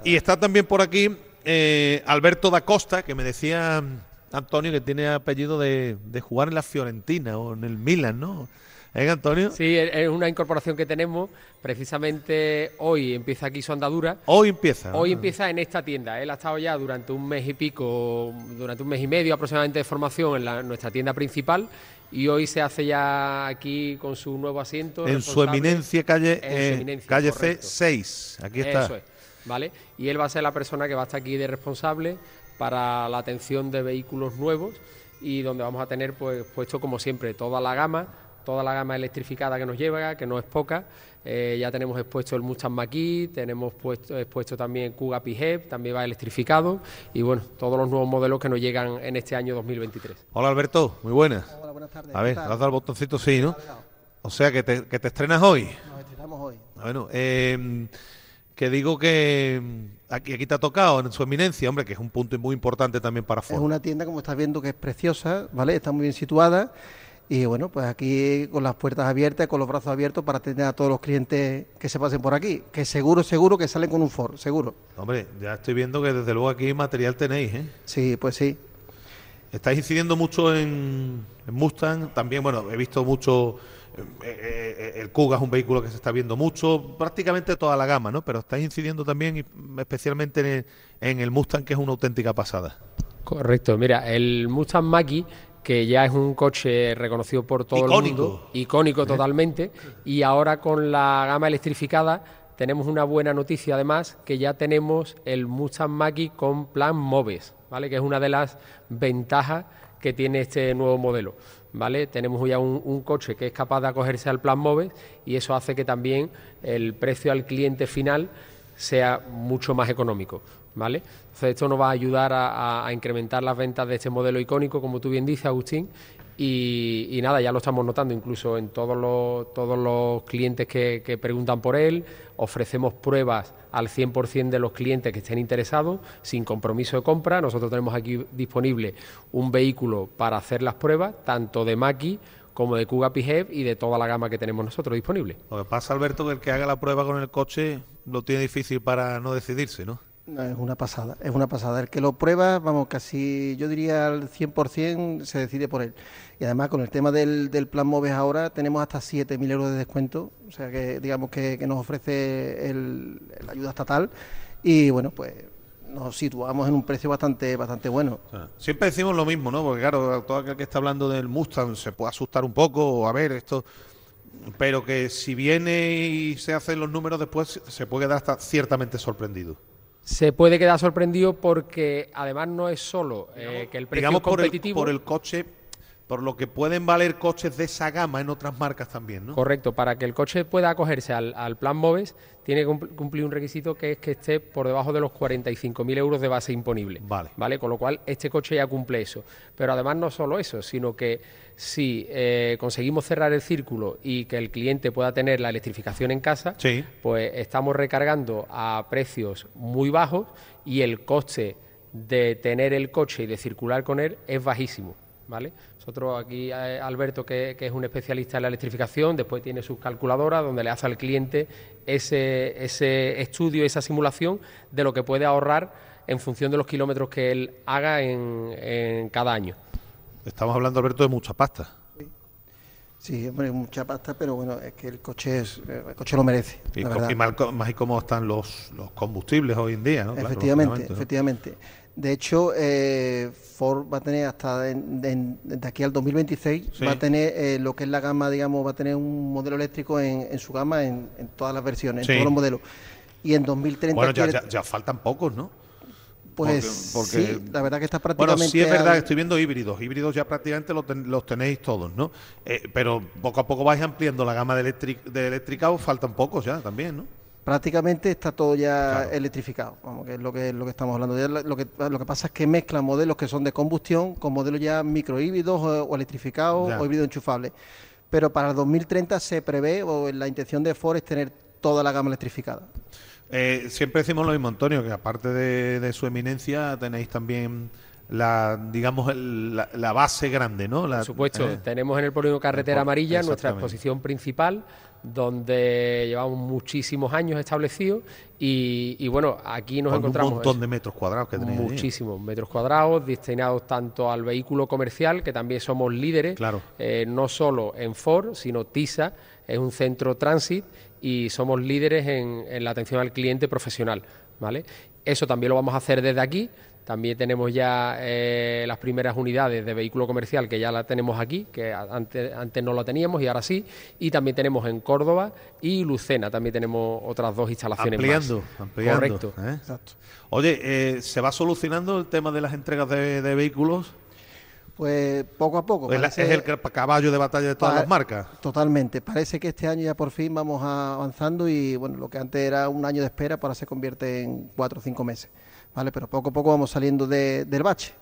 Y está también por aquí eh, Alberto da Costa, que me decía Antonio que tiene apellido de, de jugar en la Fiorentina o en el Milan, ¿no? ¿Eh, Antonio? Sí, es una incorporación que tenemos. Precisamente hoy empieza aquí su andadura. Hoy empieza. Hoy empieza en esta tienda. Él ha estado ya durante un mes y pico, durante un mes y medio aproximadamente de formación en la, nuestra tienda principal. Y hoy se hace ya aquí con su nuevo asiento. En su eminencia, calle, eh, su eminencia, calle C6. Aquí está. Eso es, ¿vale? Y él va a ser la persona que va a estar aquí de responsable para la atención de vehículos nuevos y donde vamos a tener pues puesto como siempre toda la gama toda la gama electrificada que nos lleva, que no es poca. Eh, ya tenemos expuesto el Mustang Mach-E, tenemos puesto, expuesto también Kuga PHEV, también va electrificado y bueno, todos los nuevos modelos que nos llegan en este año 2023. Hola Alberto, muy buenas. Hola, buenas tardes. A ver, has dado el botoncito sí, ¿no? O sea, que te, que te estrenas hoy. Nos estrenamos hoy. Bueno, eh, que digo que aquí, aquí te ha tocado en su eminencia, hombre, que es un punto muy importante también para Ford. Es una tienda, como estás viendo, que es preciosa, ¿vale? Está muy bien situada. Y bueno, pues aquí con las puertas abiertas, con los brazos abiertos para atender a todos los clientes que se pasen por aquí. Que seguro, seguro que salen con un Ford, seguro. Hombre, ya estoy viendo que desde luego aquí material tenéis, ¿eh? Sí, pues sí. Estáis incidiendo mucho en, en Mustang, también, bueno, he visto mucho... Eh, eh, el Kuga es un vehículo que se está viendo mucho, prácticamente toda la gama, ¿no? Pero estáis incidiendo también especialmente en el, en el Mustang, que es una auténtica pasada. Correcto, mira, el Mustang Mach-E que ya es un coche reconocido por todo icónico. el mundo, icónico totalmente, y ahora con la gama electrificada tenemos una buena noticia además, que ya tenemos el Mustang Mach-E con plan MOVES, ¿vale? que es una de las ventajas que tiene este nuevo modelo. ¿Vale? Tenemos ya un, un, coche que es capaz de acogerse al plan MOVES y eso hace que también el precio al cliente final sea mucho más económico. ¿Vale? Entonces esto nos va a ayudar a, incrementar las ventas de este modelo icónico, como tú bien dices, Agustín, y, nada, ya lo estamos notando incluso en todos los, todos los clientes que, preguntan por él. Ofrecemos pruebas al 100% de los clientes que estén interesados, sin compromiso de compra. Nosotros tenemos aquí disponible un vehículo para hacer las pruebas, tanto de Maki como de Kuga PHEV y de toda la gama que tenemos nosotros disponible. Lo que pasa, Alberto, que el que haga la prueba con el coche lo tiene difícil para no decidirse, ¿no? Es una pasada, es una pasada. El que lo prueba, vamos, casi yo diría al 100% se decide por él. Y además con el tema del, del plan MOVES ahora tenemos hasta 7.000 euros de descuento, o sea que digamos que, que nos ofrece la ayuda estatal y bueno, pues nos situamos en un precio bastante bastante bueno. Siempre decimos lo mismo, ¿no? Porque claro, todo aquel que está hablando del Mustang se puede asustar un poco a ver esto pero que si viene y se hacen los números después se puede quedar hasta ciertamente sorprendido se puede quedar sorprendido porque además no es solo eh, que el precio digamos competitivo. Por el, por el coche, por lo que pueden valer coches de esa gama en otras marcas también, ¿no? Correcto, para que el coche pueda acogerse al, al plan MOVES tiene que cumplir un requisito que es que esté por debajo de los 45.000 euros de base imponible. Vale. ¿Vale? Con lo cual este coche ya cumple eso. Pero además no solo eso, sino que si eh, conseguimos cerrar el círculo y que el cliente pueda tener la electrificación en casa, sí. pues estamos recargando a precios muy bajos y el coste de tener el coche y de circular con él es bajísimo. ¿Vale? Nosotros aquí, eh, Alberto, que, que, es un especialista en la electrificación, después tiene sus calculadoras donde le hace al cliente ese, ese estudio, esa simulación de lo que puede ahorrar en función de los kilómetros que él haga en, en cada año. Estamos hablando, Alberto, de mucha pasta. Sí, hombre, mucha pasta, pero bueno, es que el coche es, el coche lo merece. Y, la verdad. y más, más y cómo están los, los combustibles hoy en día, ¿no? Efectivamente, claro, ¿no? efectivamente. De hecho, eh, Ford va a tener hasta de, de, de aquí al 2026, sí. va a tener eh, lo que es la gama, digamos, va a tener un modelo eléctrico en, en su gama, en, en, todas las versiones, sí. en todos los modelos. Y en 2030... Bueno, ya, ya, ya faltan pocos, ¿no? Pues porque, sí, la verdad que está prácticamente... Bueno, sí es verdad, estoy viendo híbridos. Híbridos ya prácticamente los, tenéis todos, ¿no? Eh, pero poco a poco vais ampliando la gama de, electric, de eléctricos, faltan pocos ya también, ¿no? Prácticamente está todo ya electrificado, vamos, que es lo que lo que estamos hablando. lo que lo que pasa es que mezclan modelos que son de combustión con modelos ya microhíbridos o, o electrificados o híbridos enchufables. Pero para el 2030 se prevé o la intención de Ford es tener toda la gama electrificada. Eh, siempre decimos lo mismo, Antonio, que aparte de, su eminencia tenéis también la digamos la, base grande, ¿no? Por supuesto, eh, tenemos en el polígono Carretera Amarilla nuestra exposición principal donde llevamos muchísimos años establecidos y, bueno, aquí nos encontramos... Un montón de metros cuadrados que tenéis. Muchísimos metros cuadrados destinados tanto al vehículo comercial, que también somos líderes, claro. Eh, no solo en Ford, sino TISA, es un centro transit y somos líderes en, en la atención al cliente profesional. ¿vale? Eso también lo vamos a hacer desde aquí, también tenemos ya eh, las primeras unidades de vehículo comercial que ya la tenemos aquí, que antes, antes no la teníamos y ahora sí. Y también tenemos en Córdoba y Lucena, también tenemos otras dos instalaciones ampliando, más. Ampliando, Correcto. ¿eh? Exacto. Oye, eh, ¿se va solucionando el tema de las entregas de, vehículos? Pues poco a poco. es el caballo de batalla de todas las marcas. Totalmente. Parece que este año ya por fin vamos avanzando y bueno, lo que antes era un año de espera, ahora se convierte en cuatro o cinco meses. ¿Vale? Pero poco a poco vamos saliendo del bache.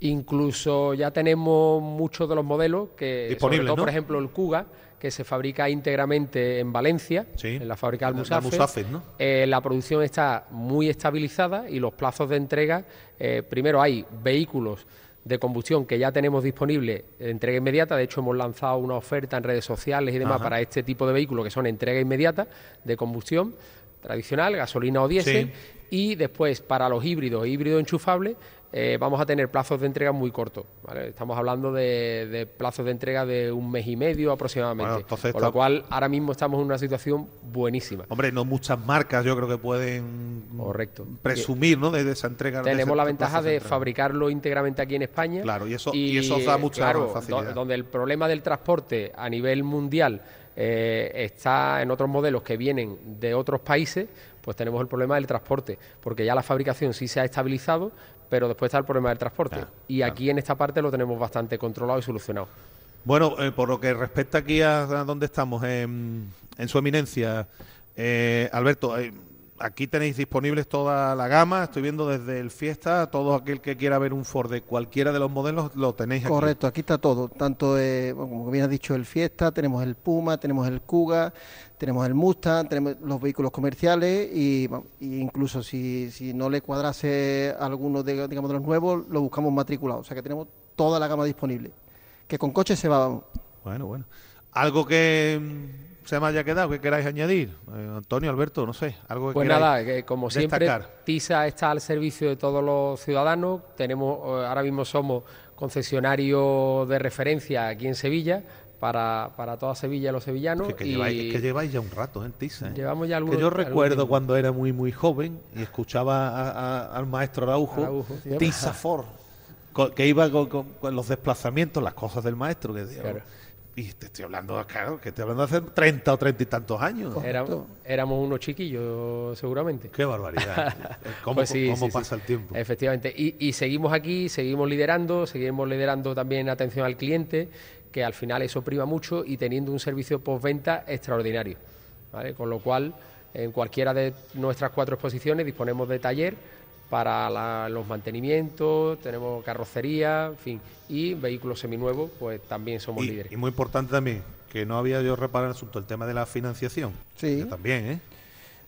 Incluso ya tenemos muchos de los modelos que, sobre todo, por ejemplo, el Kuga, que se fabrica íntegramente en Valencia, en la fábrica de Almusafe. ¿no? Eh, la producción está muy estabilizada y los plazos de entrega, eh, primero hay vehículos de combustión que ya tenemos disponible de entrega inmediata. De hecho, hemos lanzado una oferta en redes sociales y demás para este tipo de vehículos que son entrega inmediata de combustión tradicional, gasolina o diésel. Y después, para los híbridos e híbridos enchufables, eh, vamos a tener plazos de entrega muy cortos. Estamos hablando de, plazos de entrega de un mes y medio aproximadamente. Con lo cual, ahora mismo estamos en una situación buenísima. Hombre, no muchas marcas yo creo que pueden Correcto. presumir ¿no? de, esa entrega. Tenemos la ventaja de, fabricarlo íntegramente aquí en España. Claro, y eso, y, eso da mucha facilidad. donde el problema del transporte a nivel mundial eh, está en otros modelos que vienen de otros países, pues tenemos el problema del transporte, porque ya la fabricación sí se ha estabilizado, pero después está el problema del transporte. y aquí en esta parte lo tenemos bastante controlado y solucionado. Bueno, eh, por lo que respecta aquí a, donde estamos, en, su eminencia, eh, Alberto, aquí tenéis disponibles toda la gama, estoy viendo desde el Fiesta, todo aquel que quiera ver un Ford de cualquiera de los modelos lo tenéis aquí. Correcto, aquí está todo, tanto eh, como bien has dicho el Fiesta, tenemos el Puma, tenemos el Kuga, tenemos el Mustang, tenemos los vehículos comerciales y, incluso si, si, no le cuadrase alguno de, digamos, de los nuevos, lo buscamos matriculado, o sea que tenemos toda la gama disponible, que con coches se va. Bueno, bueno. Algo que se me haya quedado que queráis añadir? Eh, Antonio, Alberto, no sé, algo que Pues nada, que como siempre, TISA está al servicio de todos los ciudadanos. Tenemos, eh, ahora mismo somos concesionario de referencia aquí en Sevilla. Para, para toda Sevilla los sevillanos. Que, que, lleváis, ya un rato en TISA. ¿eh? Llevamos ya Que yo recuerdo cuando era muy muy joven y escuchaba al maestro Araujo, TISA Ford, que iba con, los desplazamientos, las cosas del maestro. que claro. Y te estoy hablando, claro, que estoy hablando de hace 30 o 30 y tantos años. éramos unos chiquillos, seguramente. Qué barbaridad. ¿Cómo, pues pasa el tiempo? Efectivamente. Y, seguimos aquí, seguimos liderando, seguimos liderando también atención al cliente, que al final eso priva mucho y teniendo un servicio postventa extraordinario. Con lo cual, en cualquiera de nuestras cuatro exposiciones disponemos de taller para los mantenimientos, tenemos carrocería, en fin, y vehículos seminuevos, pues también somos líderes. Y muy importante también, que no había yo reparado el asunto, el tema de la financiación. Sí. también, ¿eh?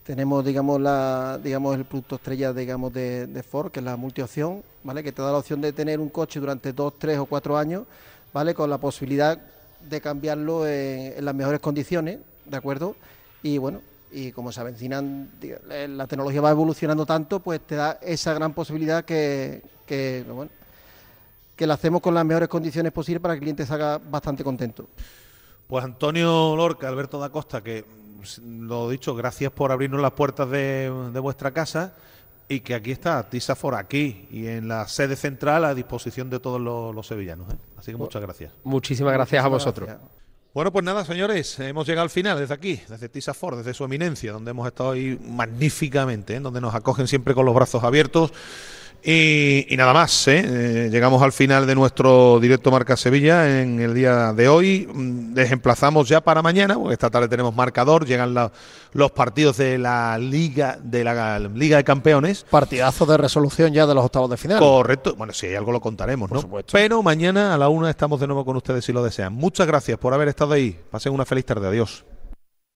Tenemos, digamos, la, digamos, el producto estrella, digamos, de, de, Ford, que es la multiopción, ¿vale? Que te da la opción de tener un coche durante dos, tres o cuatro años, ¿vale? Con la posibilidad de cambiarlo en las mejores condiciones, ¿de acuerdo? Y bueno, y como se avecinan, la tecnología va evolucionando tanto, pues te da esa gran posibilidad que, que, bueno, que la hacemos con las mejores condiciones posibles para que el cliente se haga bastante contento. Pues Antonio Lorca, Alberto da Costa, que lo dicho, gracias por abrirnos las puertas de, vuestra casa y que aquí está Tisafor, aquí y en la sede central a disposición de todos los, sevillanos. ¿eh? Así que muchas gracias. Muchísimas gracias a vosotros. Bueno, pues nada, señores, hemos llegado al final desde aquí, desde Tisa Ford, desde su eminencia, donde hemos estado ahí magníficamente, ¿eh? donde nos acogen siempre con los brazos abiertos. Y, nada más, ¿eh? ¿eh? llegamos al final de nuestro directo Marca Sevilla en el día de hoy. Mm, Desemplazamos ya para mañana, porque esta tarde tenemos marcador, llegan los partidos de la Liga de la Liga de Campeones. Partidazo de resolución ya de los octavos de final. Correcto, bueno, si hay algo lo contaremos, ¿no? Pero mañana a la una estamos de nuevo con ustedes si lo desean. Muchas gracias por haber estado ahí. Pasen una feliz tarde, adiós.